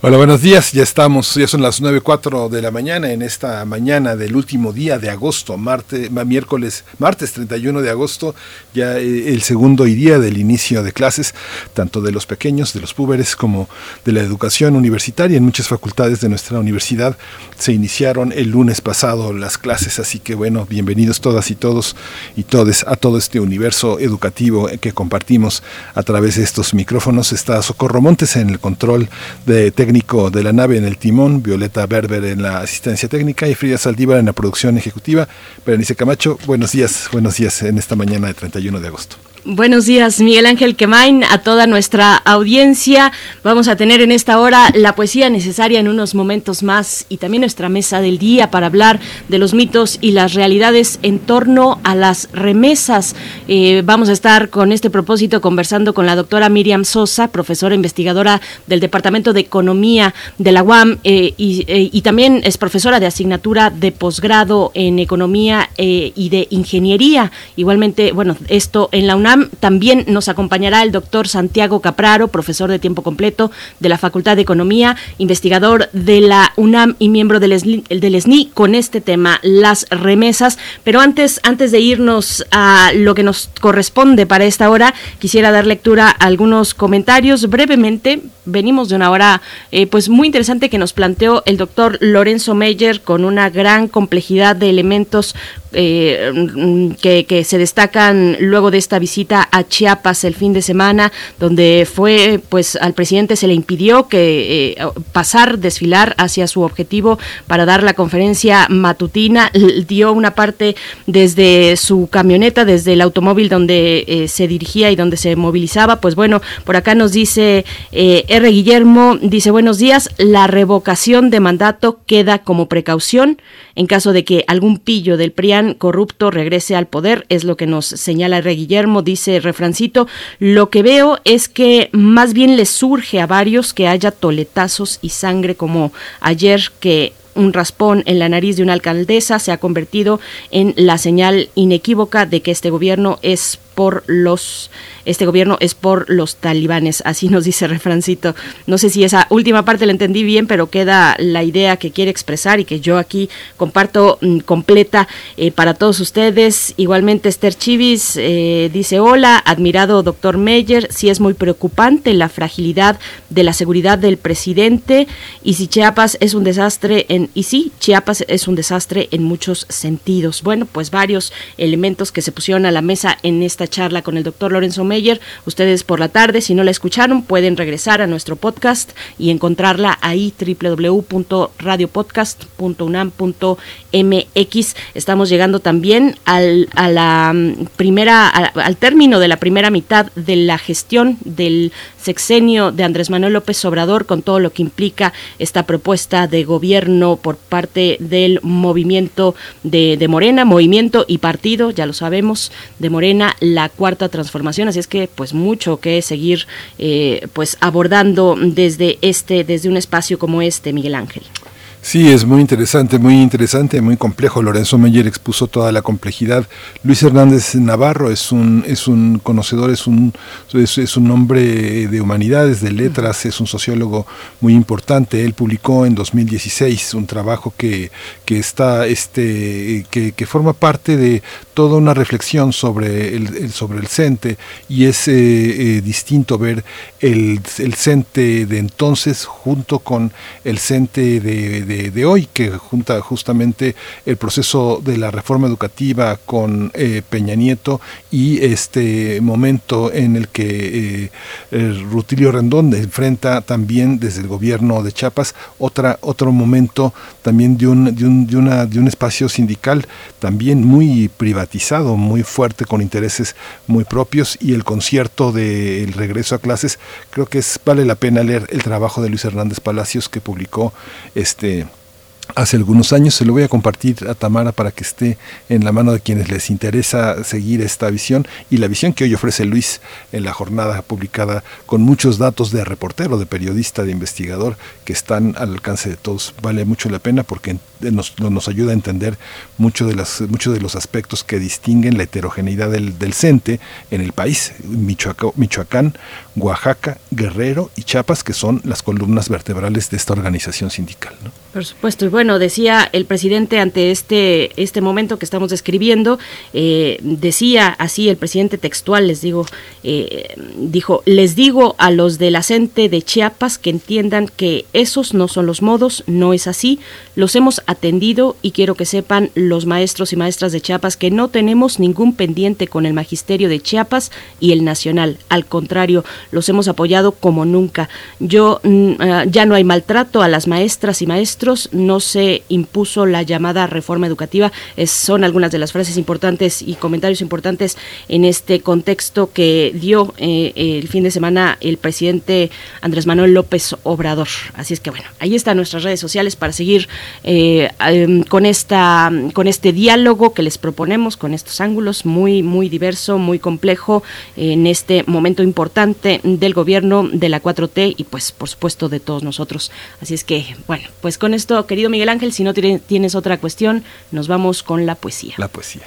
Hola, buenos días. Ya estamos, ya son las 9.04 de la mañana en esta mañana del último día de agosto, martes, miércoles, martes 31 de agosto, ya eh, el segundo día del inicio de clases, tanto de los pequeños, de los púberes, como de la educación universitaria. En muchas facultades de nuestra universidad se iniciaron el lunes pasado las clases, así que bueno, bienvenidos todas y todos y todes a todo este universo educativo que compartimos a través de estos micrófonos. Está Socorro Montes en el control de técnico de la nave en el timón, Violeta Berber en la asistencia técnica y Frida Saldívar en la producción ejecutiva. Berenice Camacho, buenos días, buenos días en esta mañana de 31 de agosto. Buenos días, Miguel Ángel Quemain, a toda nuestra audiencia. Vamos a tener en esta hora la poesía necesaria en unos momentos más y también nuestra mesa del día para hablar de los mitos y las realidades en torno a las remesas. Eh, vamos a estar con este propósito conversando con la doctora Miriam Sosa, profesora investigadora del Departamento de Economía de la UAM eh, y, eh, y, también es profesora de asignatura de posgrado en Economía y de Ingeniería. Igualmente, bueno, esto en la UNAM también nos acompañará el doctor Santiago Capraro, profesor de tiempo completo de la Facultad de Economía, investigador de la UNAM y miembro del SNI, con este tema, las remesas. Pero antes, antes de irnos a lo que nos corresponde para esta hora, quisiera dar lectura a algunos comentarios brevemente. Venimos de una hora eh, pues muy interesante que nos planteó el doctor Lorenzo Meyer con una gran complejidad de elementos eh, que, que, se destacan luego de esta visita a Chiapas el fin de semana, donde fue, pues al presidente se le impidió que eh, pasar, desfilar hacia su objetivo para dar la conferencia matutina, dio una parte desde su camioneta, desde el automóvil donde eh, se dirigía y donde se movilizaba, pues bueno, por acá nos dice R. Guillermo, dice buenos días, la revocación de mandato queda como precaución en caso de que algún pillo del Corrupto regrese al poder, es lo que nos señala Re Guillermo, dice Refrancito, lo que veo es que más bien le surge a varios que haya toletazos y sangre como ayer que un raspón en la nariz de una alcaldesa se ha convertido en la señal inequívoca de que este gobierno es por los este gobierno es por los talibanes, así nos dice Refrancito. No sé si esa última parte la entendí bien, pero queda la idea que quiere expresar y que yo aquí comparto mm, completa eh, para todos ustedes. Igualmente Esther Chivis eh, dice, hola, admirado doctor Meyer, sí es muy preocupante la fragilidad de la seguridad del presidente y si Chiapas es un desastre en, y sí, Chiapas es un desastre en muchos sentidos. Bueno, pues varios elementos que se pusieron a la mesa en esta charla con el doctor Lorenzo Meyer. Ustedes por la tarde, si no la escucharon, pueden regresar a nuestro podcast y encontrarla ahí www.radiopodcast.unam.mx. Estamos llegando también al, a la mm, primera, al término de la primera mitad de la gestión del sexenio de Andrés Manuel López Obrador con todo lo que implica esta propuesta de gobierno por parte del movimiento de, de Morena, movimiento y partido, ya lo sabemos, de Morena, la cuarta transformación. Así es que pues mucho que seguir eh, pues abordando desde este, desde un espacio como este, Miguel Ángel. Sí, es muy interesante, muy interesante, muy complejo. Lorenzo Meyer expuso toda la complejidad. Luis Hernández Navarro es un, es un conocedor, es un, es, un hombre de humanidades, de letras, es un sociólogo muy importante. Él publicó en 2016 un trabajo que, que está, este, que, que forma parte de toda una reflexión sobre el, sobre el CENTE y es eh, eh, distinto ver el, el CENTE de entonces junto con el CENTE de de, hoy, que junta justamente el proceso de la reforma educativa con eh, Peña Nieto y este momento en el que eh, Rutilio Rendón enfrenta también desde el gobierno de Chiapas otra, otro momento también de un, de un, de una, de un espacio sindical también muy privatizado, muy fuerte, con intereses muy propios y el concierto del regreso a clases, creo que es, vale la pena leer el trabajo de Luis Hernández Palacios que publicó este hace algunos años. Se lo voy a compartir a Tamara para que esté en la mano de quienes les interesa seguir esta visión y la visión que hoy ofrece Luis en la jornada publicada con muchos datos de reportero, de periodista, de investigador que están al alcance de todos. Vale mucho la pena porque nos, nos ayuda a entender mucho de las, muchos de los aspectos que distinguen la heterogeneidad del, del CENTE en el país. Michoacán, Oaxaca, Guerrero y Chiapas, que son las columnas vertebrales de esta organización sindical. ¿no? Por supuesto, y bueno, decía el presidente ante este, este momento que estamos describiendo, eh, decía así el presidente textual, les digo, eh, dijo, les digo a los de la CENTE de Chiapas que entiendan que esos no son los modos, no es así, los hemos atendido y quiero que sepan los maestros y maestras de Chiapas que no tenemos ningún pendiente con el magisterio de Chiapas y el nacional, al contrario, los hemos apoyado como nunca. Yo mm, ah, ya no hay maltrato a las maestras y maestros, no se impuso la llamada reforma educativa. Es, son algunas de las frases importantes y comentarios importantes en este contexto que dio eh, el fin de semana el presidente Andrés Manuel López Obrador. Así es que bueno, ahí están nuestras redes sociales para seguir eh, em, con esta con este diálogo que les proponemos con estos ángulos muy muy diverso, muy complejo en este momento importante del gobierno de la 4T y pues por supuesto de todos nosotros. Así es que bueno, pues con esto, querido Miguel Ángel, si no tienes otra cuestión, nos vamos con la poesía. La poesía.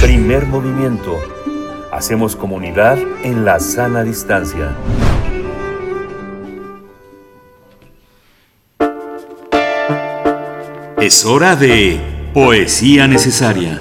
Primer movimiento. Hacemos comunidad en la sana distancia. Es hora de poesía necesaria.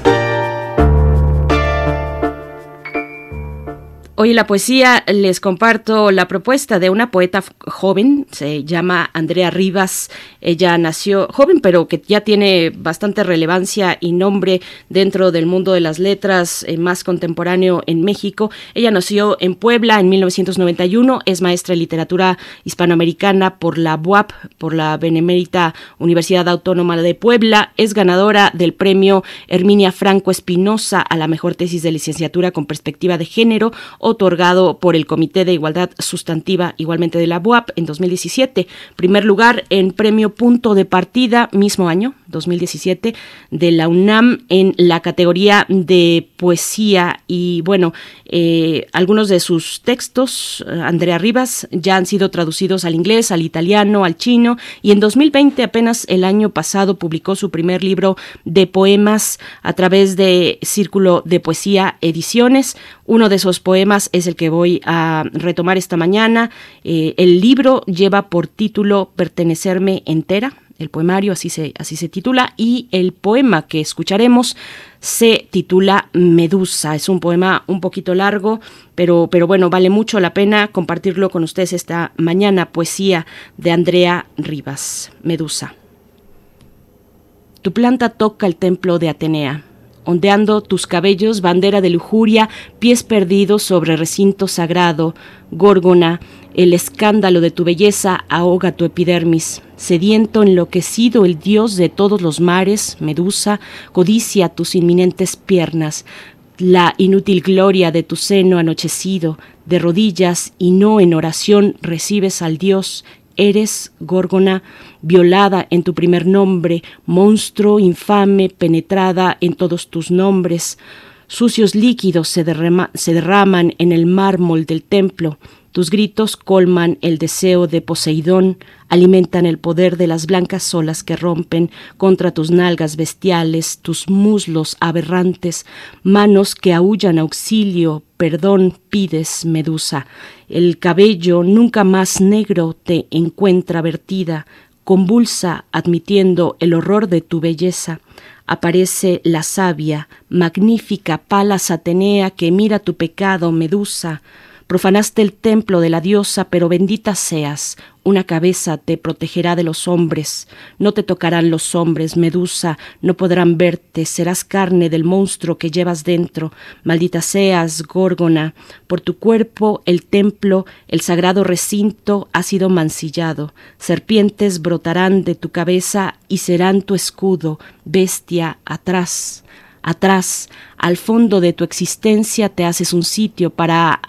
Hoy en la poesía les comparto la propuesta de una poeta joven, se llama Andrea Rivas. Ella nació joven, pero que ya tiene bastante relevancia y nombre dentro del mundo de las letras eh, más contemporáneo en México. Ella nació en Puebla en 1991, es maestra de literatura hispanoamericana por la BUAP, por la Benemérita Universidad Autónoma de Puebla. Es ganadora del premio Herminia Franco Espinosa a la mejor tesis de licenciatura con perspectiva de género otorgado por el Comité de Igualdad Sustantiva, igualmente de la BUAP, en 2017. Primer lugar en premio Punto de Partida, mismo año, 2017, de la UNAM en la categoría de poesía. Y bueno, eh, algunos de sus textos, eh, Andrea Rivas, ya han sido traducidos al inglés, al italiano, al chino. Y en 2020, apenas el año pasado, publicó su primer libro de poemas a través de Círculo de Poesía Ediciones. Uno de esos poemas es el que voy a retomar esta mañana. Eh, el libro lleva por título Pertenecerme entera, el poemario así se, así se titula, y el poema que escucharemos se titula Medusa. Es un poema un poquito largo, pero, pero bueno, vale mucho la pena compartirlo con ustedes esta mañana. Poesía de Andrea Rivas, Medusa. Tu planta toca el templo de Atenea ondeando tus cabellos, bandera de lujuria, pies perdidos sobre recinto sagrado, górgona, el escándalo de tu belleza ahoga tu epidermis. Sediento, enloquecido, el dios de todos los mares, Medusa, codicia tus inminentes piernas. La inútil gloria de tu seno anochecido, de rodillas y no en oración recibes al dios Eres, Górgona, violada en tu primer nombre, monstruo infame, penetrada en todos tus nombres. Sucios líquidos se, se derraman en el mármol del templo. Tus gritos colman el deseo de Poseidón, alimentan el poder de las blancas olas que rompen contra tus nalgas bestiales, tus muslos aberrantes, manos que aullan auxilio, perdón pides, Medusa. El cabello nunca más negro te encuentra vertida, convulsa admitiendo el horror de tu belleza. Aparece la sabia, magnífica Palas Atenea que mira tu pecado, Medusa. Profanaste el templo de la diosa, pero bendita seas. Una cabeza te protegerá de los hombres. No te tocarán los hombres, Medusa, no podrán verte. Serás carne del monstruo que llevas dentro. Maldita seas, Górgona. Por tu cuerpo el templo, el sagrado recinto ha sido mancillado. Serpientes brotarán de tu cabeza y serán tu escudo. Bestia, atrás atrás, al fondo de tu existencia te haces un sitio para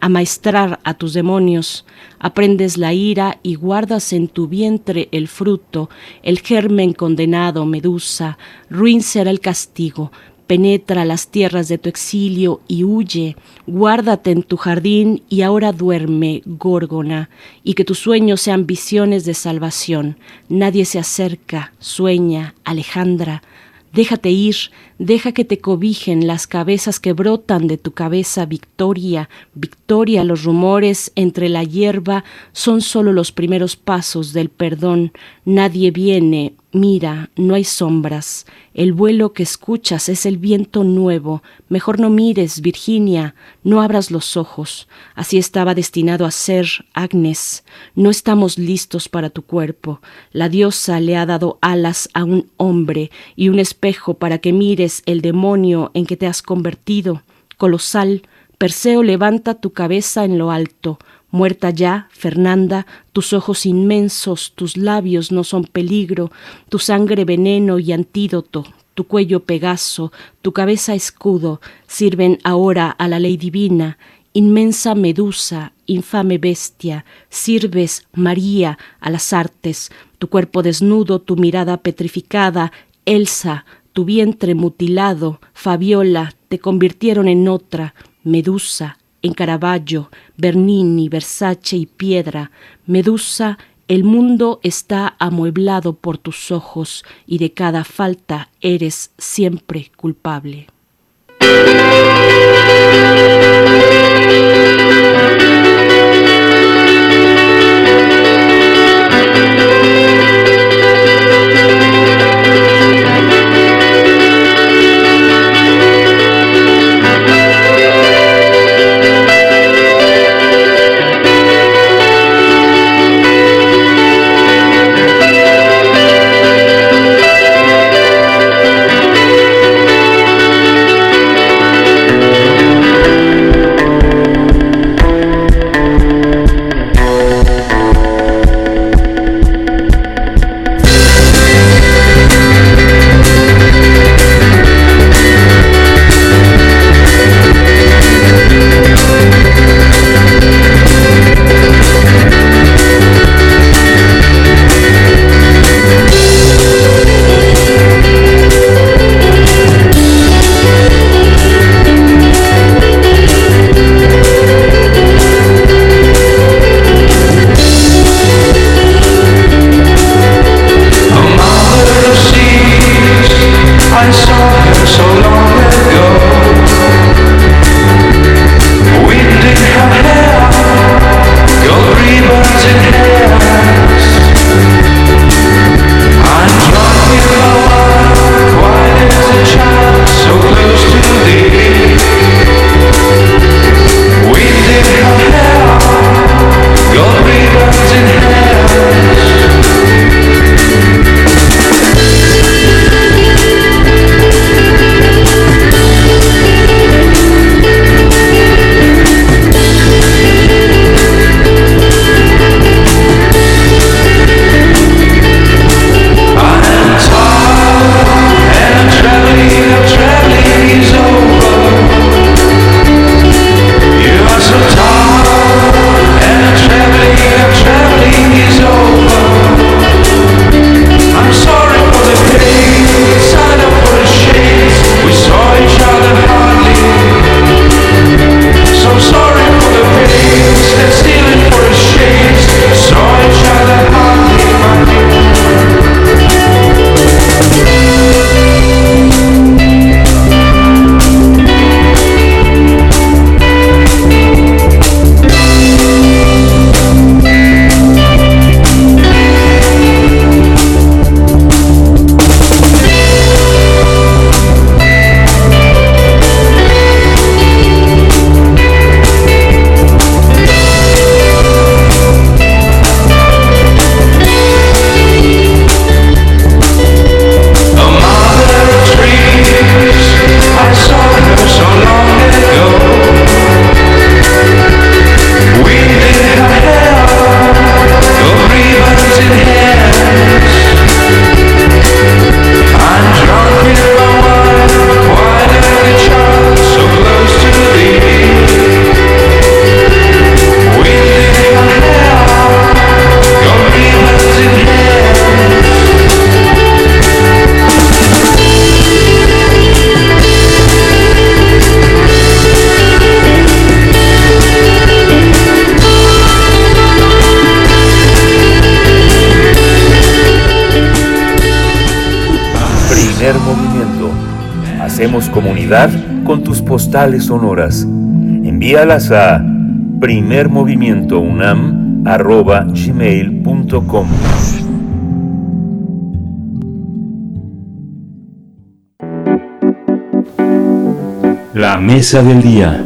amaestrar a tus demonios, aprendes la ira y guardas en tu vientre el fruto, el germen condenado, Medusa, ruin será el castigo, penetra las tierras de tu exilio y huye, guárdate en tu jardín y ahora duerme, Górgona, y que tus sueños sean visiones de salvación. Nadie se acerca, sueña, Alejandra, Déjate ir, deja que te cobijen las cabezas que brotan de tu cabeza, Victoria, Victoria, los rumores entre la hierba son solo los primeros pasos del perdón. Nadie viene, Mira, no hay sombras. El vuelo que escuchas es el viento nuevo. Mejor no mires, Virginia, no abras los ojos. Así estaba destinado a ser, Agnes. No estamos listos para tu cuerpo. La diosa le ha dado alas a un hombre y un espejo para que mires el demonio en que te has convertido. Colosal, Perseo levanta tu cabeza en lo alto. Muerta ya, Fernanda, tus ojos inmensos, tus labios no son peligro, tu sangre veneno y antídoto, tu cuello Pegaso, tu cabeza escudo, sirven ahora a la ley divina, inmensa medusa, infame bestia, sirves, María, a las artes, tu cuerpo desnudo, tu mirada petrificada, Elsa, tu vientre mutilado, Fabiola, te convirtieron en otra, Medusa, en Caravaggio, Bernini, Versace y Piedra, Medusa, el mundo está amueblado por tus ojos y de cada falta eres siempre culpable. Postales sonoras. Envíalas a primermovimientounam.gmail.com La mesa del día.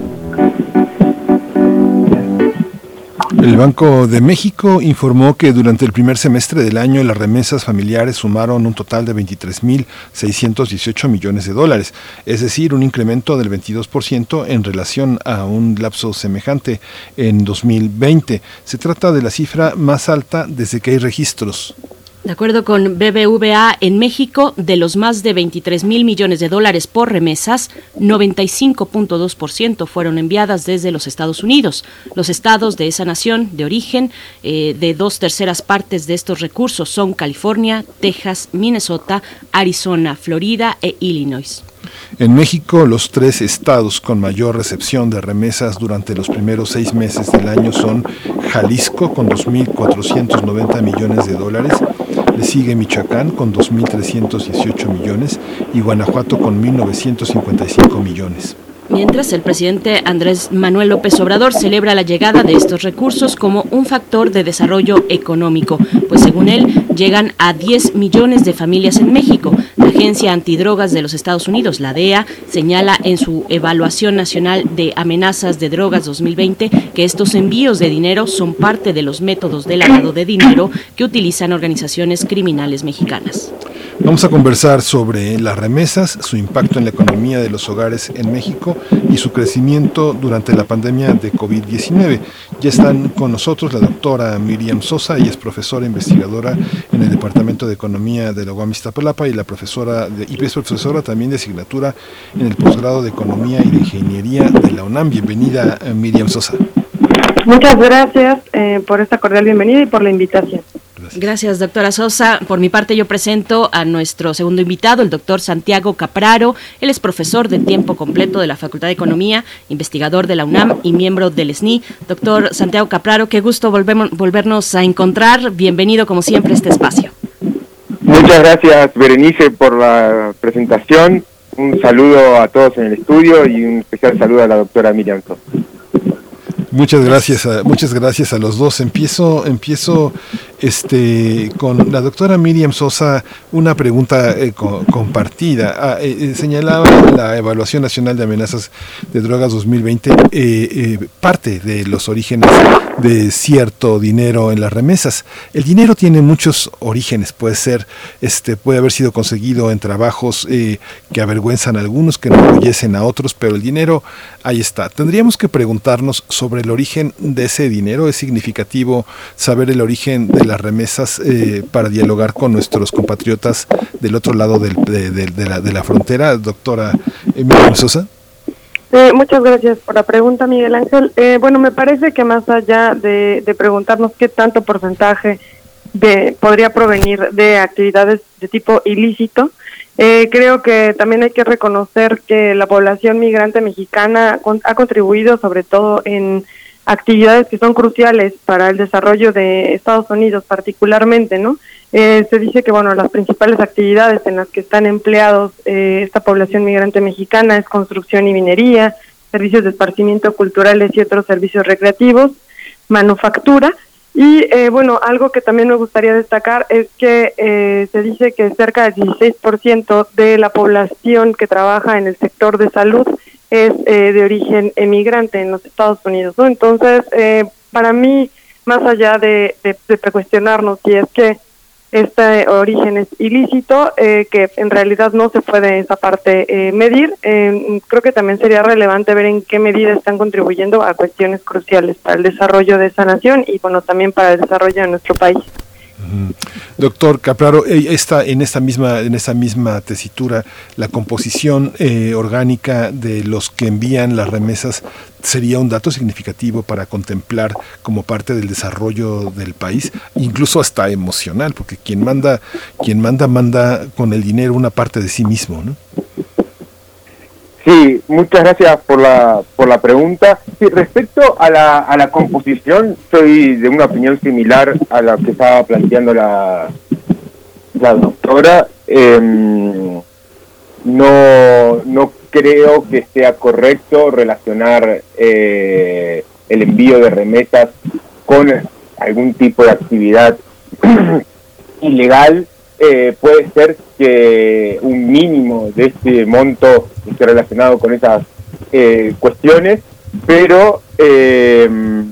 El Banco de México informó que durante el primer semestre del año las remesas familiares sumaron un total de 23.618 millones de dólares, es decir, un incremento del 22% en relación a un lapso semejante en 2020. Se trata de la cifra más alta desde que hay registros. De acuerdo con BBVA, en México, de los más de 23 mil millones de dólares por remesas, 95.2% fueron enviadas desde los Estados Unidos. Los estados de esa nación de origen eh, de dos terceras partes de estos recursos son California, Texas, Minnesota, Arizona, Florida e Illinois. En México, los tres estados con mayor recepción de remesas durante los primeros seis meses del año son Jalisco con 2.490 millones de dólares, sigue Michoacán con 2.318 millones y Guanajuato con 1.955 millones. Mientras, el presidente Andrés Manuel López Obrador celebra la llegada de estos recursos como un factor de desarrollo económico, pues según él llegan a 10 millones de familias en México. La Agencia Antidrogas de los Estados Unidos, la DEA, señala en su Evaluación Nacional de Amenazas de Drogas 2020 que estos envíos de dinero son parte de los métodos de lavado de dinero que utilizan organizaciones criminales mexicanas. Vamos a conversar sobre las remesas, su impacto en la economía de los hogares en México y su crecimiento durante la pandemia de COVID-19. Ya están con nosotros la doctora Miriam Sosa, ella es profesora investigadora en el Departamento de Economía de la UAM Iztapalapa y la profesora de, y es profesora también de asignatura en el posgrado de Economía y de Ingeniería de la UNAM. Bienvenida Miriam Sosa. Muchas gracias eh, por esta cordial bienvenida y por la invitación. Gracias, doctora Sosa. Por mi parte, yo presento a nuestro segundo invitado, el doctor Santiago Capraro. Él es profesor de tiempo completo de la Facultad de Economía, investigador de la UNAM y miembro del SNI. Doctor Santiago Capraro, qué gusto volvemos, volvernos a encontrar. Bienvenido, como siempre, a este espacio. Muchas gracias, Berenice, por la presentación. Un saludo a todos en el estudio y un especial saludo a la doctora Miriam Sosa. Muchas gracias, a, muchas gracias a los dos. Empiezo, empiezo este, con la doctora Miriam Sosa una pregunta eh, co compartida. Ah, eh, eh, señalaba la Evaluación Nacional de Amenazas de Drogas 2020 parte de los orígenes de cierto dinero en las remesas. El dinero tiene muchos orígenes, puede ser, este, puede haber sido conseguido en trabajos que avergüenzan a algunos, que enorgullecen a otros, pero el dinero ahí está. Tendríamos que preguntarnos sobre el origen de ese dinero. Es significativo saber el origen de las remesas eh, para dialogar con nuestros compatriotas del otro lado del, de, de, de, la, de, la, frontera. Doctora Emilia Sosa. Eh, muchas gracias por la pregunta, Miguel Ángel. Eh, bueno, me parece que más allá de, de preguntarnos qué tanto porcentaje de, podría provenir de actividades de tipo ilícito, eh, creo que también hay que reconocer que la población migrante mexicana con, ha contribuido sobre todo en actividades que son cruciales para el desarrollo de Estados Unidos particularmente, ¿no? Eh, se dice que, bueno, las principales actividades en las que están empleados eh, esta población migrante mexicana es construcción y minería, servicios de esparcimiento culturales y otros servicios recreativos, manufactura, y eh, bueno, algo que también me gustaría destacar es que eh, se dice que cerca del 16% de la población que trabaja en el sector de salud es eh, de origen emigrante en los Estados Unidos. ¿no? Entonces, eh, para mí, más allá de, de, de cuestionarnos si es que este origen es ilícito, eh, que en realidad no se puede esa parte eh, medir. Eh, creo que también sería relevante ver en qué medida están contribuyendo a cuestiones cruciales para el desarrollo de esa nación y bueno también para el desarrollo de nuestro país. Doctor Capraro, está en esta misma en esta misma tesitura la composición eh, orgánica de los que envían las remesas sería un dato significativo para contemplar como parte del desarrollo del país, incluso hasta emocional, porque quien manda quien manda manda con el dinero una parte de sí mismo, ¿no? Sí, muchas gracias por la, por la pregunta. Sí, respecto a la, a la composición, soy de una opinión similar a la que estaba planteando la, la doctora. Eh, no, no creo que sea correcto relacionar eh, el envío de remesas con algún tipo de actividad ilegal. Eh, puede ser que un mínimo de este monto esté relacionado con esas eh, cuestiones, pero el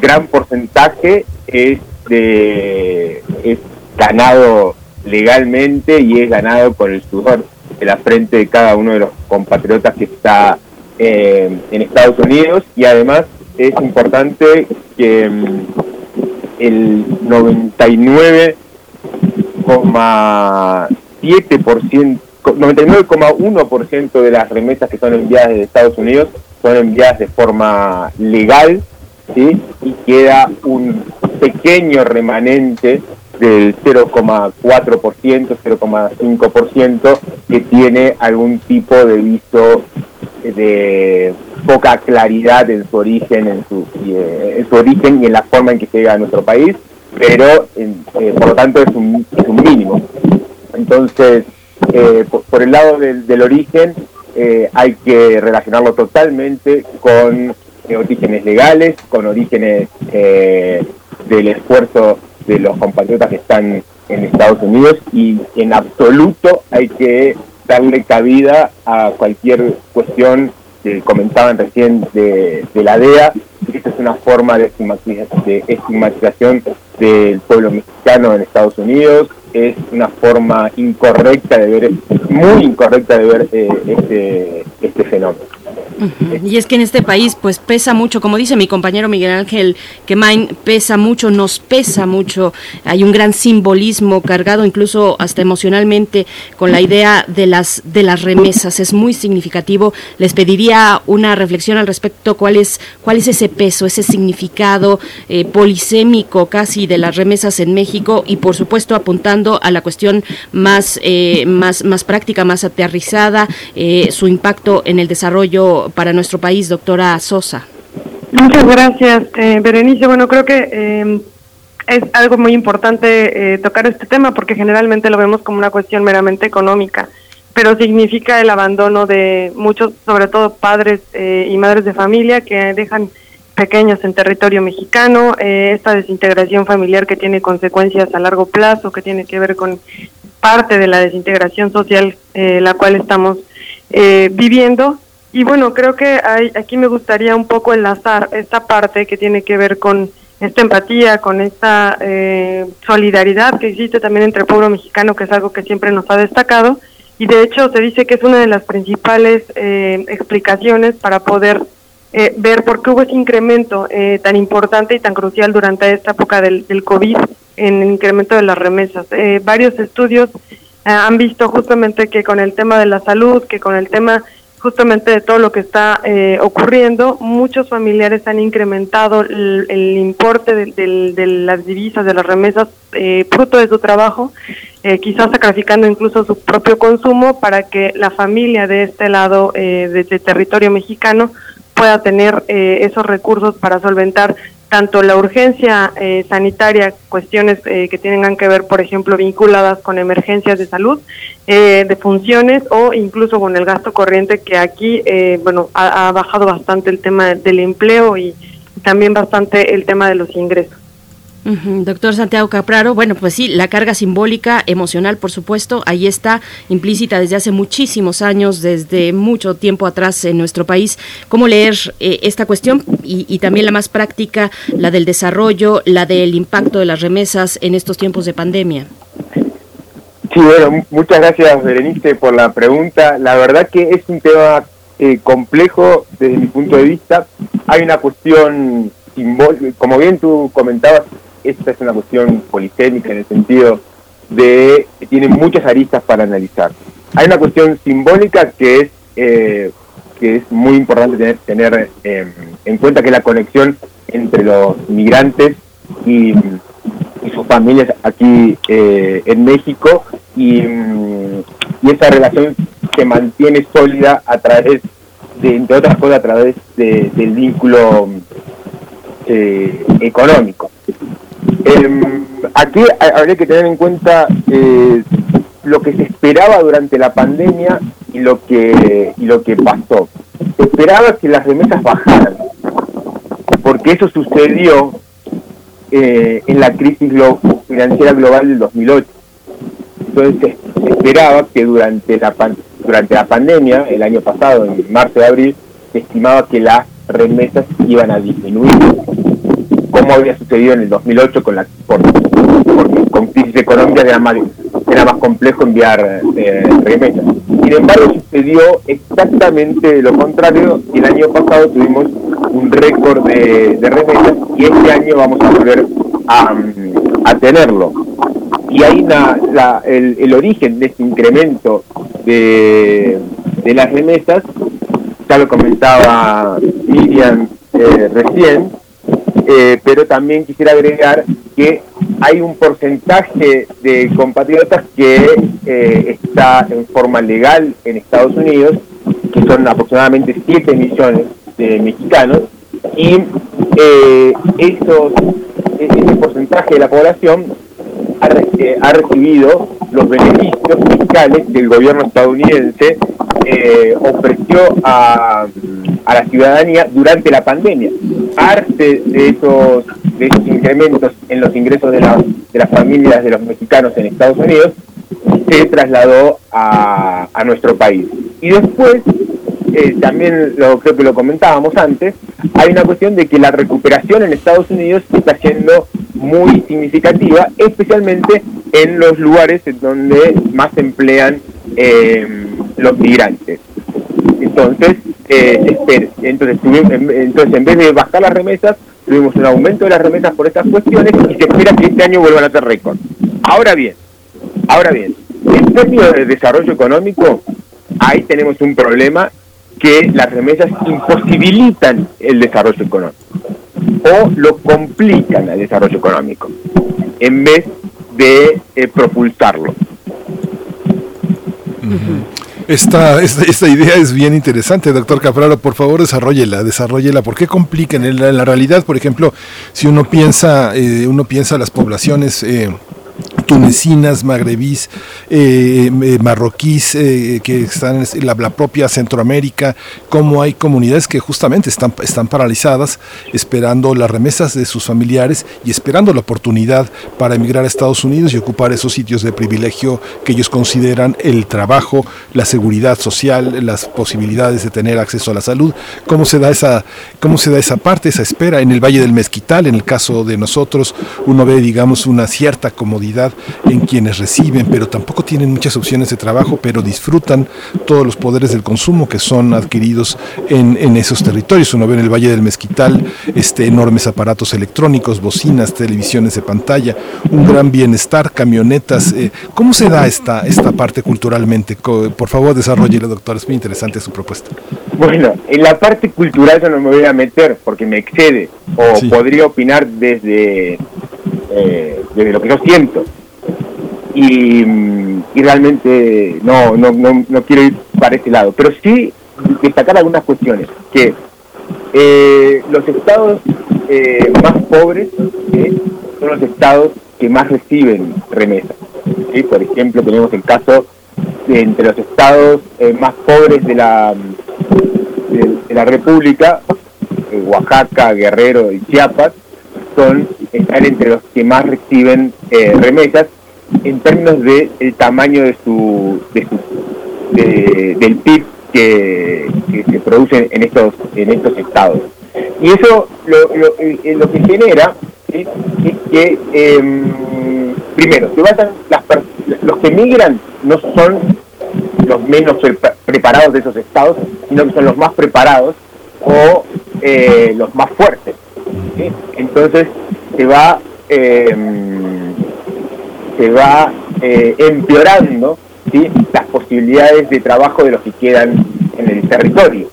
gran porcentaje es es ganado legalmente y es ganado con el sudor de la frente de cada uno de los compatriotas que está eh, en Estados Unidos. Y además es importante que mm, el 99,7% 99,1% de las remesas que son enviadas desde Estados Unidos son enviadas de forma legal ¿sí? y queda un pequeño remanente del 0,4%, 0,5% que tiene algún tipo de viso de poca claridad en su origen, en su, eh, en su origen y en la forma en que llega a nuestro país, pero eh, por lo tanto es un, es un mínimo. Entonces, eh, por, el lado del, del origen, hay que relacionarlo totalmente con orígenes legales, con orígenes del esfuerzo de los compatriotas que están en Estados Unidos y en absoluto hay que darle cabida a cualquier cuestión comentaban recién de, la DEA. Esta es una forma de estigmatización del pueblo mexicano en Estados Unidos, es una forma incorrecta de ver, muy incorrecta de ver eh, este, este fenómeno. Y es que en este país pues pesa mucho, como dice mi compañero Miguel Ángel, que Main pesa mucho, nos pesa mucho, hay un gran simbolismo cargado incluso hasta emocionalmente con la idea de las de las remesas, es muy significativo. Les pediría una reflexión al respecto, cuál es cuál es ese peso, ese significado eh, polisémico casi de las remesas en México y por supuesto apuntando a la cuestión más eh, más más práctica, más aterrizada, eh, su impacto en el desarrollo para nuestro país, doctora Sosa. Muchas gracias, eh, Berenice. Bueno, creo que eh, es algo muy importante eh, tocar este tema porque generalmente lo vemos como una cuestión meramente económica, pero significa el abandono de muchos, sobre todo padres eh, y madres de familia que dejan pequeños en territorio mexicano, esta desintegración familiar que tiene consecuencias a largo plazo, que tiene que ver con parte de la desintegración social la cual estamos viviendo y bueno, creo que hay, aquí me gustaría un poco enlazar esta parte que tiene que ver con esta empatía, con esta eh, solidaridad que existe también entre el pueblo mexicano, que es algo que siempre nos ha destacado. Y de hecho se dice que es una de las principales eh, explicaciones para poder eh, ver por qué hubo ese incremento tan importante y tan crucial durante esta época del, del COVID en el incremento de las remesas. varios estudios han visto justamente que con el tema de la salud, que con el tema justamente de todo lo que está eh, ocurriendo, muchos familiares han incrementado el, importe de, las divisas, de las remesas, eh, fruto de su trabajo, eh, quizás sacrificando incluso su propio consumo para que la familia de este lado de, territorio mexicano pueda tener esos recursos para solventar tanto la urgencia eh, sanitaria, cuestiones eh, que tengan que ver, por ejemplo, vinculadas con emergencias de salud, eh, de funciones o incluso con el gasto corriente que aquí, bueno, ha, bajado bastante el tema del empleo y también bastante el tema de los ingresos. Doctor Santiago Capraro, bueno, pues sí, la carga simbólica, emocional, por supuesto, ahí está implícita desde hace muchísimos años, desde mucho tiempo atrás en nuestro país. ¿Cómo leer eh, esta cuestión y, también la más práctica, la del desarrollo, la del impacto de las remesas en estos tiempos de pandemia? Sí, bueno, muchas gracias, Berenice, por la pregunta. La verdad que es un tema eh, complejo desde mi punto de vista. Hay una cuestión simbólica, como bien tú comentabas, esta es una cuestión polisémica en el sentido de que tiene muchas aristas para analizar. Hay una cuestión simbólica que es eh, que es muy importante tener, tener em, en cuenta que la conexión entre los migrantes y, sus familias aquí eh, en México y, y, esa relación se mantiene sólida a través entre otras cosas, a través del vínculo eh, económico. Eh, aquí habría que tener en cuenta eh, lo que se esperaba durante la pandemia y lo que, lo que pasó. Se esperaba que las remesas bajaran, porque eso sucedió eh, en la crisis financiera global del 2008. Entonces se, se esperaba que durante la, pan- durante la pandemia, el año pasado, en marzo y abril, se estimaba que las remesas iban a disminuir, como había sucedido en el 2008 con la por, porque con crisis económica era más, era más complejo enviar eh, remesas. Sin embargo, sucedió exactamente lo contrario el año pasado tuvimos un récord de, remesas y este año vamos a volver a, tenerlo. Y ahí la- el origen de este incremento de, de las remesas, ya lo comentaba Miriam eh, recién, eh, pero también quisiera agregar que hay un porcentaje de compatriotas que eh, está en forma legal en Estados Unidos, que son aproximadamente 7 millones de mexicanos, y eh, esos, e- ese porcentaje de la población ha, eh, ha recibido los beneficios fiscales que el gobierno estadounidense eh, ofreció a, a la ciudadanía durante la pandemia. Parte de esos, de esos incrementos en los ingresos de, la- de las familias de los mexicanos en Estados Unidos se trasladó a, a nuestro país. Y después, eh, también lo, creo que lo comentábamos antes, hay una cuestión de que la recuperación en Estados Unidos está siendo muy significativa, especialmente en los lugares en donde más se emplean eh, los migrantes. Entonces, eh, entonces, entonces, en vez de bajar las remesas, tuvimos un aumento de las remesas por estas cuestiones y se espera que este año vuelvan a ser récord. Ahora bien, ahora bien, en términos de desarrollo económico, ahí tenemos un problema que las remesas imposibilitan el desarrollo económico o lo complican al desarrollo económico en vez de eh, propulsarlo. Esta, esta, esta idea es bien interesante, doctor Capraro. Por favor, desarrollela, desarrollela. ¿Por qué complican? En la, realidad, por ejemplo, si uno piensa, eh, uno piensa las poblaciones eh, tunecinas, magrebís, eh, eh, marroquíes, eh, que están en la, propia Centroamérica, como hay comunidades que justamente están, están paralizadas, esperando las remesas de sus familiares y esperando la oportunidad para emigrar a Estados Unidos y ocupar esos sitios de privilegio que ellos consideran el trabajo, la seguridad social, las posibilidades de tener acceso a la salud. ¿Cómo se da esa, cómo se da esa parte, esa espera? En el Valle del Mezquital, en el caso de nosotros, uno ve, digamos, una cierta comodidad en quienes reciben, pero tampoco tienen muchas opciones de trabajo, pero disfrutan todos los poderes del consumo que son adquiridos en, en esos territorios. Uno ve en el Valle del Mezquital este, enormes aparatos electrónicos, bocinas, televisiones de pantalla, un gran bienestar, camionetas. eh, ¿Cómo se da esta, esta parte culturalmente? Por favor, desarrolle, doctor, es muy interesante su propuesta. Bueno, en la parte cultural yo no me voy a meter porque me excede o Sí. podría opinar desde, eh, desde lo que yo siento. Y, realmente no, no, no, no quiero ir para ese lado, pero sí destacar algunas cuestiones, que eh, los estados eh, más pobres son los estados que más reciben remesas. ¿sí? Por ejemplo, tenemos el caso de entre los estados eh, más pobres de la, de, de la República, eh, Oaxaca, Guerrero y Chiapas, son están entre los que más reciben eh, remesas en términos de el tamaño de su, de su de- del PIB que, se produce en estos en estos estados. Y eso lo, lo, eh, lo que genera es que em, primero se basan las los que migran no son los menos pre- preparados de esos estados sino que son los más preparados o eh, los más fuertes entonces se va em, se va eh, empeorando ¿sí? las posibilidades de trabajo de los que quedan en el territorio.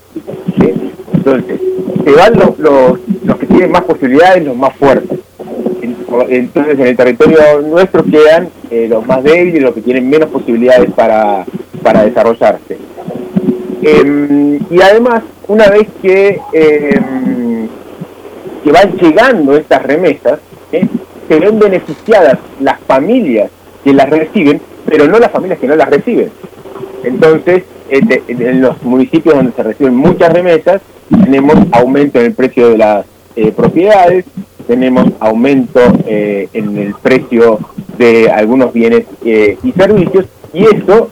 Entonces, se van los, los, que tienen más posibilidades, los más fuertes. En- Entonces, en el territorio nuestro quedan eh, los más débiles, los que tienen menos posibilidades para, para desarrollarse. Em, y además, una vez que, em, que van llegando estas remesas. Se ven beneficiadas las familias que las reciben pero no las familias que no las reciben. Entonces, en los municipios donde se reciben muchas remesas, tenemos aumento en el precio de las eh, propiedades, tenemos aumento eh, en el precio de algunos bienes eh, y servicios, y eso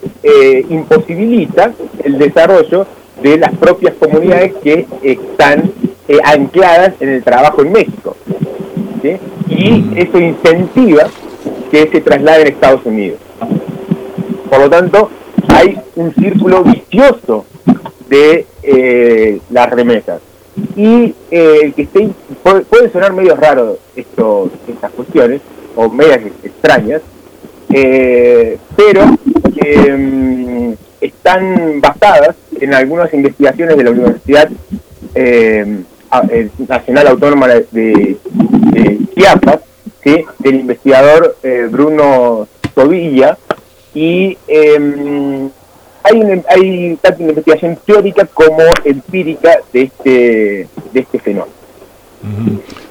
imposibilita el desarrollo de las propias comunidades que están ancladas en el trabajo en México. Y eso incentiva que se trasladen a Estados Unidos. Por lo tanto, hay un círculo vicioso de eh, las remesas. Y eh, que esté, puede, sonar medio raro esto, estas cuestiones, o medias extrañas, eh, pero mm, están basadas en algunas investigaciones de la Universidad Nacional Autónoma de, de Chiapas, ¿sí? del investigador Bruno Tobilla, y eh, hay, una, hay tanto investigación teórica como empírica de este, de este fenómeno.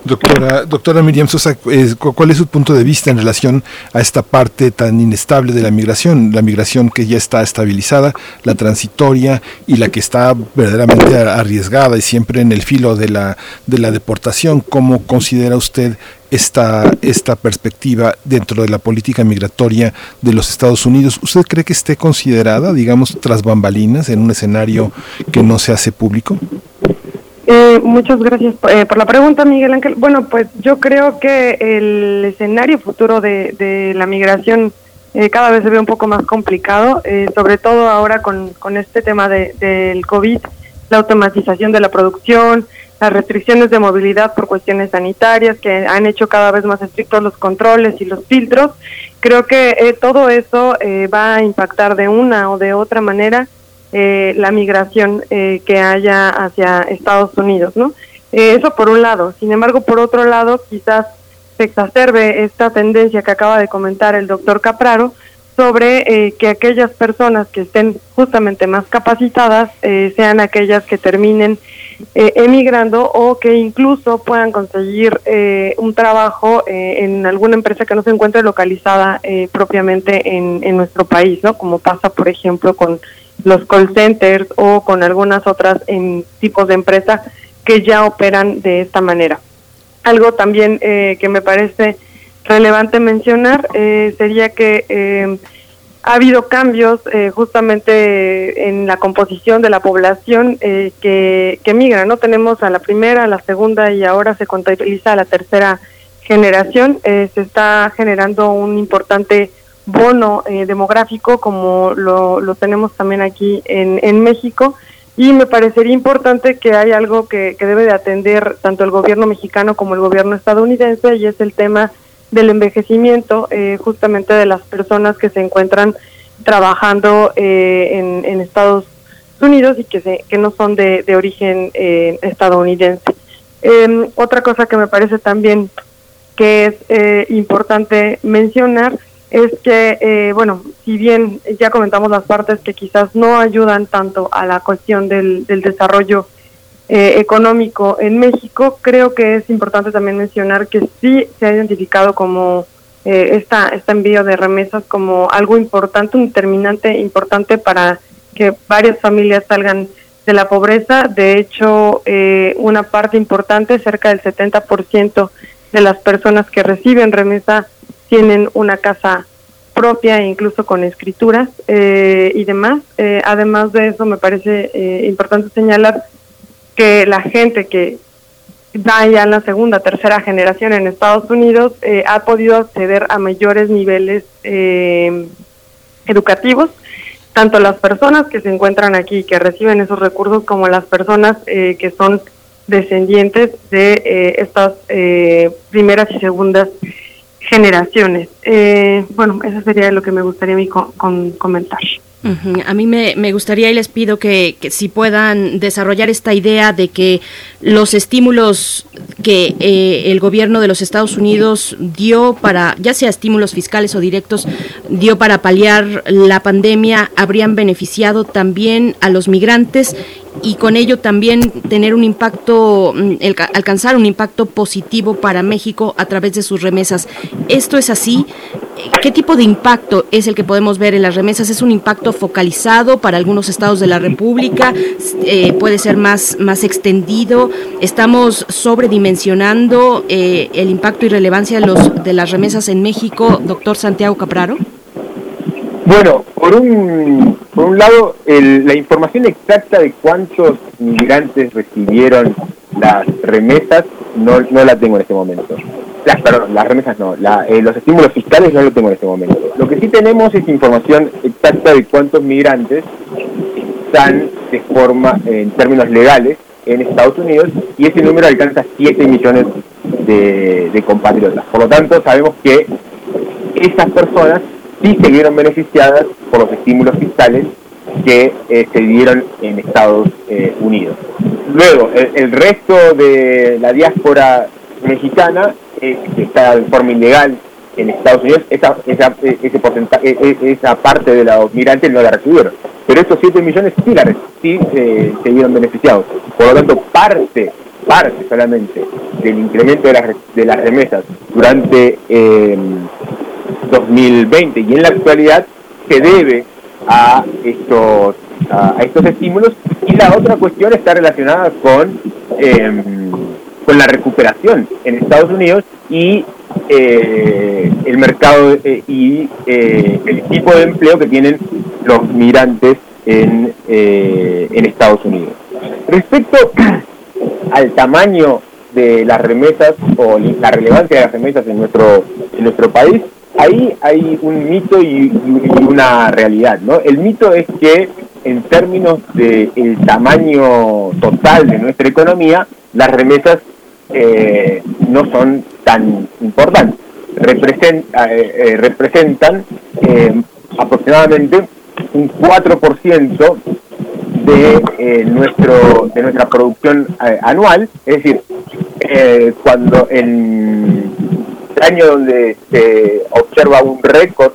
Doctora, doctora Miriam Sosa, eh, ¿cuál es su punto de vista en relación a esta parte tan inestable de la migración? La migración que ya está estabilizada, la transitoria y la que está verdaderamente arriesgada y siempre en el filo de la, de la deportación. ¿Cómo considera usted esta, esta perspectiva dentro de la política migratoria de los Estados Unidos? ¿Usted cree que esté considerada, digamos, tras bambalinas en un escenario que no se hace público? Eh, muchas gracias eh, por la pregunta, Miguel Ángel. Bueno, pues yo creo que el escenario futuro de, la migración eh, cada vez se ve un poco más complicado, sobre todo ahora con, este tema de, del COVID, la automatización de la producción, las restricciones de movilidad por cuestiones sanitarias que han hecho cada vez más estrictos los controles y los filtros. Creo que todo eso va a impactar de una o de otra manera eh, la migración eh, que haya hacia Estados Unidos, ¿no? Eh, eso por un lado. Sin embargo, por otro lado, quizás se exacerbe esta tendencia que acaba de comentar el doctor Capraro sobre que aquellas personas que estén justamente más capacitadas sean aquellas que terminen emigrando o que incluso puedan conseguir un trabajo en alguna empresa que no se encuentre localizada propiamente en, en nuestro país, ¿no? Como pasa, por ejemplo, con los call centers o con algunas otras en tipos de empresas que ya operan de esta manera. Algo también eh, que me parece relevante mencionar eh, sería que eh, ha habido cambios justamente en la composición de la población que, que migra. No tenemos a la primera, a la segunda y ahora se contabiliza a la tercera generación. se está generando un importante bono eh, demográfico como lo, lo, tenemos también aquí en, en, México y me parecería importante que hay algo que, que, debe de atender tanto el gobierno mexicano como el gobierno estadounidense y es el tema del envejecimiento eh, justamente de las personas que se encuentran trabajando eh, en, Estados Unidos y que, se, que no son de, de origen estadounidense. Em, otra cosa que me parece también que es importante mencionar es que, eh, bueno, si bien ya comentamos las partes que quizás no ayudan tanto a la cuestión del, del desarrollo eh, económico en México, creo que es importante también mencionar que sí se ha identificado como eh, esta, este envío de remesas como algo importante, un determinante importante para que varias familias salgan de la pobreza. De hecho, eh, una parte importante, cerca del 70% de las personas que reciben remesa tienen una casa propia, incluso con escrituras eh, y demás. Eh, además de eso, me parece eh, importante señalar que la gente que va ya en la segunda, tercera generación en Estados Unidos ha podido acceder a mayores niveles educativos, tanto las personas que se encuentran aquí, que reciben esos recursos, como las personas que son descendientes de estas primeras y segundas generaciones. Eh, bueno, eso sería lo que me gustaría a mí con, comentar. A mí me, me, gustaría y les pido que, que, si puedan desarrollar esta idea de que los estímulos que eh, el gobierno de los Estados Unidos dio para, ya sea estímulos fiscales o directos, dio para paliar la pandemia, habrían beneficiado también a los migrantes y con ello también tener un impacto, mm, alcanzar un impacto positivo para México a través de sus remesas. Esto es así. ¿qué tipo de impacto es el que podemos ver en las remesas? ¿Es un impacto focalizado para algunos estados de la República? Eh, ¿Puede ser más, más extendido? ¿Estamos sobredimensionando eh, el impacto y relevancia de, los, de las remesas en México, doctor Santiago Capraro? Bueno, por un, por un lado, el- la información exacta de cuántos migrantes recibieron las remesas no, no la tengo en este momento. Las, perdón, las remesas no, la- eh, los estímulos fiscales no lo tengo en este momento. Lo que sí tenemos es información exacta de cuántos migrantes están de forma, en términos legales, en Estados Unidos y ese número alcanza 7 millones de, de compatriotas. Por lo tanto, sabemos que esas personas sí se vieron beneficiadas por los estímulos fiscales que eh, se dieron en Estados eh, Unidos. Luego, el, resto de la diáspora mexicana, eh, que está de forma ilegal en Estados Unidos, esa, esa, ese porcentaje, eh, eh, esa parte de los migrantes no la recibieron. Pero estos 7 millones sí, la, sí se vieron beneficiados. Por lo tanto, parte, parte solamente del incremento de las, de las remesas durante 2020 y en la actualidad se debe a estos a, estos estímulos y la otra cuestión está relacionada con eh, con la recuperación en Estados Unidos y eh, el mercado eh, y eh, el tipo de empleo que tienen los migrantes en, en Estados Unidos. Respecto al tamaño de las remesas o la relevancia de las remesas en nuestro en nuestro país, ahí hay un mito y, una realidad, ¿no? El mito es que en términos del tamaño total de nuestra economía, las remesas eh, no son tan importantes. Represen- eh, eh, representan eh, aproximadamente un 4% de eh, nuestro de nuestra producción eh, anual, es decir, cuando en año donde se observa un récord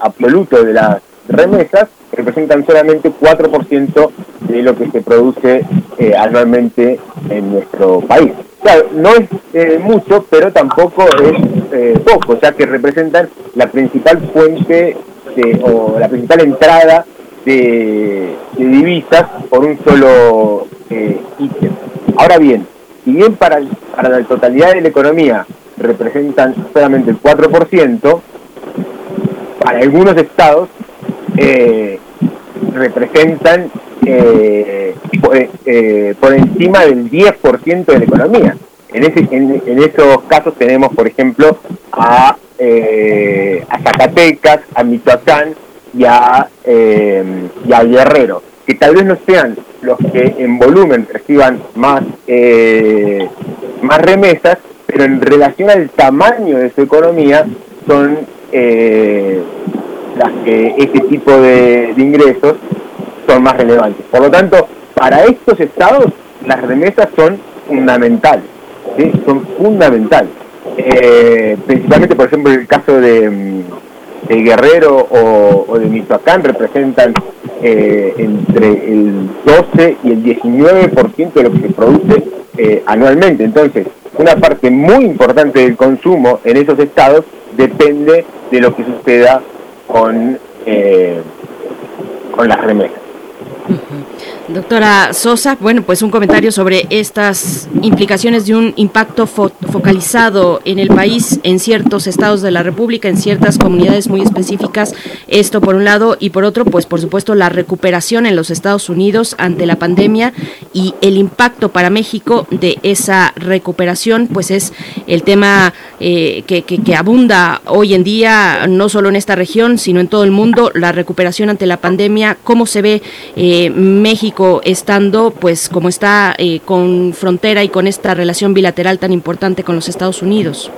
absoluto de las remesas, representan solamente 4% de lo que se produce eh, anualmente en nuestro país. Claro, no es eh, mucho, pero tampoco es eh, poco, sea que representan la principal fuente de- o la principal entrada de, divisas por un solo eh, ítem. Ahora bien, si bien para, para la totalidad de la economía representan solamente el 4%, para algunos estados eh, representan eh, por, eh, por encima del 10% de la economía. En, esos casos tenemos, por ejemplo, a, Zacatecas, a Michoacán y a, Guerrero, que tal vez no sean los que en volumen reciban más remesas, pero en relación al tamaño de su economía son eh, las que este tipo de, ingresos son más relevantes. Por lo tanto, para estos estados las remesas son fundamentales, son fundamentales. Eh, principalmente, por ejemplo, en el caso de, mm, de Guerrero o, de Michoacán representan eh, entre el 12 y el 19% de lo que se produce eh, anualmente. Entonces, una parte muy importante del consumo en esos estados depende de lo que suceda con, eh, con las remesas. Doctora Sosa, bueno, pues un comentario sobre estas implicaciones de un impacto fo- focalizado en el país, en ciertos estados de la República, en ciertas comunidades muy específicas. Esto por un lado y por otro, pues por supuesto la recuperación en los Estados Unidos ante la pandemia y el impacto para México de esa recuperación, pues es el tema eh, que, que- que abunda hoy en día, no solo en esta región, sino en todo el mundo, la recuperación ante la pandemia, cómo se ve eh, México estando, pues como está eh, con frontera y con esta relación bilateral tan importante con los Estados Unidos.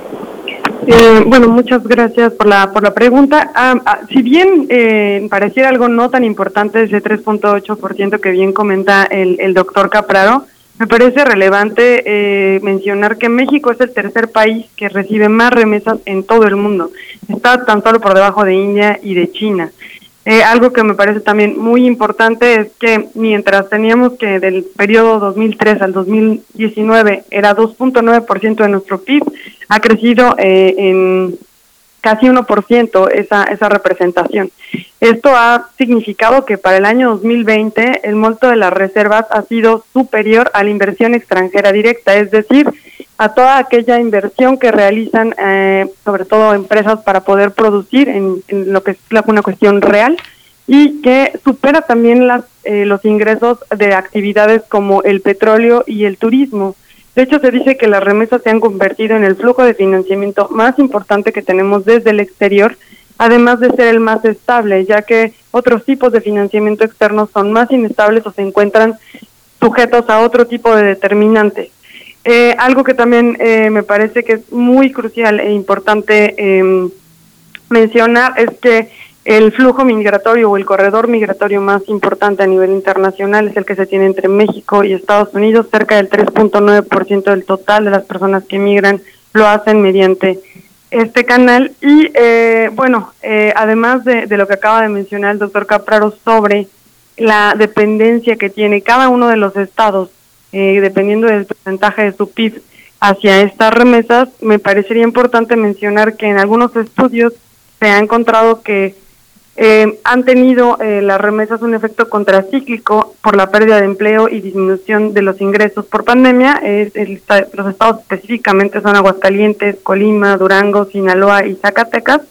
Eh, bueno, muchas gracias por la, por la pregunta. Ah, ah, si bien eh, pareciera algo no tan importante ese 3.8% que bien comenta el, el doctor Capraro, me parece relevante eh, mencionar que México es el tercer país que recibe más remesas en todo el mundo. Está tan solo por debajo de India y de China. Eh, algo que me parece también muy importante es que mientras teníamos que del periodo 2003 al 2019 era 2.9% de nuestro PIB, ha crecido eh, en casi 1% esa, esa representación. Esto ha significado que para el año 2020 el monto de las reservas ha sido superior a la inversión extranjera directa, es decir, a toda aquella inversión que realizan eh, sobre todo empresas para poder producir en, lo que es una cuestión real y que supera también las, eh, los ingresos de actividades como el petróleo y el turismo. De hecho, se dice que las remesas se han convertido en el flujo de financiamiento más importante que tenemos desde el exterior, además de ser el más estable, ya que otros tipos de financiamiento externo son más inestables o se encuentran sujetos a otro tipo de determinantes. Eh, algo que también eh, me parece que es muy crucial e importante eh, mencionar es que el flujo migratorio o el corredor migratorio más importante a nivel internacional es el que se tiene entre México y Estados Unidos. Cerca del 3.9% del total de las personas que migran lo hacen mediante este canal. Y eh, bueno, eh, además de, lo que acaba de mencionar el doctor Capraro sobre la dependencia que tiene cada uno de los estados, eh, dependiendo del porcentaje de su PIB hacia estas remesas, me parecería importante mencionar que en algunos estudios se ha encontrado que eh, han tenido eh, las remesas un efecto contracíclico por la pérdida de empleo y disminución de los ingresos por pandemia. los estados específicamente son Aguascalientes, Colima, Durango, Sinaloa y Zacatecas,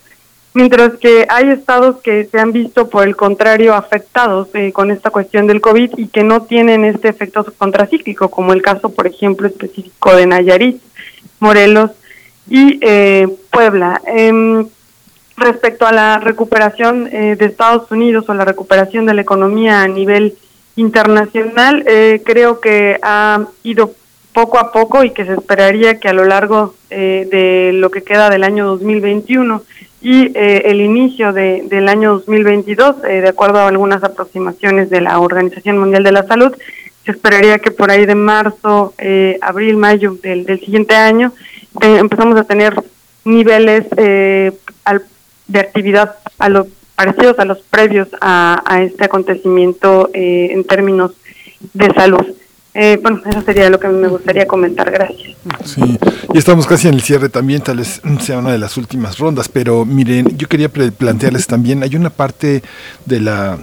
mientras que hay estados que se han visto por el contrario afectados eh, con esta cuestión del COVID y que no tienen este efecto contracíclico, como el caso, por ejemplo, específico de Nayarit, Morelos y Puebla. Em, respecto a la recuperación eh, de Estados Unidos o la recuperación de la economía a nivel internacional, eh, creo que ha ido poco a poco y que se esperaría que a lo largo eh, de lo que queda del año 2021 y el inicio de, del año 2022, de acuerdo a algunas aproximaciones de la Organización Mundial de la Salud, se esperaría que por ahí de marzo, abril, mayo del, del siguiente año empezamos a tener niveles de actividad a los parecidos a los previos a, este acontecimiento eh, en términos de salud. Eh, bueno, eso sería lo que me gustaría comentar. Gracias. Sí, y estamos casi en el cierre también, tal vez sea una de las últimas rondas, pero miren, yo quería plantearles también, hay una parte de la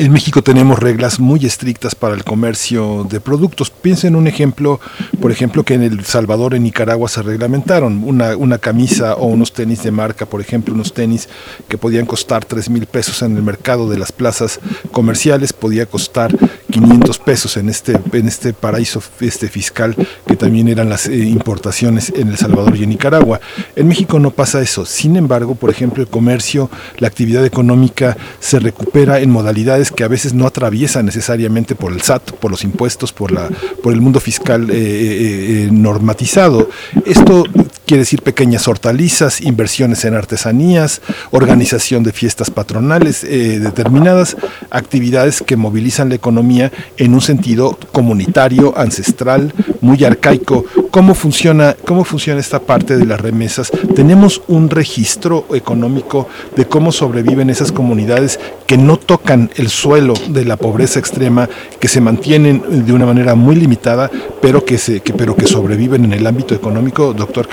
en México tenemos reglas muy estrictas para el comercio de productos. Piensen en un ejemplo, por ejemplo, que en El Salvador, en Nicaragua, se reglamentaron una, una camisa o unos tenis de marca, por ejemplo, unos tenis que podían costar 3 mil pesos en el mercado de las plazas comerciales, podía costar 500 pesos en este, en este paraíso este fiscal que también eran las eh, importaciones en El Salvador y en Nicaragua. En México no pasa eso. Sin embargo, por ejemplo, el comercio, la actividad económica se recupera en modalidades que a veces no atraviesa necesariamente por el SAT, por los impuestos, por, la, por el mundo fiscal eh, eh, eh, normatizado. Esto quiere decir pequeñas hortalizas, inversiones en artesanías, organización de fiestas patronales, determinadas actividades que movilizan la economía en un sentido comunitario, ancestral, muy arcaico. ¿Cómo funciona, cómo funciona esta parte de las remesas? Tenemos un registro económico de cómo sobreviven esas comunidades que no tocan el suelo de la pobreza extrema, que se mantienen de una manera muy limitada, pero que, pero que sobreviven en el ámbito económico, doctor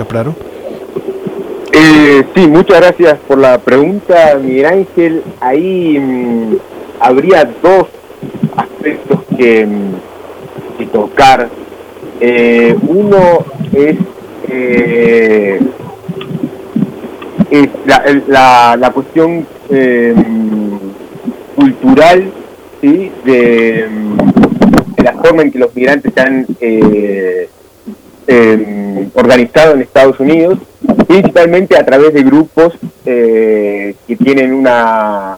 Eh, sí, muchas gracias por la pregunta, Miguel Ángel. Ahí mm, habría dos aspectos que, mm, tocar. Eh, uno es, eh, la, cuestión eh, cultural ¿sí? de, la forma en que los migrantes se han em, organizado en Estados Unidos, principalmente a través de grupos eh, que tienen una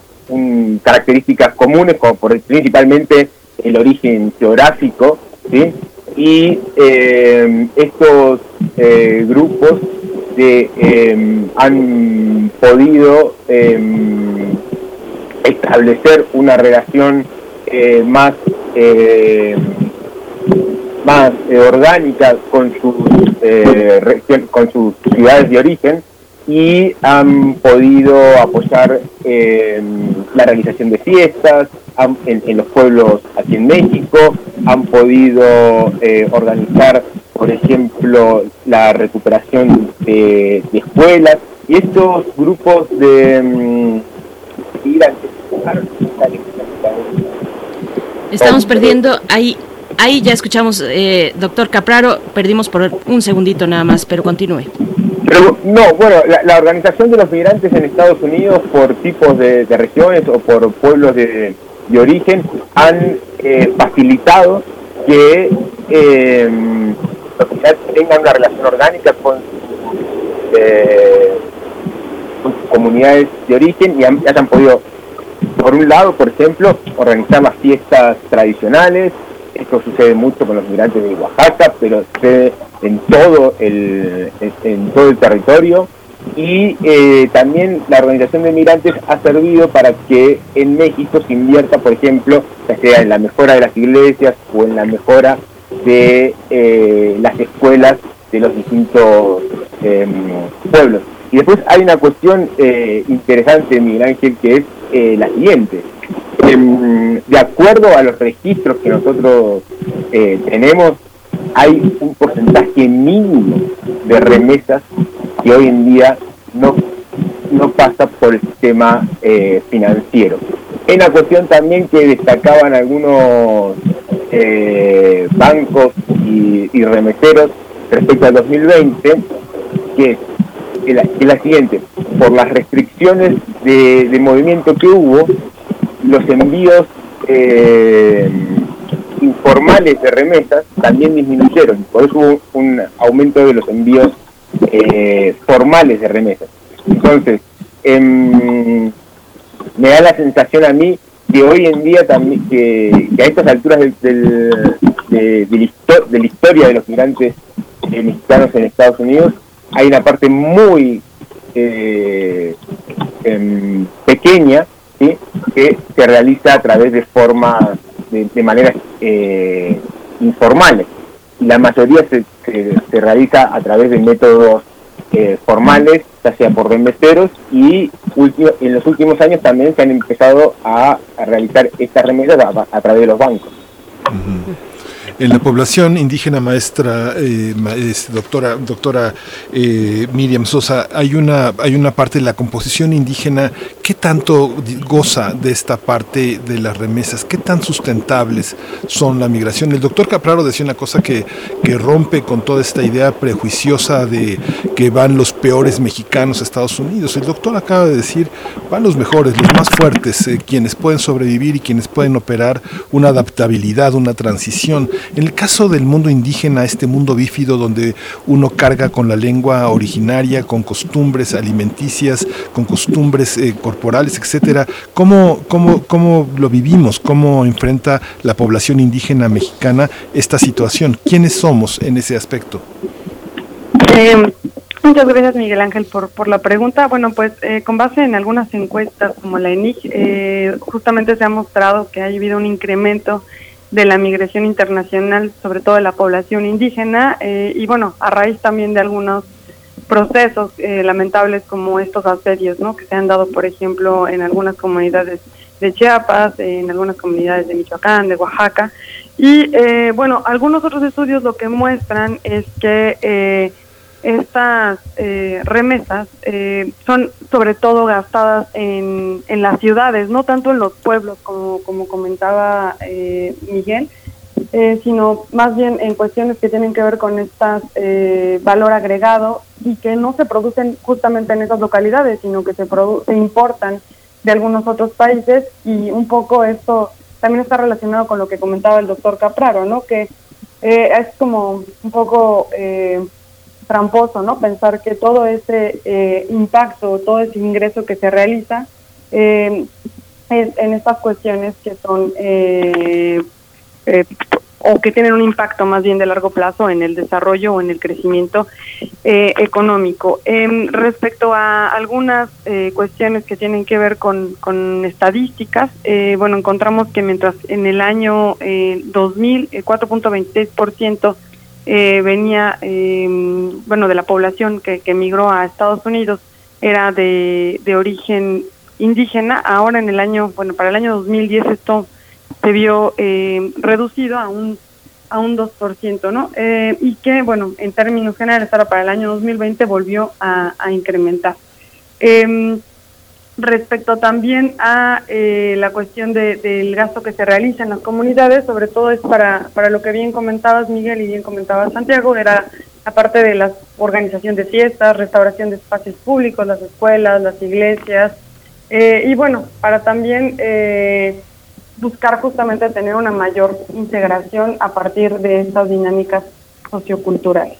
características comunes, como por, principalmente el origen geográfico, ¿sí? y em, estos eh, grupos em, han podido establecer una relación eh, más más eh, orgánica con sus con sus ciudades de origen y han podido apoyar la realización de fiestas en, los pueblos aquí en México, han podido organizar, por ejemplo, la recuperación de escuelas y estos grupos de migrantes Estamos perdiendo ahí. Ahí ya escuchamos, eh, doctor Capraro, perdimos por un segundito nada más, pero continúe. Pero, no, bueno, la, organización de los migrantes en Estados Unidos por tipos de, regiones o por pueblos de, origen han eh, facilitado que eh, los migrantes tengan una relación orgánica con, eh, sus comunidades de origen y han, hayan podido, por un lado, por ejemplo, organizar las fiestas tradicionales. Esto sucede mucho con los migrantes de Oaxaca, pero sucede en todo el, en- todo el territorio. Y eh, también la organización de migrantes ha servido para que en México se invierta, por ejemplo, ya sea en la mejora de las iglesias o en la mejora de eh, las escuelas de los distintos eh, pueblos. Y después hay una cuestión eh, interesante, Miguel Ángel, que es la siguiente. Em, de acuerdo a los registros que nosotros eh, tenemos, hay un porcentaje mínimo de remesas que hoy en día no, no pasa por el sistema eh, financiero. Es una cuestión también que destacaban algunos eh, bancos y, y remeseros respecto al 2020, que es la, la siguiente, por las restricciones de movimiento que hubo, los envíos eh, informales de remesas también disminuyeron, por eso hubo un aumento de los envíos eh, formales de remesas. Entonces, em, me da la sensación a mí que hoy en día también, que, a estas alturas del, del- de, de la de la historia de los migrantes eh, mexicanos en Estados Unidos, hay una parte muy eh, em, pequeña que se realiza a través de formas, de, maneras eh, informales. La mayoría se, se, realiza a través de métodos eh, formales, ya sea por remesteros, y en los últimos años también se han empezado a, a realizar estas remesas a, a través de los bancos. En la población indígena maestra, eh, doctora, doctora eh, Miriam Sosa, hay una, hay una parte de la composición indígena que tanto goza de esta parte de las remesas, qué tan sustentables son la migración. El doctor Capraro decía una cosa que, que rompe con toda esta idea prejuiciosa de que van los peores mexicanos a Estados Unidos. El doctor acaba de decir, van los mejores, los más fuertes, eh, quienes pueden sobrevivir y quienes pueden operar una adaptabilidad, una transición. En el caso del mundo indígena, este mundo bífido donde uno carga con la lengua originaria, con costumbres alimenticias, con costumbres eh, corporales, etcétera, ¿cómo, cómo, ¿cómo lo vivimos? ¿Cómo enfrenta la población indígena mexicana esta situación? ¿Quiénes somos en ese aspecto? Eh, muchas gracias Miguel Ángel por, por la pregunta. Bueno, pues eh, con base en algunas encuestas como la ENIC, eh, justamente se ha mostrado que ha habido un incremento de la migración internacional, sobre todo de la población indígena, eh, y bueno, a raíz también de algunos procesos eh, lamentables como estos asedios, ¿no? Que se han dado, por ejemplo, en algunas comunidades de Chiapas, en algunas comunidades de Michoacán, de Oaxaca. Y eh, bueno, algunos otros estudios lo que muestran es que eh, estas eh, remesas eh, son sobre todo gastadas en, en las ciudades, no tanto en los pueblos como, como comentaba eh, Miguel, eh, sino más bien en cuestiones que tienen que ver con estas eh, valor agregado y que no se producen justamente en esas localidades, sino que se, produ- se importan de algunos otros países y un poco esto también está relacionado con lo que comentaba el doctor Capraro, ¿no? Que eh, es como un poco tramposo, ¿no? Pensar que todo ese eh, impacto, todo ese ingreso que se realiza eh, es en estas cuestiones que son eh, eh, o que tienen un impacto más bien de largo plazo en el desarrollo o en el crecimiento eh, económico. Em, respecto a algunas cuestiones que tienen que ver con, con estadísticas, bueno, encontramos que mientras en el año eh, 2000, eh, 4.26% eh, venía, eh, bueno, de la población que, que migró a Estados Unidos era de, de origen indígena. Ahora en el año, bueno, para el año 2010 esto se vio eh, reducido a un a un 2%, ¿no? Eh, y que, bueno, en términos generales, ahora para el año 2020 volvió a, a incrementar. Em, respecto también a eh, la cuestión de- del gasto que se realiza en las comunidades, sobre todo es para, para lo que bien comentabas Miguel y bien comentabas Santiago, era aparte de la organización de fiestas, restauración de espacios públicos, las escuelas, las iglesias, eh, y bueno, para también eh, buscar justamente tener una mayor integración a partir de estas dinámicas socioculturales.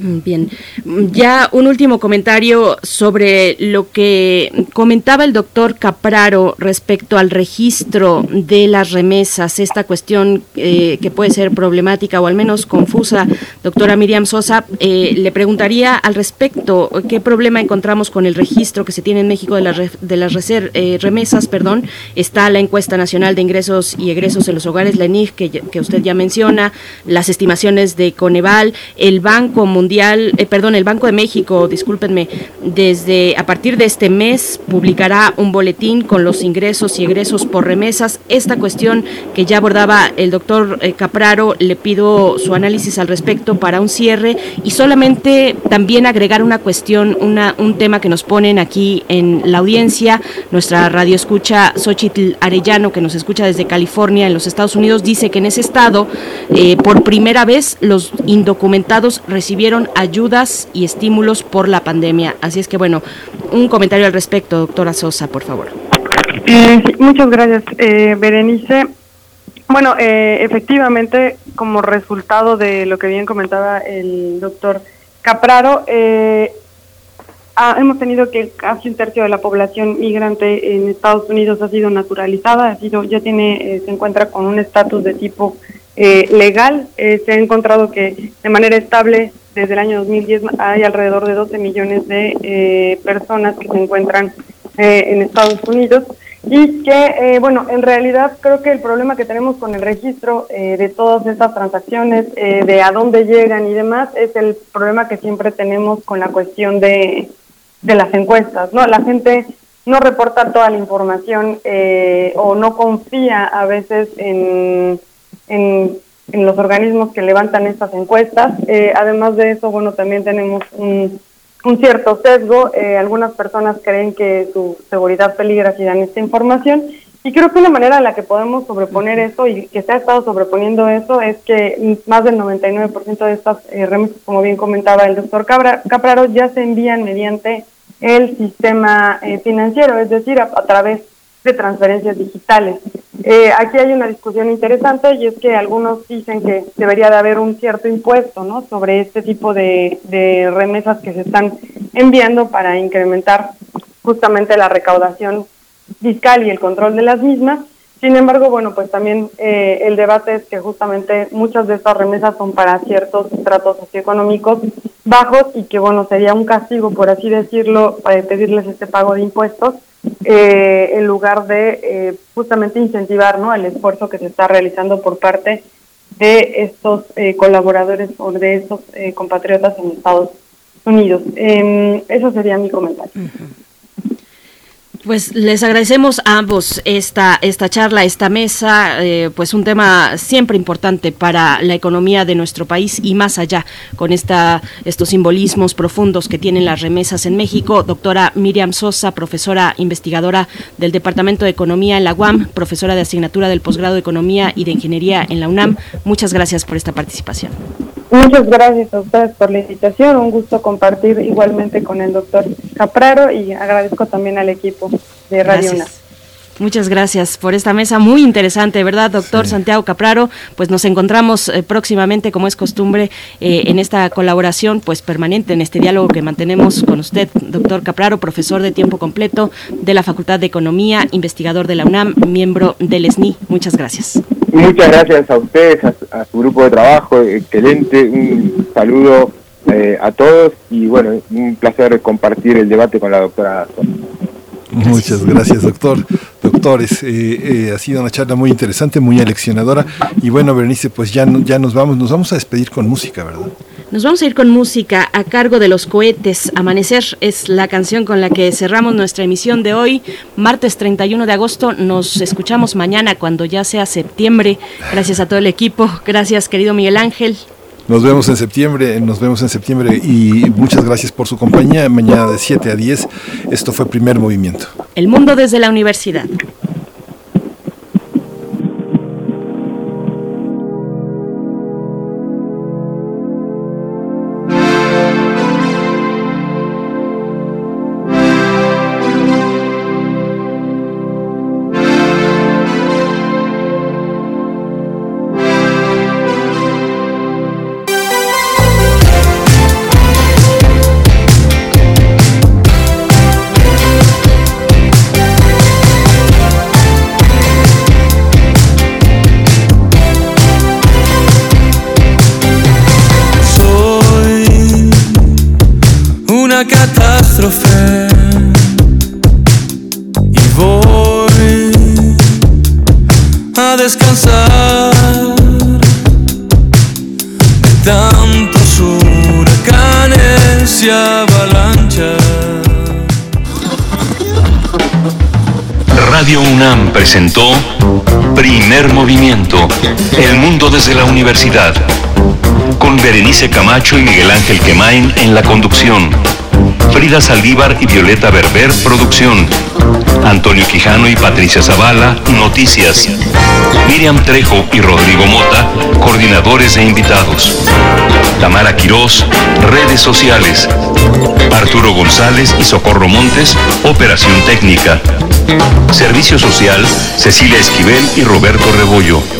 Mm, Bien, Mm, ya un último comentario sobre lo que comentaba el doctor Capraro respecto al registro de las remesas, esta cuestión eh, que puede ser problemática o al menos confusa. Doctora Miriam Sosa, eh, le preguntaría al respecto qué problema encontramos con el registro que se tiene en México de las, de las eh, remesas. Perdón, está la encuesta nacional de ingresos y egresos en los hogares, la ENIG, que, que usted ya menciona, las estimaciones de Coneval, el Banco Mundial, eh, perdón, el Banco de México, discúlpenme, desde a partir de este mes publicará un boletín con los ingresos y egresos por remesas. Esta cuestión que ya abordaba el doctor eh, Capraro, le pido su análisis al respecto para un cierre y solamente también agregar una cuestión, una, un tema que nos ponen aquí en la audiencia. Nuestra radio escucha Xochitl Arellano, que nos escucha desde California, en los Estados Unidos, dice que en ese estado, eh, por primera vez, los indocumentados recibieron ayudas y estímulos por la pandemia. Así es que, bueno, un comentario al respecto, doctora Sosa, por favor. Eh, muchas gracias, eh, Berenice. Bueno, eh, efectivamente, como resultado de lo que bien comentaba el doctor Capraro, eh, ah, hemos tenido que casi un tercio de la población migrante en Estados Unidos ha sido naturalizada, ha sido, ya tiene, eh, se encuentra con un estatus de tipo eh, legal. Se ha encontrado que de manera estable desde el año 2010 hay alrededor de 12 millones de eh, personas que se encuentran eh, en Estados Unidos y que, eh, bueno, en realidad creo que el problema que tenemos con el registro eh, de todas estas transacciones, eh, de a dónde llegan y demás, es el problema que siempre tenemos con la cuestión de, de las encuestas, ¿no? La gente no reporta toda la información o no confía a veces en, en, en los organismos que levantan estas encuestas. Eh, además de eso, bueno, también tenemos un, un cierto sesgo. Eh, algunas personas creen que su seguridad peligra si dan esta información. Y creo que una manera en la que podemos sobreponer eso y que se ha estado sobreponiendo eso es que más del 99% de estas eh, remesas, como bien comentaba el doctor Cabra, Capraro, ya se envían mediante el sistema eh, financiero, es decir, a, a través de transferencias digitales. Eh, aquí hay una discusión interesante y es que algunos dicen que debería de haber un cierto impuesto ¿no? sobre este tipo de, remesas que se están enviando para incrementar justamente la recaudación fiscal y el control de las mismas. Sin embargo, bueno, pues también eh, el debate es que justamente muchas de estas remesas son para ciertos tratos socioeconómicos bajos y que, bueno, sería un castigo, por así decirlo, para pedirles este pago de impuestos eh, en lugar de eh, justamente incentivar ¿no? el esfuerzo que se está realizando por parte de estos eh, colaboradores o de estos eh, compatriotas en Estados Unidos. Eh, eso sería mi comentario. Pues les agradecemos a ambos esta, esta charla, esta mesa, eh, pues un tema siempre importante para la economía de nuestro país y más allá, con esta, estos simbolismos profundos que tienen las remesas en México. Doctora Miriam Sosa, profesora investigadora del Departamento de Economía en la UAM, profesora de asignatura del posgrado de Economía y de Ingeniería en la UNAM. Muchas gracias por esta participación. Muchas gracias a ustedes por la invitación. Un gusto compartir igualmente con el doctor Capraro y agradezco también al equipo de Radio. Muchas gracias por esta mesa muy interesante, ¿verdad, doctor Santiago Capraro? Pues nos encontramos eh, próximamente, como es costumbre, eh, en esta colaboración pues permanente, en este diálogo que mantenemos con usted, doctor Capraro, profesor de tiempo completo de la Facultad de Economía, investigador de la UNAM, miembro del SNI. Muchas gracias. Muchas gracias a ustedes, a, a su grupo de trabajo, excelente, un saludo eh, a todos y bueno, un placer compartir el debate con la doctora. Muchas gracias, doctor. Doctores, eh, eh, ha sido una charla muy interesante, muy aleccionadora. Y bueno, Berenice, pues ya, no- ya nos vamos, nos vamos a despedir con música, ¿verdad? Nos vamos a ir con música a cargo de los cohetes. Amanecer es la canción con la que cerramos nuestra emisión de hoy, martes 31 de agosto. Nos escuchamos mañana cuando ya sea septiembre. Gracias a todo el equipo. Gracias, querido Miguel Ángel. Nos vemos en septiembre, nos vemos en septiembre y muchas gracias por su compañía. Mañana de 7 a 10. Esto fue Primer Movimiento. El mundo desde la universidad. Universidad, con Berenice Camacho y Miguel Ángel Quemain en la conducción, Frida Saldívar y Violeta Berber, producción, Antonio Quijano y Patricia Zavala, noticias, Miriam Trejo y Rodrigo Mota, coordinadores e invitados, Tamara Quirós, redes sociales, Arturo González y Socorro Montes, operación técnica. Servicio Social, Cecilia Esquivel y Roberto Rebollo.